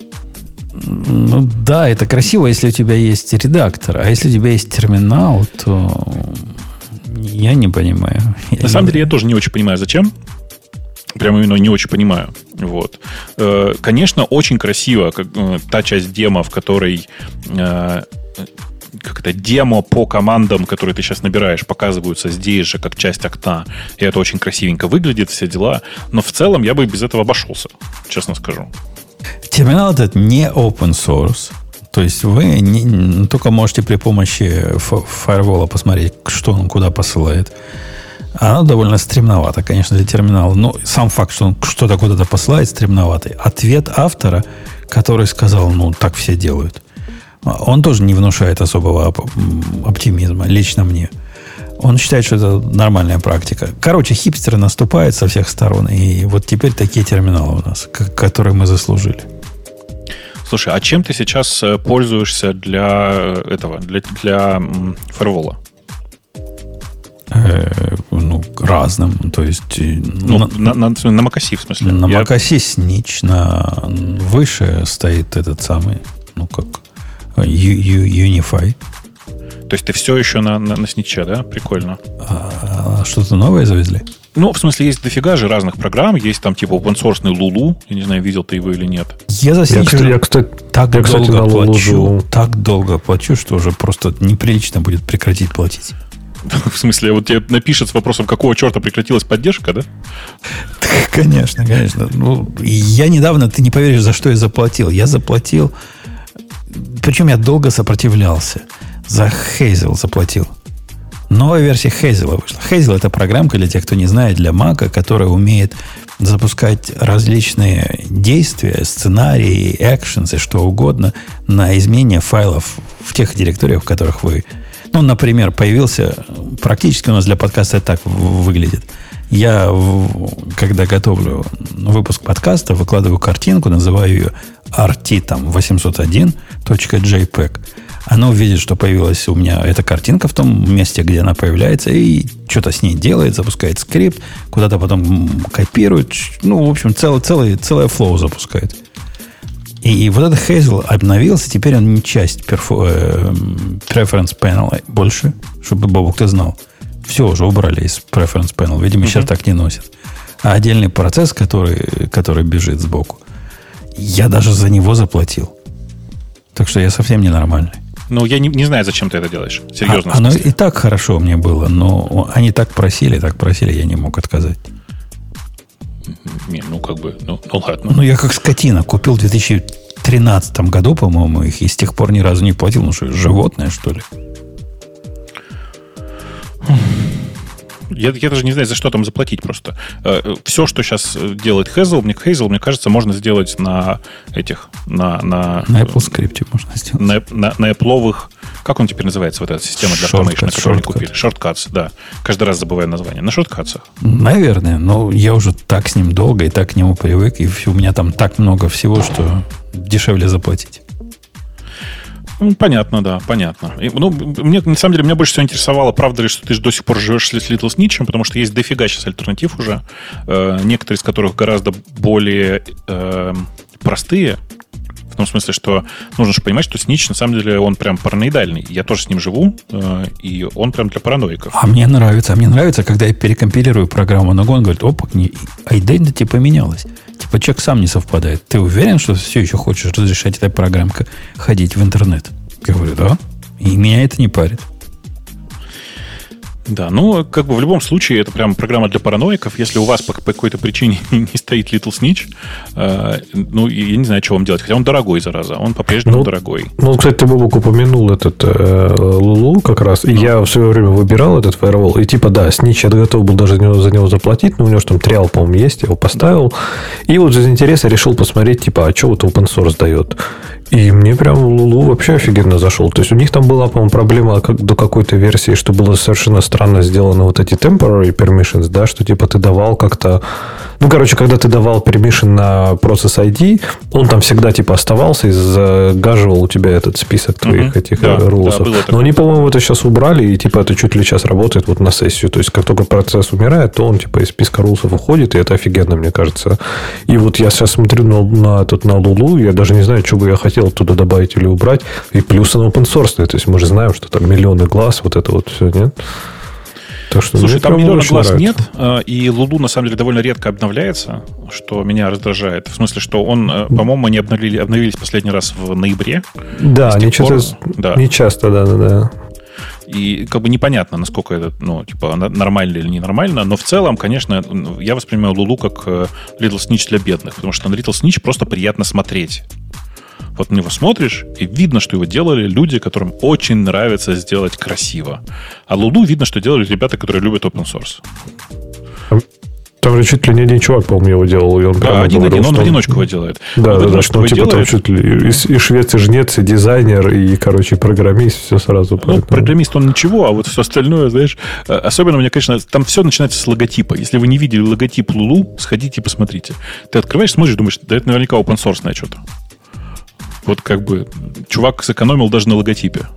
Ну да, это красиво, если у тебя есть редактор. А если у тебя есть терминал, то я не понимаю.
Я На самом деле, я тоже не очень понимаю, зачем. Прямо именно не очень понимаю. Вот. Э, конечно, очень красиво как, э, та часть демо, в которой э, как это, демо по командам, которые ты сейчас набираешь, показываются здесь же, как часть окна. И это очень красивенько выглядит, все дела. Но в целом я бы без этого обошелся, честно скажу.
Терминал этот не open source. То есть вы не, не только можете при помощи фаервола посмотреть, что он куда посылает. Оно довольно стремновато, конечно, для терминала. Но сам факт, что он что-то куда-то посылает, стремноватый. Ответ автора, который сказал, ну, так все делают, он тоже не внушает особого оптимизма, лично мне. Он считает, что это нормальная практика. Короче, хипстеры наступают со всех сторон. И вот теперь такие терминалы у нас, которые мы заслужили.
Слушай, а чем ты сейчас э, пользуешься для э, этого, для, для фаервола?
Э, ну, разным. То есть...
Ну, на, на, на, на macOS, в смысле?
На Я... Snitch, на выше стоит этот самый, ну, как Unify.
То есть ты все еще на, на, на сниче, да? Прикольно.
А, что-то новое завезли?
Ну, в смысле, есть дофига же разных программ. Есть там типа open source Lulu. Я не знаю, видел ты его или нет.
Я за
Я,
Снич
я, кстати,
так
я, кстати,
долго плачу,
живу.
так долго плачу, что уже просто неприлично будет прекратить платить. <laughs>
В смысле, вот тебе напишет с вопросом, какого черта прекратилась поддержка, да? <laughs>
Конечно, конечно. Ну, я недавно, ты не поверишь, за что я заплатил. Я заплатил, причем я долго сопротивлялся. За Hazel заплатил. Новая версия Hazel вышла. Hazel это программка для тех, кто не знает, для Mac, которая умеет запускать различные действия, сценарии, экшенсы, что угодно на изменение файлов в тех директориях, в которых вы... Ну, например, появился... Практически у нас для подкаста так выглядит. Я, когда готовлю выпуск подкаста, выкладываю картинку, называю ее RT там 801.jpg. Оно увидит, что появилась у меня эта картинка в том месте, где она появляется, и что-то с ней делает, запускает скрипт, куда-то потом копирует. Ну, в общем, целый, целый, целое флоу запускает. И, и вот этот Hazel обновился, теперь он не часть перфо- э, Preference Panel больше, чтобы Бобок ты знал. Все уже убрали из Preference Panel. Видимо, сейчас так не носят. А отдельный процесс, который, который бежит сбоку, я даже за него заплатил. Так что я совсем ненормальный.
Ну, я не, не знаю, зачем ты это делаешь. Серьезно.
А- оно и так хорошо мне было, но они так просили, так просили, я не мог отказать.
Не, ну, как бы, ну, ну ладно.
Ну, я как скотина купил в 2013 году, по-моему, их, и с тех пор ни разу не платил. Ну что, животное, что ли?
Я, я даже не знаю, за что там заплатить просто. Все, что сейчас делает Hazel, мне Hazel, мне кажется, можно сделать на этих, на, на,
На Apple скрипте можно сделать.
на, на, на Apple, как он теперь называется, вот эта система для
Shortcut,
которую они купили? Shortcuts, да. Каждый раз забываю название. На шорткатсах.
Наверное, но я уже так с ним долго и так к нему привык, и у меня там так много всего, что дешевле заплатить.
Ну, понятно, да, понятно. И, ну, мне, на самом деле, меня больше всего интересовало, правда ли, что ты до сих пор живешь с Little Snitch, потому что есть дофига сейчас альтернатив уже, э, некоторые из которых гораздо более э, простые, в том смысле, что нужно же понимать, что Snitch, на самом деле, он прям параноидальный. Я тоже с ним живу, э, и он прям для параноиков.
А мне нравится, а мне нравится, когда я перекомпилирую программу на он говорит, опа, identity поменялась. Типа человек сам не совпадает. Ты уверен, что все еще хочешь разрешать этой программкой ходить в интернет? Я говорю, да. И меня это не парит.
Да, ну, как бы в любом случае, это прям программа для параноиков. Если у вас по, по какой-то причине <laughs> не стоит Little Snitch, э, ну, я не знаю, что вам делать. Хотя он дорогой, зараза. Он по-прежнему
Ну,
дорогой.
Ну, кстати, ты, Бобок, упомянул этот э, Лулу как раз. И я в свое время выбирал этот фаервол. И типа, да, Снич я готов был даже за него, за него заплатить, но у него же там триал, по-моему, есть, я его поставил. И вот из интереса решил посмотреть, типа, а что вот open source дает. И мне прям Лулу вообще офигенно зашел. То есть у них там была, по-моему, проблема как, до какой-то версии, что было совершенно странно сделано вот эти temporary permissions, да, что типа ты давал как-то... Ну, короче, когда ты давал permission на процесс ID, он там всегда типа оставался и загаживал у тебя этот список твоих
Мгм.
этих
Да,
э, рулсов.
да,
Но они, по-моему, это сейчас убрали, и типа это чуть ли сейчас работает вот на сессию. То есть, как только процесс умирает, то он типа из списка рулсов уходит, и это офигенно, мне кажется. И вот я сейчас смотрю на, на, этот, на Lulu, я даже не знаю, что бы я хотел туда добавить или убрать. И плюс он open source. То есть, мы же знаем, что там миллионы глаз, вот это вот все, нет? Так что
Слушай, там миллиона глаз
нравится.
нет, э, и Лулу на самом деле довольно редко обновляется, что меня раздражает. В смысле, что он, э, по-моему, они обновили, обновились последний раз в ноябре.
Да, не,
пор, да.
не часто, да, да, да.
И как бы непонятно, насколько это, ну, типа, нормально или ненормально, но в целом, конечно, я воспринимаю Лулу как э, Little Snitch для бедных, потому что на Little Snitch просто приятно смотреть. Вот на него смотришь, и видно, что его делали люди, которым очень нравится сделать красиво. А Лулу видно, что делали ребята, которые любят open source.
Там же чуть ли не один чувак, по-моему, его делал. И он
Да, один,
говорил,
один, он в одиночку его делает.
Да,
Он
да, да, что
его
типа там
делает.
чуть ли и, и швец, и жнец, и дизайнер, и, короче, программист, все сразу.
Ну,
поэтому-
программист он ничего, а вот все остальное, знаешь, э, особенно мне, конечно, там все начинается с логотипа. Если вы не видели логотип Лулу, сходите и посмотрите. Ты открываешь, смотришь, думаешь, да это наверняка open source что-то. Вот как бы чувак сэкономил даже на логотипе.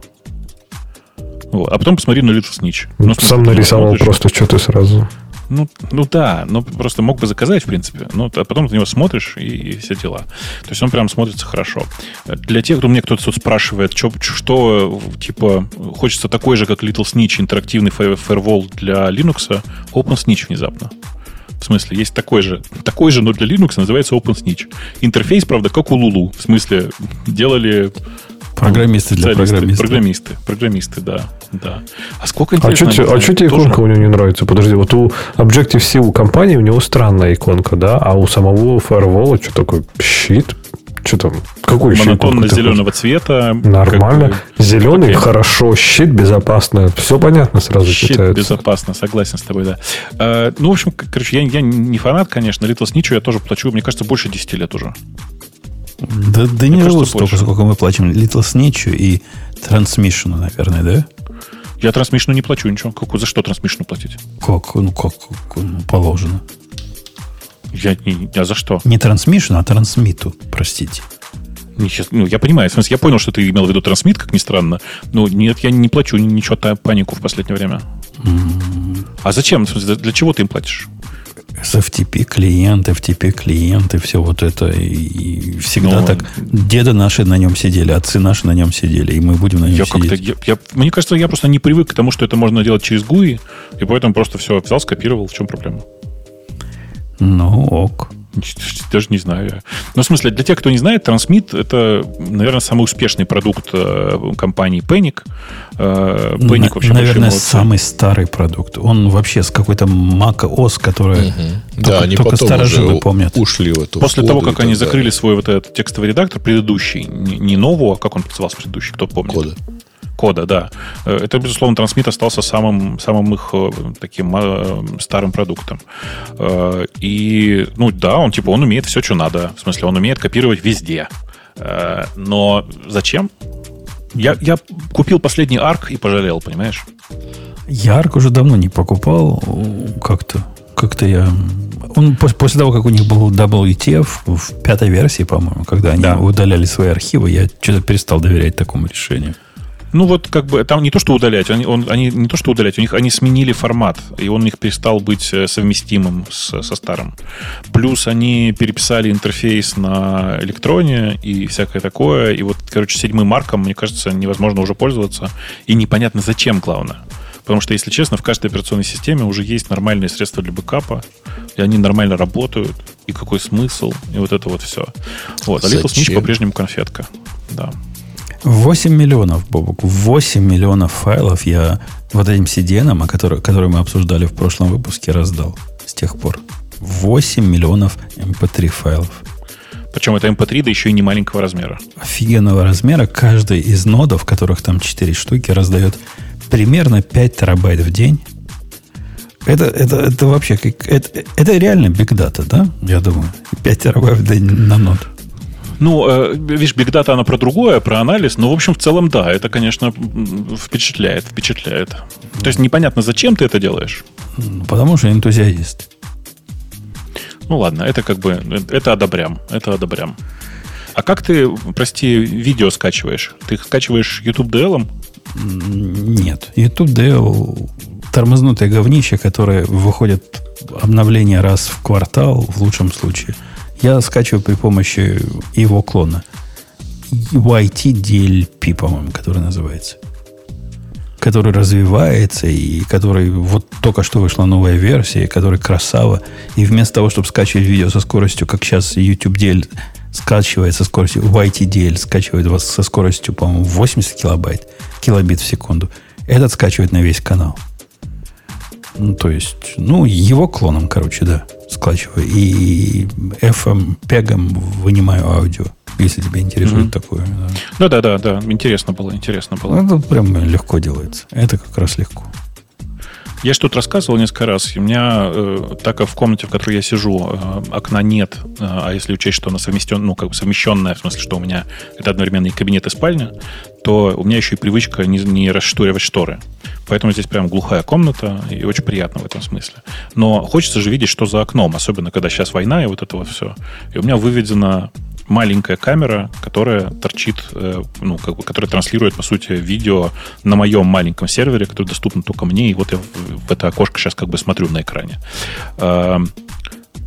Вот. А потом посмотри на Little Snitch. Ну, смысле,
Сам
ты
нарисовал
смотришь,
просто что-то сразу.
Ну, ну да, но просто мог бы заказать, в принципе. Ну, а потом на него смотришь и, и все дела. То есть он прям смотрится хорошо. Для тех, кто мне кто-то тут спрашивает, что, что типа хочется такой же, как Little Snitch, интерактивный firewall для Linux, OpenSnitch внезапно. В смысле, есть такой же, такой же, но для Linux называется OpenSnitch. Интерфейс, правда, как у Lulu. В смысле, делали
Программисты для программистов.
Программисты, программисты, да. да.
А сколько А что тебе, а тебе иконка у него не нравится? Подожди, вот у Objective-C у компании у него странная иконка, да, а у самого Firewall что такое? Щит? Что там? Какой
еще Монотонно-зеленого цвета.
Нормально. Как Зеленый, окей. хорошо. Щит безопасно. Все понятно сразу
Щит читается. безопасно, согласен с тобой, да. А, ну, в общем, короче, я, я не фанат, конечно. Little Snitch я тоже плачу, мне кажется, больше 10 лет уже.
Да, да не кажется, столько, сколько мы платим Little Snitch и Transmission, наверное, да?
Я трансмишну не плачу ничего. Как, за что трансмишну платить?
Как? Ну, как, как ну, положено.
Я, не, а за что?
Не трансмишну, а трансмиту, простите.
Сейчас, ну, я понимаю, в смысле, я понял, что ты имел в виду трансмит, как ни странно. Но нет, я не плачу ничего панику в последнее время. Mm. А зачем? В смысле, для чего ты им платишь?
с FTP клиент, FTP клиент и все вот это. И всегда ну, так. Деды наши на нем сидели, отцы наши на нем сидели, и мы будем на нем я сидеть.
Я, я, мне кажется, я просто не привык к тому, что это можно делать через GUI, и поэтому просто все взял, скопировал. В чем проблема?
Ну, ок.
Даже не знаю. Ну, в смысле, для тех, кто не знает, Transmit это, наверное, самый успешный продукт э, компании Panic.
Э, Panic вообще Наверное, самый старый продукт. Он вообще с какой-то Mac OS, которая угу. только, да, они только старожилы помнят.
Ушли в эту
После того, как они закрыли свой вот этот текстовый редактор предыдущий, не, не нового, а как он назывался предыдущий, кто помнит?
Кода
кода, да. Э, это, безусловно, трансмит остался самым, самым их э, таким э, старым продуктом. И, ну да, он типа, он умеет все, что надо. В смысле, он умеет копировать везде. Но зачем? Я, я купил последний арк и пожалел, понимаешь?
Я арк уже давно не покупал. Как-то как-то я... Он после того, как у них был WTF в пятой версии, по-моему, когда они да. удаляли свои архивы, я что-то перестал доверять такому решению.
Ну вот как бы там не то, что удалять, они, он, они не то, что удалять, у них они сменили формат, и он у них перестал быть э, совместимым с, со старым. Плюс они переписали интерфейс на электроне и всякое такое, и вот, короче, седьмым марком, мне кажется, невозможно уже пользоваться, и непонятно зачем, главное. Потому что, если честно, в каждой операционной системе уже есть нормальные средства для бэкапа, и они нормально работают, и какой смысл, и вот это вот все. Вот. А Little Snitch по-прежнему конфетка. Да.
8 миллионов, Бобок, 8 миллионов файлов я вот этим CDN, который, который мы обсуждали в прошлом выпуске, раздал с тех пор. 8 миллионов MP3 эм файлов.
Причем это MP3, эм да еще и не маленького размера.
Офигенного размера. Каждый из нодов, которых там 4 штуки, раздает примерно 5 терабайт в день. Это, это, это вообще как, это, это реально data, да? Я думаю. 5 терабайт в день на нод.
Ну, э, видишь, Big Data, она про другое, про анализ, но, в общем, в целом, да, это, конечно, впечатляет, впечатляет. То есть непонятно, зачем ты это делаешь?
Потому что энтузиаст.
Ну, ладно, это как бы, это одобрям, это одобрям. А как ты, прости, видео скачиваешь? Ты скачиваешь YouTube DL?
Нет. YouTube DL тормознутое говнище, которое выходит обновление раз в квартал, в лучшем случае – я скачиваю при помощи его клона. YT по-моему, который называется. Который развивается и который вот только что вышла новая версия, который красава. И вместо того, чтобы скачивать видео со скоростью, как сейчас YouTube DL скачивает со скоростью, YT скачивает вас со скоростью, по-моему, 80 килобайт, килобит в секунду. Этот скачивает на весь канал. Ну, то есть, ну, его клоном, короче, да, скачиваю. И FM пегом вынимаю аудио, если тебя интересует mm-hmm. такое.
Да. да, да, да, интересно было, интересно было.
Это прям легко делается. Это как раз легко.
Я что-то рассказывал несколько раз. У меня, э, так как в комнате, в которой я сижу, э, окна нет, э, а если учесть, что она совместен, ну, как бы совмещенная, в смысле, что у меня это одновременно и кабинет, и спальня, то у меня еще и привычка не, не расшторивать шторы. Поэтому здесь прям глухая комната, и очень приятно в этом смысле. Но хочется же видеть, что за окном, особенно когда сейчас война и вот это вот все. И у меня выведена маленькая камера, которая торчит, э, ну, как бы, которая транслирует, по сути, видео на моем маленьком сервере, который доступен только мне, и вот я в, это окошко сейчас как бы смотрю на экране. Э,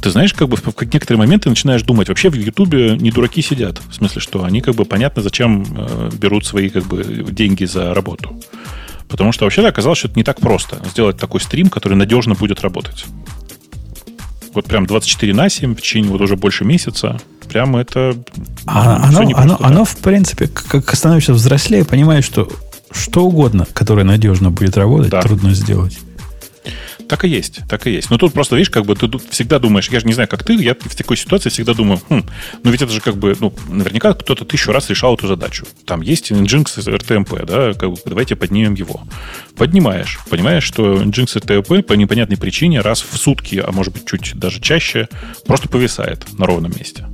ты знаешь, как бы в некоторые моменты начинаешь думать, вообще в Ютубе не дураки сидят. В смысле, что они как бы понятно, зачем э, берут свои как бы деньги за работу. Потому что вообще оказалось, что это не так просто сделать такой стрим, который надежно будет работать. Вот прям 24 на 7 в течение вот уже больше месяца. Прямо это...
А, оно, оно, оно, оно, в принципе, как становишься взрослее, понимаешь, что что угодно, которое надежно будет работать, да. трудно сделать.
Так и есть, так и есть. Но тут просто, видишь, как бы ты тут всегда думаешь, я же не знаю, как ты, я в такой ситуации всегда думаю, хм, ну ведь это же как бы, ну, наверняка кто-то тысячу раз решал эту задачу. Там есть Nginx RTMP, да, как бы, давайте поднимем его. Поднимаешь, понимаешь, что Nginx RTMP по непонятной причине раз в сутки, а может быть чуть даже чаще, просто повисает на ровном месте.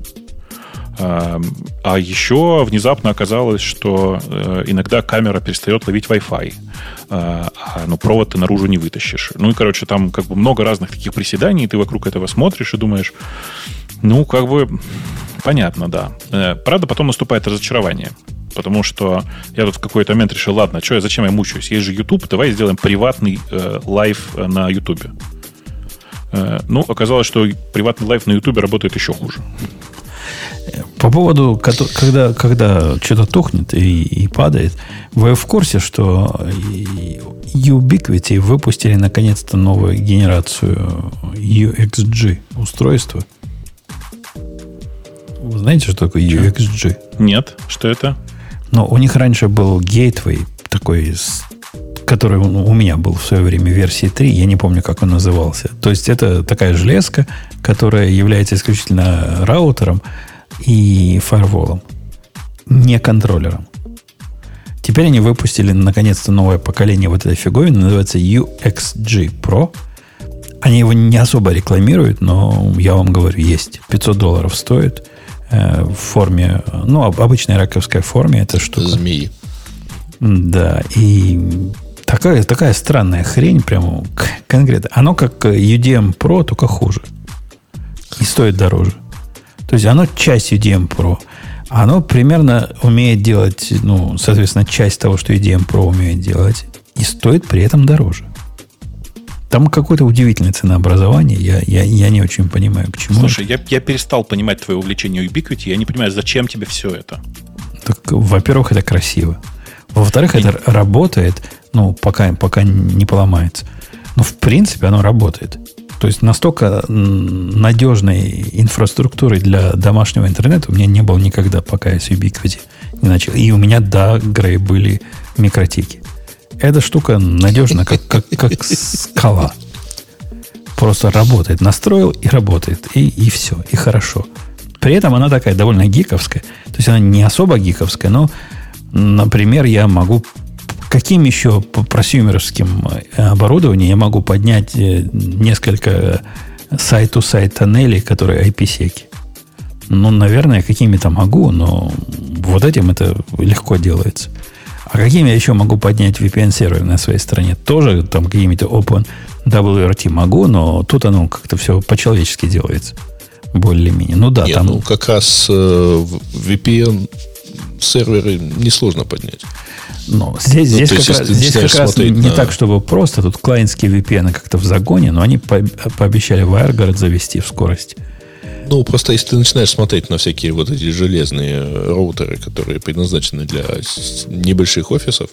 А еще внезапно оказалось, что э, иногда камера перестает ловить Wi-Fi, а ну, провод ты наружу не вытащишь. Ну и, короче, там как бы много разных таких приседаний, и ты вокруг этого смотришь и думаешь, ну, как бы понятно, да. Э, правда, потом наступает разочарование. Потому что я тут в какой-то момент решил, ладно, что я, зачем я мучаюсь? Есть же YouTube, давай сделаем приватный э, live на YouTube. Э, ну, оказалось, что приватный live на YouTube работает еще хуже.
По поводу, когда, когда что-то тухнет и, и падает, вы в курсе, что Ubiquiti выпустили наконец-то новую генерацию UXG устройства? Вы знаете, что такое UXG?
Нет, что это?
Но у них раньше был Gateway, такой, который у меня был в свое время версии 3, я не помню, как он назывался. То есть это такая железка, которая является исключительно раутером, и фаерволом, не контроллером. Теперь они выпустили наконец-то новое поколение вот этой фиговины, называется UXG Pro. Они его не особо рекламируют, но я вам говорю, есть. 500 долларов стоит э, в форме, ну, обычной раковской форме эта штука.
Змеи.
Да, и такая, такая странная хрень, прямо конкретно. Оно как UDM Pro, только хуже. И стоит дороже. То есть оно часть UDM Pro. Оно примерно умеет делать, ну, соответственно, часть того, что UDM Pro умеет делать, и стоит при этом дороже. Там какое-то удивительное ценообразование. Я, я, я не очень понимаю, к чему.
Слушай, я, я перестал понимать твое увлечение Ubiquiti. Я не понимаю, зачем тебе все это.
Так, во-первых, это красиво. Во-вторых, и... это работает, ну, пока, пока не поломается. Но, в принципе, оно работает. То есть настолько надежной инфраструктуры для домашнего интернета у меня не было никогда, пока я с Ubiquiti не начал. И у меня, да, Грей, были микротики. Эта штука надежна, как, как, как скала. Просто работает. Настроил и работает. И, и все. И хорошо. При этом она такая довольно гиковская. То есть она не особо гиковская, но, например, я могу Каким еще просюмеровским э, оборудованием я могу поднять э, несколько сайт-то-сайт тоннелей, которые IPsec? Ну, наверное, какими-то могу, но вот этим это легко делается. А каким я еще могу поднять VPN-сервер на своей стороне? Тоже там какими-то Open WRT могу, но тут оно как-то все по-человечески делается. Более-менее. Ну да,
Нет,
там...
Ну, как раз э, VPN серверы несложно поднять.
Ну, здесь, ну, здесь как, раз, здесь как раз не на... так, чтобы просто. Тут клиентские VPN как-то в загоне, но они по пообещали WireGuard завести в скорость.
Ну, просто если ты начинаешь смотреть на всякие вот эти железные роутеры, которые предназначены для небольших офисов,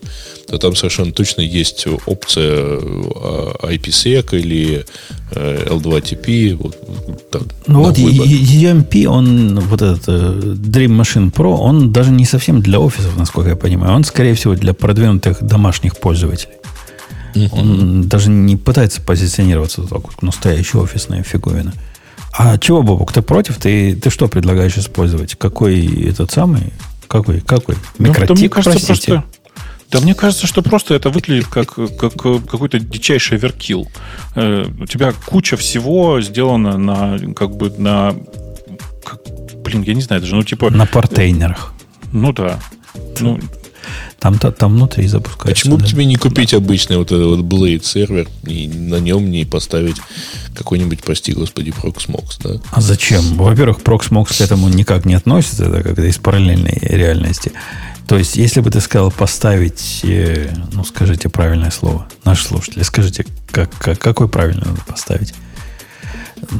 то там совершенно точно есть опция а, IPsec или L2TP. Вот,
так, ну вот EMP, он, вот этот э, Dream Machine Pro, он даже не совсем для офисов, насколько я понимаю. Он, скорее всего, для продвинутых домашних пользователей. Он даже не пытается позиционироваться так вот, настоящая офисная фиговина. А чего, Бобок, ты против? Ты, ты что предлагаешь использовать? Какой этот самый? Какой? Какой?
Микротик, ну, мне кажется, простите? Просто... Да мне кажется, что просто это выглядит как, как какой-то дичайший веркил. Э, у тебя куча всего сделано на как бы на как, блин, я не знаю даже, ну типа
на портейнерах.
Ну да. Ну,
там, там, там внутри запускается.
Почему бы тебе не купить обычный вот этот вот Blade сервер и на нем не поставить какой-нибудь, прости господи, Proxmox, да?
А зачем? Во-первых, Proxmox к этому никак не относится, это как-то из параллельной реальности. То есть, если бы ты сказал поставить, э, ну, скажите правильное слово, наши слушатели, скажите, как, как, какой правильно надо поставить?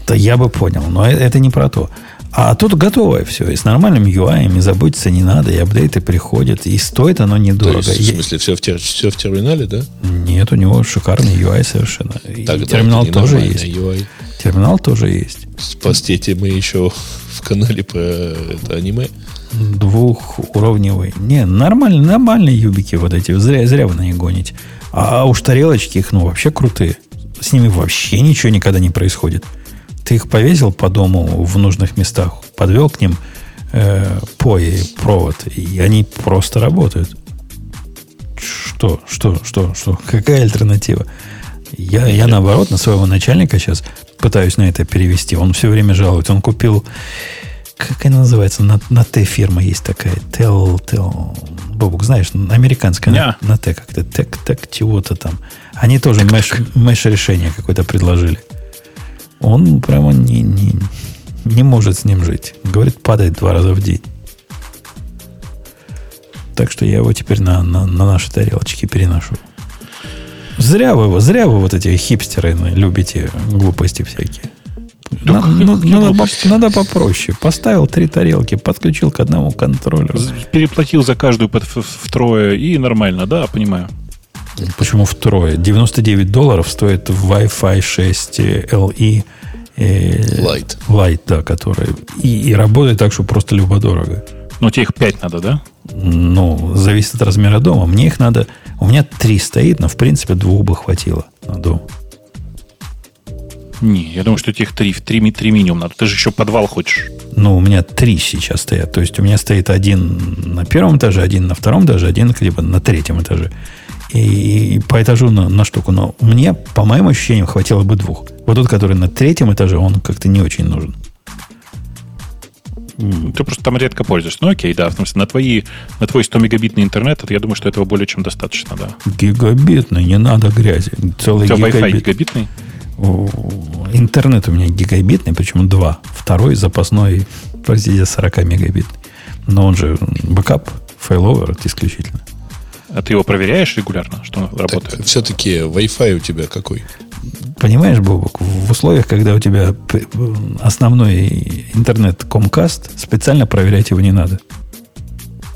Да я бы понял, но это, это не про то. А тут готовое все. И с нормальным UI, и заботиться не надо, и апдейты приходят, и стоит оно недорого. То
есть, в смысле, все в, тер, все в терминале, да?
Нет, у него шикарный UI совершенно. Тогда и терминал тоже есть. UI. Терминал тоже есть.
Спастите мы еще в канале про это аниме.
Двухуровневый. Не, нормальные, нормальные юбики вот эти. Зря, зря вы на них гоните. А уж тарелочки их, ну, вообще крутые. С ними вообще ничего никогда не происходит. Ты их повесил по дому в нужных местах, подвел к ним э, пои, провод, и они просто работают. Что, что, что, что? Какая альтернатива? Я, я наоборот на своего начальника сейчас пытаюсь на это перевести. Он все время жалуется. Он купил, как она называется, на, на Т фирма есть такая. Тел, Тел. Бобук, знаешь, американская yeah. на, на Т как-то. Тек, тек, чего-то там. Они тоже меш, меш решение какое-то предложили. Он прямо не, не, не может с ним жить. Говорит, падает два раза в день. Так что я его теперь на, на, на наши тарелочки переношу. Зря вы его, зря вы вот эти хипстеры любите глупости всякие. На, ну, надо, надо попроще. Поставил три тарелки, подключил к одному контроллеру.
Переплатил за каждую втрое и нормально, да, понимаю.
Почему втрое? 99 долларов стоит Wi-Fi 6 LE
э, Light.
Light, да, который и, и работает так, что просто любо-дорого.
Ну, тебе их 5 надо, да?
Ну, зависит от размера дома. Мне их надо... У меня 3 стоит, но, в принципе, двух бы хватило на дом.
Не, я думаю, что этих три, три, три минимум надо. Ты же еще подвал хочешь.
Ну, у меня три сейчас стоят. То есть у меня стоит один на первом этаже, один на втором этаже, один либо на третьем этаже и, и по этажу на, на штуку. Но мне, по моим ощущениям, хватило бы двух. Вот тот, который на третьем этаже, он как-то не очень нужен.
Ты просто там редко пользуешься. Ну, окей, да. В смысле, на, твои, на твой 100 мегабитный интернет, я думаю, что этого более чем достаточно, да.
Гигабитный, не надо грази.
Целый у тебя гигабит. Wi-Fi гигабитный?
Интернет у меня гигабитный, причем два. Второй запасной, простите, 40 мегабитный. Но он же бэкап, failover исключительно.
А ты его проверяешь регулярно, что он работает? Так,
все-таки Wi-Fi у тебя какой?
Понимаешь, Бобук, в условиях, когда у тебя основной интернет Comcast, специально проверять его не надо.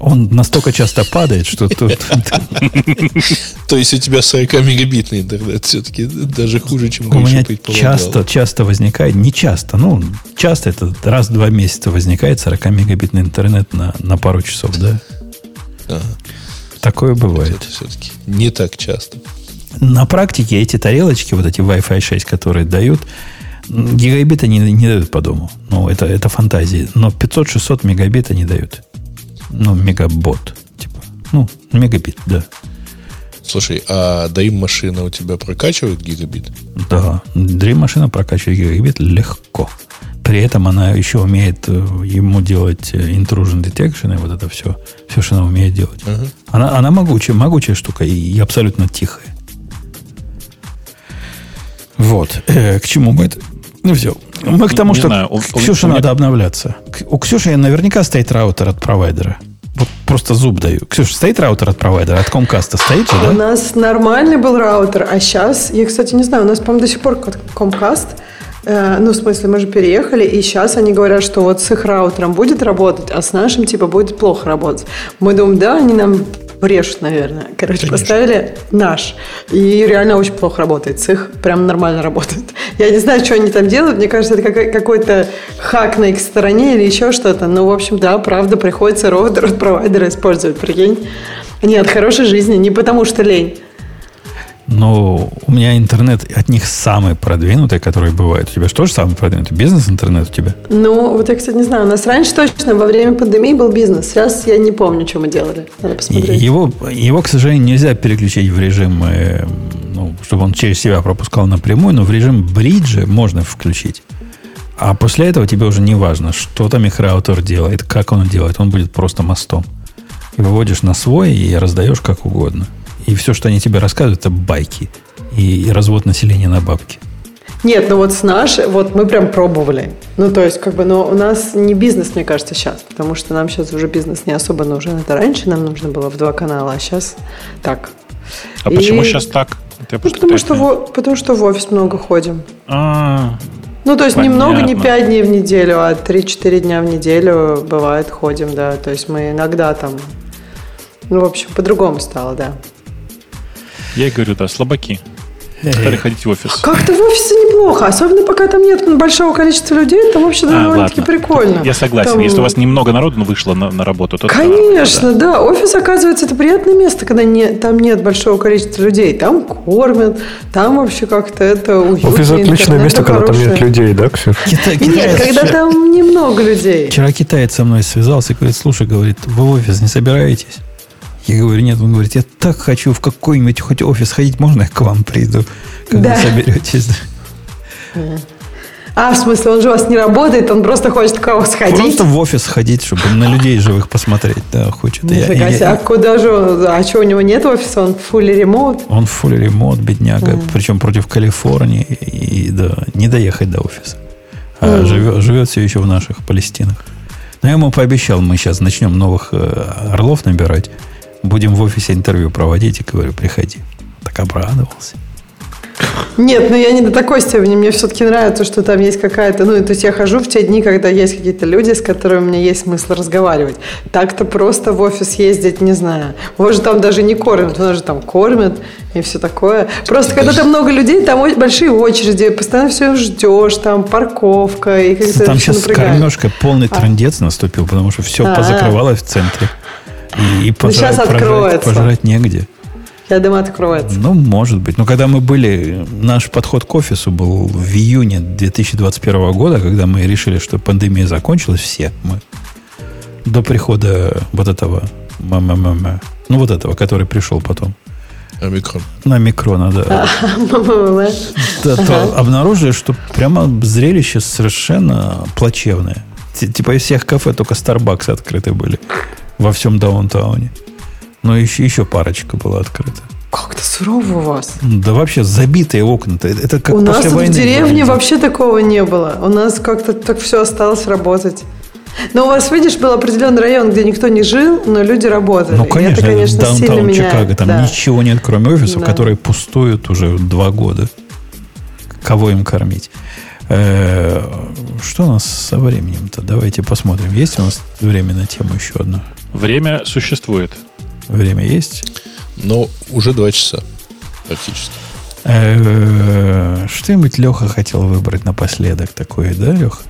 Он настолько часто падает, что тут... <laughs>
То есть у тебя 40 мегабитный интернет все-таки даже хуже, чем
У меня часто, часто возникает, не часто, ну, часто это раз в два месяца возникает 40 мегабитный интернет на, на пару часов, да? Такое бывает.
Все-таки не так часто.
На практике эти тарелочки, вот эти Wi-Fi 6, которые дают, гигабита не, не дают по дому. Ну, это, это фантазии. Но 500-600 мегабита не дают. Ну, мегабот. Типа. Ну, мегабит, да.
Слушай, а Dream машина у тебя прокачивает гигабит?
Да, Dream машина прокачивает гигабит легко. При этом она еще умеет э, ему делать э, intrusion detection и вот это все. Все, что она умеет делать. Uh-huh. Она, она могучая, могучая штука и, и абсолютно тихая. Вот. Э, к чему мы это? Ну, все. Мы к тому, не что знаю, у, Ксюше у, надо у обновляться. У Ксюши наверняка стоит раутер от провайдера. Вот просто зуб даю. Ксюша, стоит раутер от провайдера? От Comcast стоит же, да?
У нас нормальный был раутер, а сейчас, я, кстати, не знаю, у нас, по-моему, до сих пор Comcast – ну, в смысле, мы же переехали, и сейчас они говорят, что вот с их раутером будет работать, а с нашим, типа, будет плохо работать. Мы думаем, да, они нам брешут, наверное. Короче, Конечно. поставили наш. И реально очень плохо работает. С их прям нормально работает. Я не знаю, что они там делают. Мне кажется, это какой-то хак на их стороне или еще что-то. Ну, в общем, да, правда, приходится роутер от провайдера использовать, прикинь. Нет, хорошей жизни, не потому что лень.
Но у меня интернет от них самый продвинутый, который бывает. У тебя же тоже самый продвинутый? Бизнес-интернет у тебя?
Ну, вот я, кстати, не знаю. У нас раньше точно во время пандемии был бизнес. Сейчас я не помню, что мы делали. Надо посмотреть.
Его, его к сожалению, нельзя переключить в режим, э, ну, чтобы он через себя пропускал напрямую, но в режим бриджа можно включить. А после этого тебе уже не важно, что там их раутер делает, как он делает. Он будет просто мостом. и выводишь на свой и раздаешь как угодно. И все, что они тебе рассказывают, это байки и, и развод населения на бабки.
Нет, ну вот с нашей, вот мы прям пробовали. Ну, то есть, как бы, но у нас не бизнес, мне кажется, сейчас, потому что нам сейчас уже бизнес не особо нужен. Это раньше нам нужно было в два канала, а сейчас так.
А и... почему сейчас так?
ну, потому, что в, потому что в офис много ходим.
А,
ну, то есть понятно. немного, не 5 дней в неделю, а 3-4 дня в неделю бывает ходим, да. То есть мы иногда там, ну, в общем, по-другому стало, да.
Я и говорю, да, слабаки стали ходить в офис.
Как-то в офисе неплохо, особенно пока там нет большого количества людей, там вообще а, довольно-таки прикольно.
Я согласен, там... если у вас немного народу вышло на, на работу, то...
Конечно, да. да. Офис, оказывается, это приятное место, когда не, там нет большого количества людей. Там кормят, там вообще как-то это уютно.
Офис отличное место, когда там нет людей, да, Ксюша?
Кита- нет, когда там немного людей.
Вчера китаец со мной связался и говорит, слушай, говорит, вы в офис не собираетесь? Я говорю, нет, он говорит, я так хочу в какой-нибудь хоть офис ходить, можно я к вам приду, когда да. соберетесь?
А, в смысле, он же у вас не работает, он просто хочет к кого сходить?
Просто в офис ходить, чтобы на людей живых посмотреть, да, хочет.
Нифига я, я, а куда же он, а что, у него нет офиса, он fully remote?
Он fully remote, бедняга, mm. причем против Калифорнии, и, да, не доехать до офиса. А mm. живет, живет все еще в наших Палестинах. Но я ему пообещал, мы сейчас начнем новых э, орлов набирать, будем в офисе интервью проводить, и говорю, приходи. Так обрадовался.
Нет, ну я не до такой степени. Мне все-таки нравится, что там есть какая-то... Ну, то есть я хожу в те дни, когда есть какие-то люди, с которыми у меня есть смысл разговаривать. Так-то просто в офис ездить, не знаю. Его же там даже не кормят, нас же там кормят и все такое. Просто когда там много людей, там большие очереди, постоянно все ждешь, там парковка и
как-то Там сейчас напрягает. кормежка полный а. трендец наступил, потому что все А-а-а. позакрывалось в центре. И, и пожрать,
сейчас откроется.
Пожрать, пожрать негде.
Я думаю, откроется.
Ну, может быть. Но когда мы были, наш подход к офису был в июне 2021 года, когда мы решили, что пандемия закончилась, все мы, до прихода вот этого, ну, вот этого, который пришел потом.
Омикрон.
На микрона, да. да то обнаружили, что прямо зрелище совершенно плачевное. Типа из всех кафе только Starbucks открыты были во всем даунтауне. Но еще, еще парочка была открыта.
Как-то сурово у вас.
Да вообще забитые окна. -то. Это как
у
нас
в деревне вообще такого не было. У нас как-то так все осталось работать. Но у вас, видишь, был определенный район, где никто не жил, но люди работали.
Ну, конечно, это, конечно даунтаун Чикаго. Там да. ничего нет, кроме офисов, да. которые пустуют уже два года. Кого им кормить? Э, что у нас со временем-то? Давайте посмотрим. Есть у нас время на тему еще одну?
Время существует.
Время есть?
Но уже два часа практически.
Что-нибудь Леха хотел выбрать напоследок такое, да, Леха?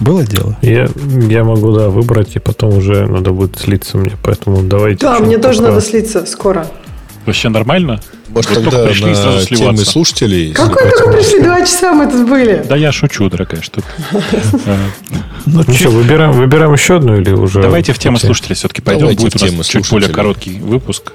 Было дело?
Я, я могу, да, выбрать, и потом уже надо будет слиться мне, поэтому давайте.
Да, мне тоже надо слиться скоро.
Вообще нормально?
Может, вот тогда пришли на темы слушателей?
Какой только пришли? Два часа мы тут были.
Да я шучу, дорогая, что <laughs>
Ну, ну что, выбираем, выбираем еще одну или уже...
Давайте в тему слушателей все-таки пойдем. Будет у нас чуть более короткий выпуск.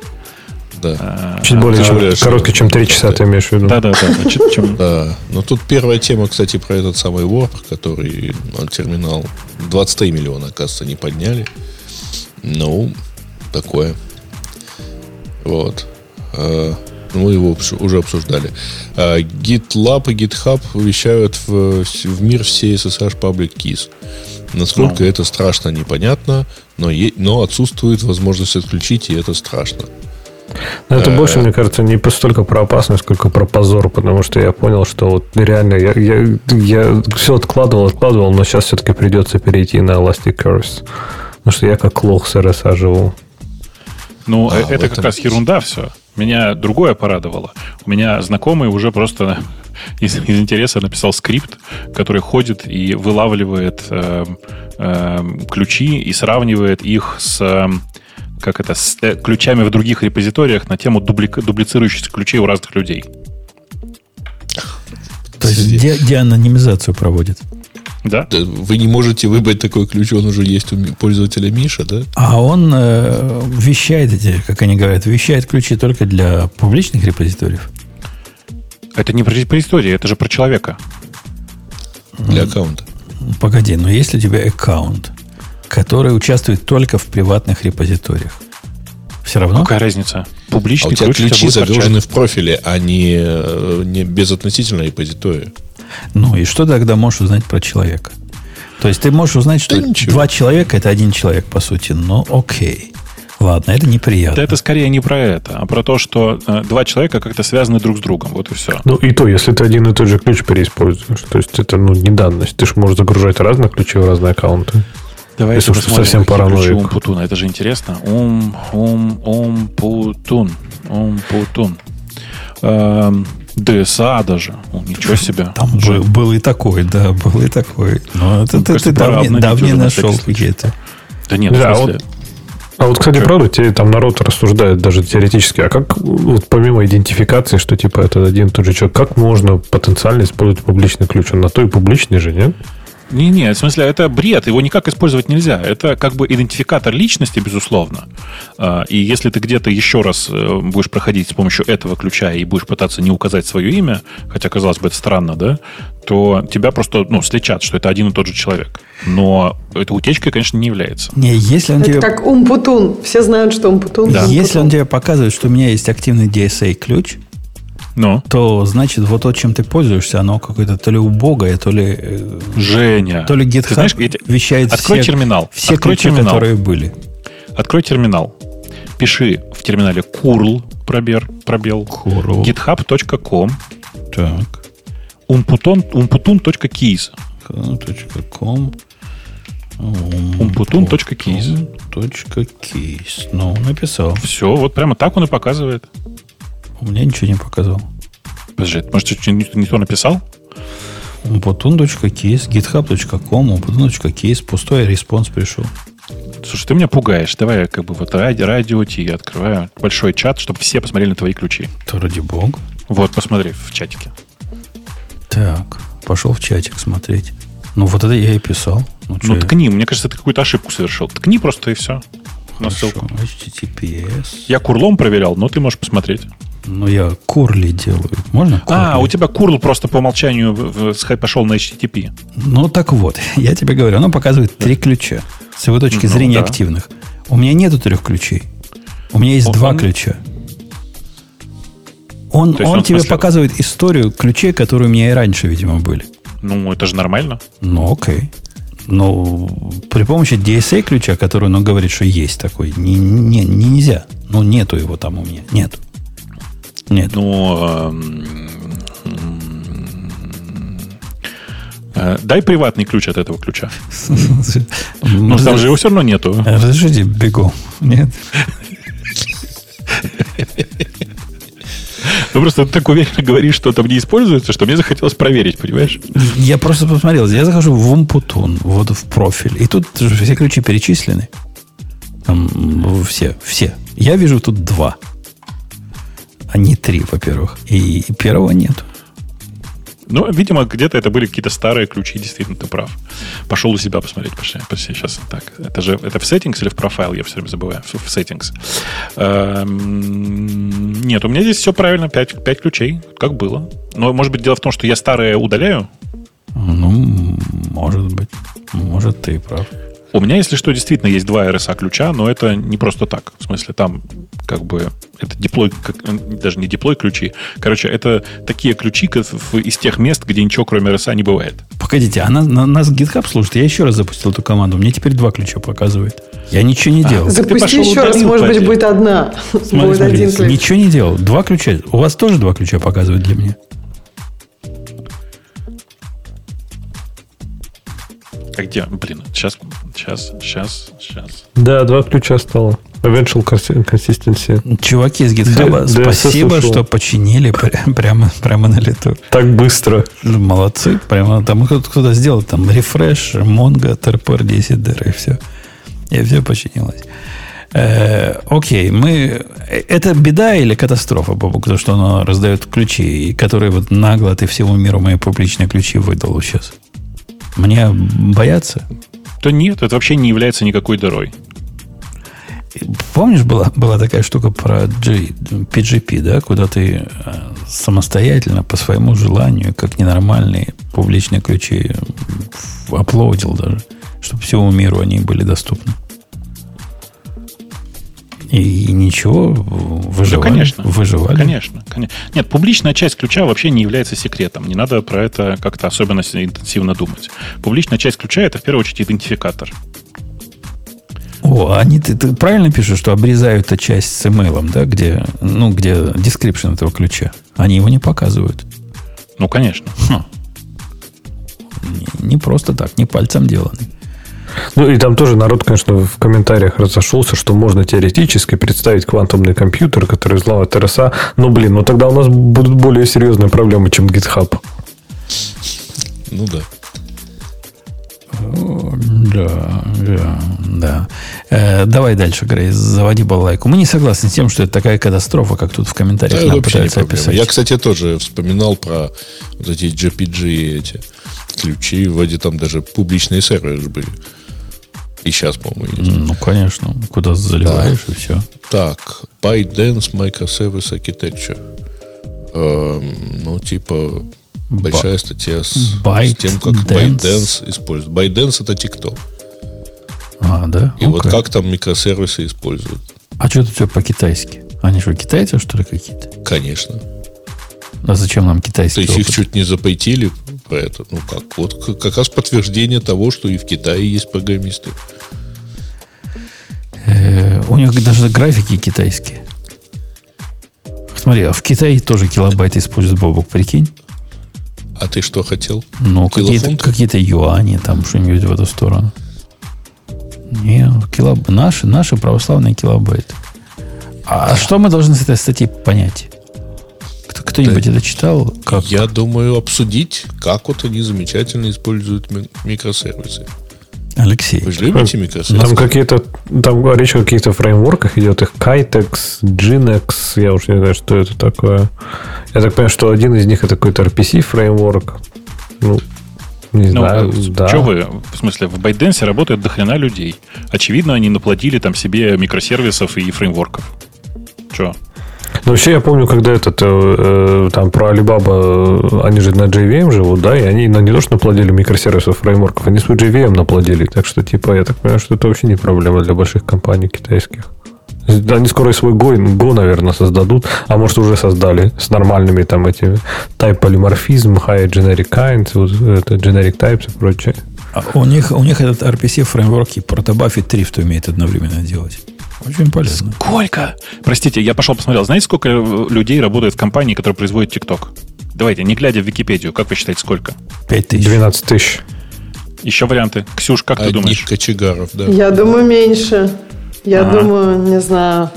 Да. А, чуть более чем, короткий, чем три часа, ты имеешь в виду. <laughs>
Да, да, да.
чем... да. Но тут первая тема, кстати, про этот самый Warp, который на терминал 23 миллиона, оказывается, не подняли. Ну, такое. Вот. Мы его уже обсуждали. А, GitLab и GitHub вещают в, в мир все SSH Public Keys. Насколько ну. это страшно, непонятно, но, е, но отсутствует возможность отключить, и это страшно.
Но это больше, мне кажется, не столько про опасность, сколько про позор, потому что я понял, что вот реально я, я, я все откладывал, откладывал, но сейчас все-таки придется перейти на Elasticsearch. Потому что я как лох с RSA живу.
Ну, а, это как раз ерунда все. Меня другое порадовало. У меня знакомый уже просто <laughs> из, из интереса написал скрипт, который ходит и вылавливает э, э, ключи и сравнивает их с как это, с э, ключами в других репозиториях на тему дубли, дублицирующихся ключей у разных людей.
То есть де, деанонимизацию проводит.
Да?
Вы не можете выбрать такой ключ, он уже есть у пользователя Миша, да?
А он э, вещает эти, как они говорят, вещает ключи только для публичных репозиториев.
Это не про репозитории, это же про человека.
Для аккаунта.
Погоди, но если у тебя аккаунт, который участвует только в приватных репозиториях, Все равно?
Какая разница? Публичный
а у тебя
ключ
ключи загружены
торчать.
в профиле, а не, э, не безотносительно репозитория.
Ну и что тогда можешь узнать про человека? То есть ты можешь узнать, что
Да ничего.
два человека это один человек, по сути. Ну, окей. Ладно, это неприятно.
Да это скорее не про это, а про то, что э, два человека как-то связаны друг с другом. Вот и все.
Ну, и то, если ты один и тот же ключ переиспользуешь. То есть, это, ну, не данность. Ты же можешь загружать разные ключи в разные аккаунты.
Давайте
Если уж
посмотрим,
совсем параноик.
у Умпутуна. Это же интересно. Ум, ум, умпутун. Умпутун. Эм, DSA даже. О, ничего себе.
Там
Уже-
был, был и такой, да, был и такой. Но это
Ну,
ты,
кажется,
ты
уже на
нашел какие-то.
Да нет,
Да,
в смысле,
А вот, кстати, правда, те, там народ рассуждает даже теоретически, а как, вот помимо идентификации, что типа это один и тот же человек, как можно потенциально использовать публичный ключ? Он на то и публичный же, нет?
Не-не, в смысле, это бред, его никак использовать нельзя. Это как бы идентификатор личности, безусловно. А, И если ты где-то еще раз э, будешь проходить с помощью этого ключа и будешь пытаться не указать свое имя, хотя, казалось бы, это странно, да, то тебя просто ну, сличат, что это один и тот же человек. Но это утечкой, конечно, не является.
Не, если он
Это
тебе,
как Умпутун. Все знают, что Умпутун.
Да.
Умпутун.
если он тебе показывает, что у меня есть активный DSA ключ,
Но,
то значит вот то, чем ты пользуешься, оно какое-то то ли убогое, то ли э,
Женя,
то ли GitHub
знаешь, я
вещает
открой
все,
терминал,
все
открой
ключи,
терминал.
которые были.
открой терминал, пиши в терминале curl, пробер, пробел,
Curl.
github.com,
Так.
umputun.keys.
.com
Umputun.keys.
.keys. Ну, написал.
Все, вот прямо так он и показывает.
У меня ничего не показал.
Подожди, может, что-то не, не то написал?
Umputun.keys, github.com, umputun.keys, пустой response пришел.
Слушай, ты меня пугаешь. Давай я как бы вот ради, радио Ти открываю большой чат, чтобы все посмотрели на твои ключи.
То ради бога.
Вот, посмотри в чатике.
Так, пошел в чатик смотреть. Ну, вот это я и писал. Ну,
Ну, ткни. Мне кажется, ты какую-то ошибку совершил. Ткни просто и все. На ссылку.
HTTPS.
Я курлом проверял, но ты можешь посмотреть.
Ну, я курли делаю. Можно
А,
курли?
у тебя курл просто по умолчанию в- в- пошел на HTTP.
Ну, так вот, <laughs> я тебе говорю, оно показывает три ключа с его точки
Ну,
зрения
да.
активных. У меня нету трех ключей. У меня есть
Он-
два
он-
ключа. Он, он
он,
тебе
смысле-
показывает историю ключей, которые у меня и раньше, видимо, были.
Ну, это же нормально.
Ну, окей. Но при помощи DSA ключа, который он говорит, что есть такой, не, не, не- нельзя. Ну, нету его там у меня. Нет. Нет.
Ну, эм, э, дай приватный ключ от этого ключа. <laughs> Ну, там же его все равно нету.
Разрешите бегом. Нет. <laughs>
Ну, просто ты так уверенно говоришь, что там не используется, что мне захотелось проверить, понимаешь?
Я просто посмотрел. Я захожу в Умпутун, вот в профиль. И тут все ключи перечислены. Там все, все. Я вижу тут два. А не три, во-первых. И, первого нет.
Ну, видимо, где-то это были какие-то старые ключи, действительно, ты прав. Пошел у себя посмотреть, пошли, пошли, сейчас так. Это же это в settings или в профайл, я все время забываю, в, settings. Эм, Нет, у меня здесь все правильно, 5, пять ключей, как было. Но, может быть, дело в том, что я старые удаляю.
Ну, может быть. Может, ты прав.
У меня, если что, действительно есть два RSA ключа, но это не просто так. В смысле, там как бы это деплой, как, даже не деплой ключи. Короче, это такие ключи из тех мест, где ничего кроме RSA не бывает.
Погодите, а на, на- нас GitHub слушает. Я еще раз запустил эту команду. Мне теперь два ключа показывает. Я ничего не делал.
ты
Запусти
пошел
еще раз, может быть, будет одна.
Смотри,
Будет
смотри,
один ключ.
Ничего не делал. Два ключа. У вас тоже два ключа показывают для меня?
А где? Блин, сейчас, сейчас, сейчас, сейчас.
Да, два ключа стало. Eventual consi- consistency.
Чуваки из GitHub,
да,
спасибо,
слышал.
что починили пря- прямо, прямо на лету.
Так быстро.
Ну, Молодцы. Прямо там кто-то, сделал там рефреш, Mongo, TRPR 10 дыр, и все. И все починилось. Э, окей, мы... э, Это беда или катастрофа, Бобук, то, что оно раздает ключи, и которые вот нагло ты всему миру мои публичные ключи выдал сейчас? Мне бояться?
Да нет, это вообще не является никакой дырой.
Помнишь, была, была такая штука про G, PGP, да, куда ты э, самостоятельно, по своему желанию, как ненормальные публичные ключи аплодил даже, чтобы всему миру они были доступны. И, и ничего, выживали.
Да, конечно.
Выживали.
Конечно, конечно. Нет, публичная часть ключа вообще не является секретом. Не надо про это как-то особенно интенсивно думать. Публичная часть ключа это в первую очередь идентификатор.
О, они ты, ты правильно пишешь, что обрезают эту часть с имейлом, да, где, ну, где description этого ключа. Они его не показывают.
Ну, конечно. Хм.
Не, не просто так, не пальцем деланный.
Ну и там тоже народ, конечно, в комментариях разошелся, что можно теоретически представить квантомный компьютер, который взломает РСА. Но, блин, ну тогда у нас будут более серьезные проблемы, чем GitHub.
Ну да.
Да, да, да. Э, давай дальше, Грей, заводи балалайку. Мы не согласны с тем, что это такая катастрофа, как тут в комментариях
да,
нам пытаются описать.
Я, кстати, тоже вспоминал про вот эти JPG эти ключи. Вроде там даже публичные серверы были. И сейчас, по-моему, есть.
Ну, конечно. Куда заливаешь да. и все.
Так, ByteDance Microservice Architecture. Эм, ну, типа, большая статья с, с тем, как ByteDance использует. ByteDance это TikTok.
А, да?
И okay. вот как там микросервисы используют.
А что тут все по-китайски? Они что, китайцы, что ли, какие-то?
Конечно.
А зачем нам китайские?
То есть их чуть не запретили про это. Ну как? Вот как раз подтверждение того, что и в Китае есть программисты.
Э, у них даже графики китайские. Смотри, а в Китае тоже килобайт используют Бобок, прикинь?
А ты что хотел?
Ну, какие-то, какие-то юани, там что-нибудь в эту сторону. Не, килоб... наши, наши православные килобайты. А, а что мы должны с этой статьи понять? Кто-нибудь да, это читал?
Как? Я думаю, обсудить, как вот они замечательно используют микросервисы.
Алексей.
Вы же любите микросервисы?
Там какие-то, там речь о каких-то фреймворках идет, их Kitex, Ginex, я уж не знаю, что это такое. Я так понимаю, что один из них это какой-то RPC фреймворк. Ну, не ну, знаю, да.
Что вы, в смысле, в ByteDance работает дохрена людей. Очевидно, они наплодили там себе микросервисов и фреймворков. Че?
Ну, вообще, я помню, когда этот, э, э там, про Alibaba, они же на JVM живут, да, и они ну, не то, что наплодили микросервисов, фреймворков, они свой JVM наплодили. Так что, типа, я так понимаю, что это вообще не проблема для больших компаний китайских. Они скоро свой Go, Go, наверное, создадут, а может уже создали с нормальными там этими type полиморфизм, high generic kinds, вот это generic types и прочее.
А у них, у них этот RPC фреймворк и протобаффит Трифт умеет одновременно делать. Очень полезно.
Сколько? Простите, я пошел посмотрел. Знаете, сколько людей работает в компании, которая производит TikTok? Давайте, не глядя в Википедию, как вы считаете, сколько?
5 тысяч.
12 тысяч.
Еще варианты. Ксюш, как Одних ты думаешь?
кочегаров, да.
Я думаю, меньше. Я ага. думаю, не знаю,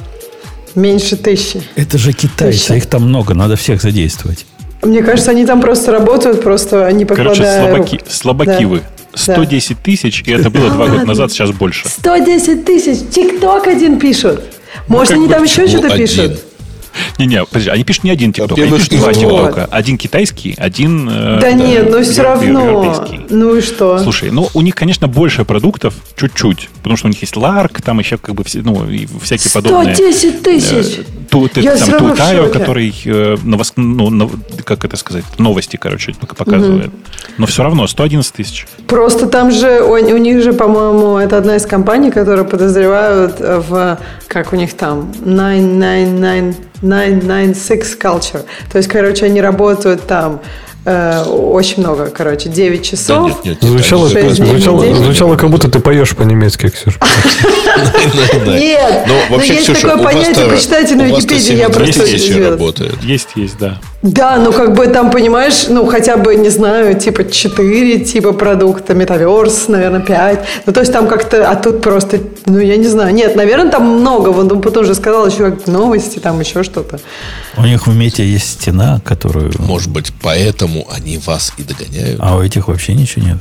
меньше тысячи.
Это же китайцы, Тысяча. их там много, надо всех задействовать.
Мне кажется, они там просто работают, просто не покладая
Короче, слабаки, рук. слабаки да. вы. 110 да. тысяч, и это было два года назад, сейчас больше.
110 тысяч. Тикток один пишут. Может, ну, они там еще что-то пишут?
Не-не, подожди, они пишут не один ТикТок, они пишут два ТикТока. Один китайский, один...
Э, да, нет, но все равно. Ну и что?
Слушай, ну у них, конечно, больше продуктов, чуть-чуть, потому что у них есть Ларк, там еще как бы все, ну, всякие подобные...
110 тысяч!
Тут, Я там Тутайо, который, э, новос, ну, как это сказать, новости, короче, показывает. Угу. Но все равно 111 тысяч.
Просто там же, у, у них же, по-моему, это одна из компаний, которые подозревают в, как у них там, 999 996 Culture. То есть, короче, они работают там э, очень много, короче, 9 часов. Да, нет,
нет, нет, звучало, звучало, звучало, как будто ты поешь по-немецки, Ксюша.
Нет, но есть такое понятие, почитайте на Википедии, я просто
работает. Есть, есть, да.
Да, ну как бы там, понимаешь, ну хотя бы, не знаю, типа 4 типа продукта, метаверс, наверное, 5. Ну то есть там как-то, а тут просто, ну я не знаю. Нет, наверное, там много. Вот он потом уже сказал еще новости, там еще что-то.
У них в мете есть стена, которую...
Может быть, поэтому они вас и догоняют.
А у этих вообще ничего нет.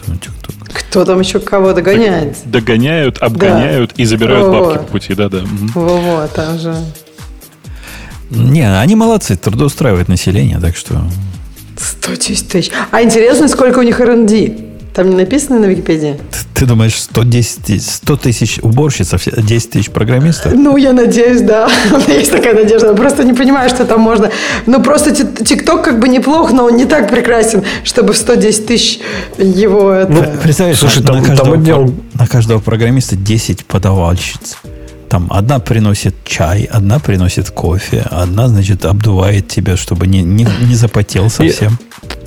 Кто там еще кого догоняет?
Догоняют, обгоняют да. и забирают Во-во. бабки по пути, да-да.
Во-во, там же...
Не, они молодцы, трудоустраивают население, так что...
110 тысяч. А интересно, сколько у них R&D? Там не написано на Википедии?
Ты, ты думаешь, 110, 100 тысяч уборщиц, 10 тысяч программистов?
Ну, я надеюсь, да. <laughs> У меня есть такая надежда. Я просто не понимаю, что там можно. Ну, просто ТикТок как бы неплох, но он не так прекрасен, чтобы в 110 тысяч его... Это...
Ну, представляешь, Слушай, на, там, на, каждого, там отдел... на каждого программиста 10 подавальщиц. Там одна приносит чай, одна приносит кофе, одна, значит, обдувает тебя, чтобы не, не, не запотел совсем.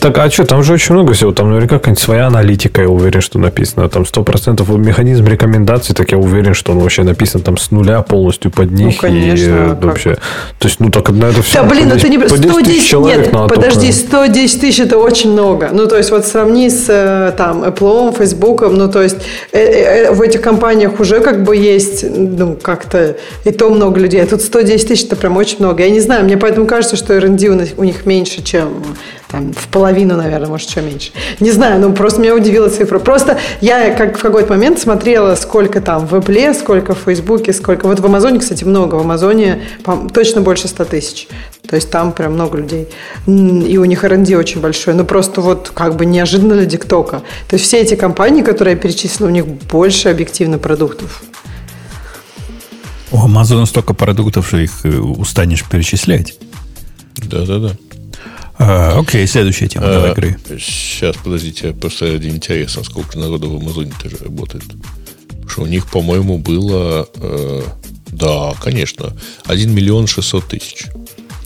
Так, а что, там же очень много всего. Там наверняка какая-нибудь своя аналитика, я уверен, что написано. Там 100% механизм рекомендаций, так я уверен, что он вообще написан там с нуля полностью под них. Ну,
конечно. И,
а вообще, то есть, ну, так на это все...
Да, блин, это не... 110 человек нет, подожди, 110 тысяч это очень много. Ну, то есть, вот сравни с э, там Apple, Facebook, ну, то есть, э, э, в этих компаниях уже как бы есть, ну, как-то и то много людей. А тут 110 тысяч это прям очень много. Я не знаю, мне поэтому кажется, что R&D у них меньше, чем там, в половину, наверное, может, еще меньше. Не знаю, ну просто меня удивила цифра. Просто я как в какой-то момент смотрела, сколько там в Apple, сколько в Фейсбуке, сколько... Вот в Амазоне, кстати, много. В Амазоне точно больше 100 тысяч. То есть там прям много людей. И у них R&D очень большой. Ну просто вот как бы неожиданно для ТикТока. То есть все эти компании, которые я перечислила, у них больше объективно продуктов.
У Амазона столько продуктов, что их э, устанешь перечислять.
Да-да-да.
А, окей, следующая тема. Давай, игры.
Сейчас, подождите, просто интересно, сколько народу в Амазоне тоже работает. Потому что у них, по-моему, было... Э, да, конечно, 1 миллион 600 тысяч.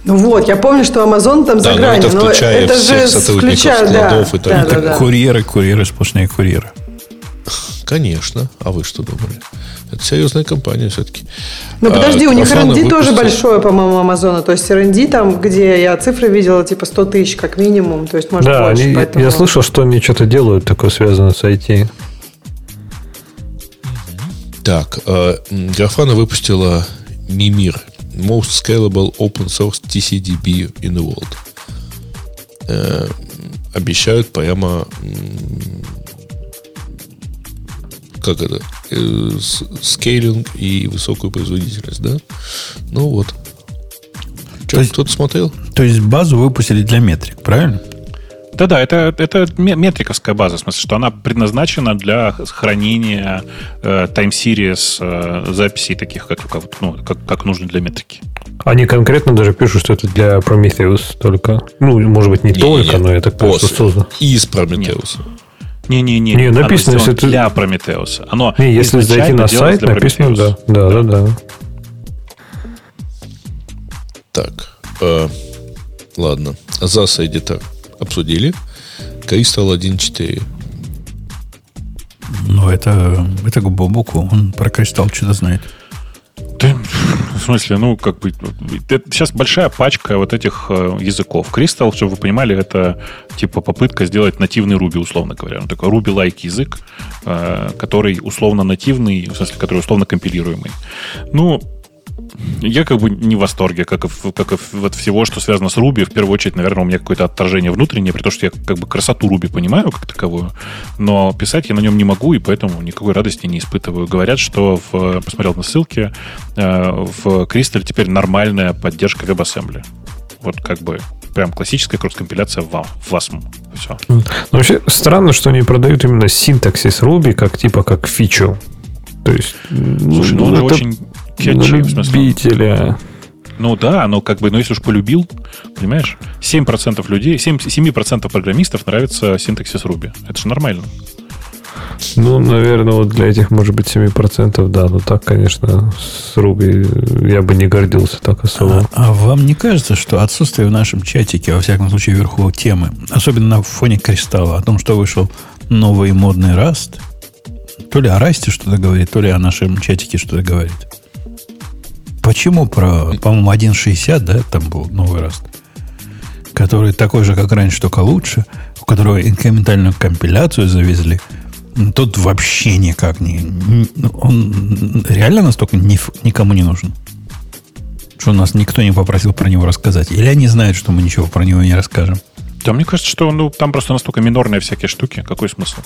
Ну вот, я помню, что Amazon там
да,
за гранью.
Но это но это же включая, складов
да, и так да, да, да. Курьеры, курьеры, сплошные курьеры.
Конечно. А вы что думали? Это серьезная компания все-таки.
Ну, подожди, а, у них R&D тоже большое, по-моему, Амазона. То есть R&D там, где я цифры видела, типа 100 тысяч как минимум. То есть, может,
да,
больше.
Они, поэтому... Я слышал, что они что-то делают такое связанное с IT.
Так, э, Grafana выпустила Mimir. Most Scalable Open Source TCDB in the World. Э, обещают прямо как это, э, скейлинг и высокую производительность, да? Ну вот. Что, кто-то смотрел?
То есть базу выпустили для метрик, правильно?
Да-да, это, это метриковская база, в смысле, что она предназначена для хранения э, time series э, записей таких, как, как, ну, как, как нужно для метрики.
Они конкретно даже пишут, что это для Prometheus только. Ну, может быть, не, не только, нет, но я так
понимаю, что создано. Из Prometheus. Нет.
Не-не-не,
не, написано,
если это... для Prometheus. Оно
не, если зайти на сайт, написано, да. Да, да, да.
Так, э, ладно. ZAS Editor обсудили. Crystal 1.4.
Ну, это, это к Бобуку. Он про Crystal что-то знает.
Да, в смысле, ну, как бы... Это сейчас большая пачка вот этих э, языков. Crystal, чтобы вы понимали, это типа попытка сделать нативный Ruby, условно говоря. Ну, такой Ruby-like язык, э, который условно нативный, в смысле, который условно компилируемый. Ну, я как бы не в восторге, как и, как и вот всего, что связано с Ruby. В первую очередь, наверное, у меня какое-то отторжение внутреннее, при том, что я как бы красоту Ruby понимаю как таковую, но писать я на нем не могу, и поэтому никакой радости не испытываю. Говорят, что в, посмотрел на ссылке, э, в Crystal теперь нормальная поддержка WebAssembly. Вот как бы прям классическая кросс-компиляция в, WASM. Все.
Ну, вообще странно, что они продают именно синтаксис Ruby как типа как фичу. То есть,
Слушай, ну он же очень
Кетчи, в смысле. Любителя.
Ну да, но как бы, ну если уж полюбил, понимаешь, 7% людей, 7, 7% программистов нравится синтаксис Ruby. Это же нормально.
Ну, наверное, вот для этих, может быть, 7%, да. Но так, конечно, с Ruby я бы не гордился так особо.
А, а вам не кажется, что отсутствие в нашем чатике, во всяком случае, вверху темы, особенно на фоне кристалла, о том, что вышел новый модный Rust, то ли о Расте что-то говорит, то ли о нашем чатике что-то говорит. Почему про, по-моему, 1.60, да, там был новый раст, который такой же, как раньше, только лучше, у которого инкрементальную компиляцию завезли, тут вообще никак не... Он реально настолько ни, никому не нужен. Что у нас никто не попросил про него рассказать. Или они знают, что мы ничего про него не расскажем.
Да, мне кажется, что ну, там просто настолько минорные всякие штуки. Какой смысл?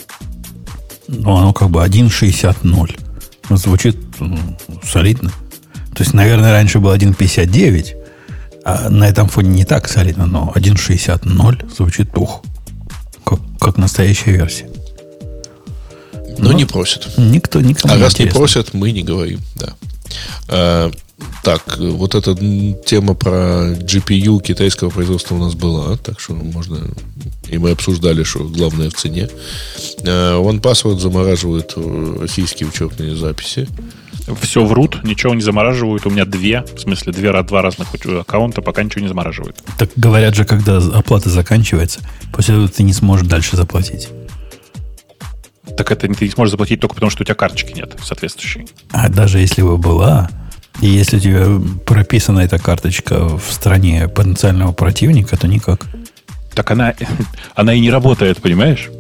Ну, оно как бы 1.60.0. Звучит ну, солидно. То есть, наверное, раньше был 1.59, а на этом фоне не так солидно, но 1.60.0 звучит ух, как, как настоящая версия.
Но, но не просят.
Никто, никто
а не раз интересно. не просят, мы не говорим, да. А, так, вот эта тема про GPU китайского производства у нас была, так что можно... И мы обсуждали, что главное в цене. А, OnePassword замораживает российские учетные записи.
Все врут, ничего не замораживают. У меня две, в смысле, две, два разных аккаунта, пока ничего не замораживают.
Так говорят же, когда оплата заканчивается, после этого ты не сможешь дальше заплатить.
Так это ты не сможешь заплатить только потому, что у тебя карточки нет соответствующей.
А даже если бы была, и если у тебя прописана эта карточка в стране потенциального противника, то никак.
Так она, <laughs> она и не работает, понимаешь?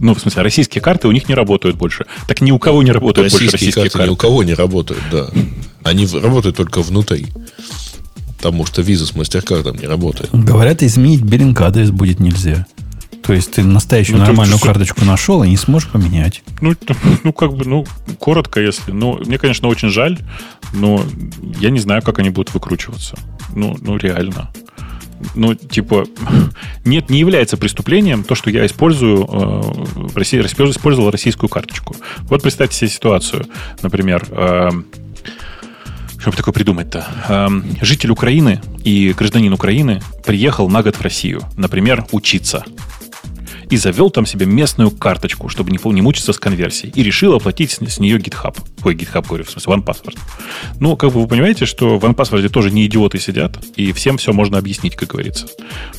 Ну, в смысле, российские карты у них не работают больше. Так ни у кого не работают
российские
больше российские
карты.
карты.
Ни у кого не работают, да. Они работают только внутри. Потому что виза с мастер-кардом не работает.
Говорят, изменить биллинг адрес будет нельзя. То есть ты настоящую ну, нормальную ты, карточку нашел и не сможешь поменять.
Ну, <laughs> ну, как бы, ну, коротко, если. Ну, мне, конечно, очень жаль, но я не знаю, как они будут выкручиваться. Ну, ну реально ну, типа, <laughs> нет, не является преступлением то, что я использую, э, использовал российскую карточку. Вот представьте себе ситуацию, например, э, что бы такое придумать-то? Э, житель Украины и гражданин Украины приехал на год в Россию, например, учиться и завел там себе местную карточку, чтобы не, не мучиться с конверсией, и решил оплатить с, с нее GitHub. Ой, GitHub, говорю, в смысле, OnePassword. Ну, как бы вы понимаете, что в OnePassword тоже не идиоты сидят, и всем все можно объяснить, как говорится.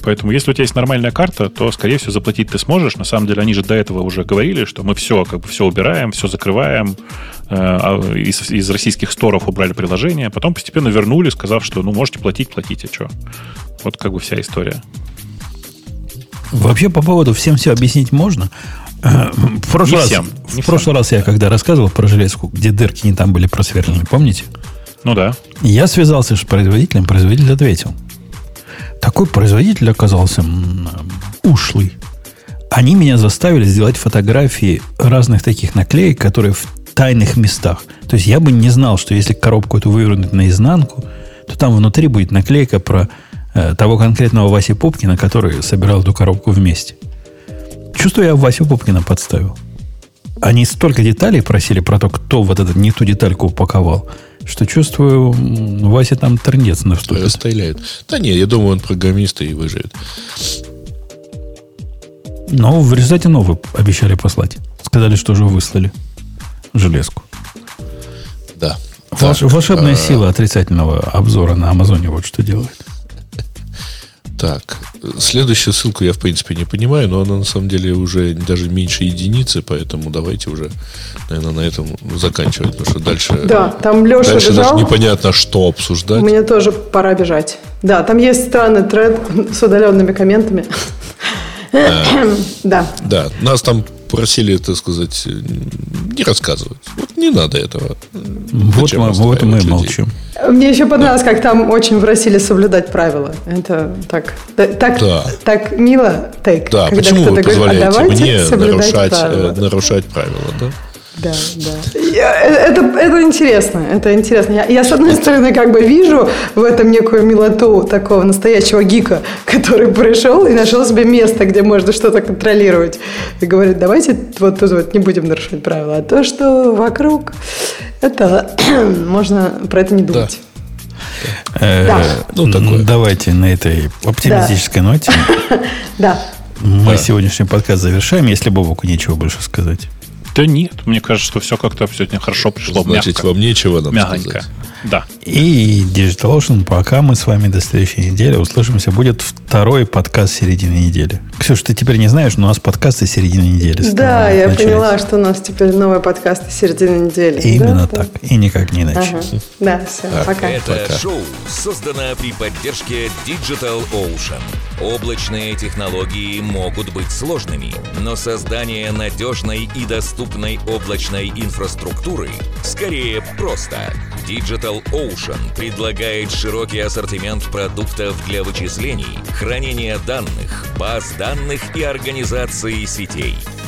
Поэтому, если у тебя есть нормальная карта, то, скорее всего, заплатить ты сможешь. На самом деле, они же до этого уже говорили, что мы все, как бы, все убираем, все закрываем, э, а из, из российских сторов убрали приложение, потом постепенно вернули, сказав, что, ну, можете платить, платите, что. Вот как бы вся история.
Вообще по поводу всем все объяснить можно. Э, в прошлый, не раз, всем, в прошлый раз я когда рассказывал про железку, где дырки не там были просверлены, помните?
Ну да.
Я связался с производителем, производитель ответил. Такой производитель оказался ушлый. Они меня заставили сделать фотографии разных таких наклеек, которые в тайных местах. То есть я бы не знал, что если коробку эту вывернуть наизнанку, то там внутри будет наклейка про того конкретного Васи Попкина, который собирал эту коробку вместе. Чувствую, я Васю Попкина подставил. Они столько деталей просили про то, кто вот этот не ту детальку упаковал, что чувствую, Вася там трындец наступит.
Расстреляет. Да нет, я думаю, он программист и выживет.
Но в результате новый обещали послать. Сказали, что уже выслали железку.
Да.
Волш, волшебная а... сила отрицательного обзора на Амазоне вот что делает.
Так, следующую ссылку я, в принципе, не понимаю, но она на самом деле уже даже меньше единицы, поэтому давайте уже, наверное, на этом заканчивать, потому что дальше,
да, там Леша
дальше
бежал.
даже непонятно, что обсуждать.
Мне тоже пора бежать. Да, там есть странный тред с удаленными комментами. <coughs>
Да. Да, нас там просили, так сказать, не рассказывать. Вот не надо этого.
Вот, мы, вот мы людей? молчим.
Мне еще понравилось, да. как там очень просили соблюдать правила. Это так, так, да. так мило, так.
Да, почему вы позволяете говорит, а мне нарушать, правила. Э, нарушать правила, да?
Да, да. Это, это интересно, это интересно. Я, я, с одной стороны, как бы вижу в этом некую милоту такого настоящего гика, который пришел и нашел себе место, где можно что-то контролировать. И говорит, давайте вот тут вот не будем нарушать правила. А то, что вокруг, это <clears throat> можно про это не думать.
Да. Э, да. Ну, такое. Давайте на этой оптимистической да. ноте.
Да. <laughs>
Мы сегодняшний подкаст завершаем, если Бобуку нечего больше сказать.
Да нет, мне кажется, что все как-то сегодня хорошо пришло.
Значит, мягко. вам нечего нам
Мягонько. сказать. Да.
И DigitalOcean, пока мы с вами до следующей недели услышимся, будет второй подкаст середины недели. Ксюша, ты теперь не знаешь, но у нас подкасты середины недели.
Да, я начались. поняла, что у нас теперь новые подкасты середины недели.
Именно да, так. Да. И никак не иначе. Ага.
Да, все, так, пока.
Это
пока.
шоу создано при поддержке Digital Ocean. Облачные технологии могут быть сложными, но создание надежной и доступной облачной инфраструктуры скорее просто. Digital Ocean предлагает широкий ассортимент продуктов для вычислений, хранения данных, баз данных и организации сетей.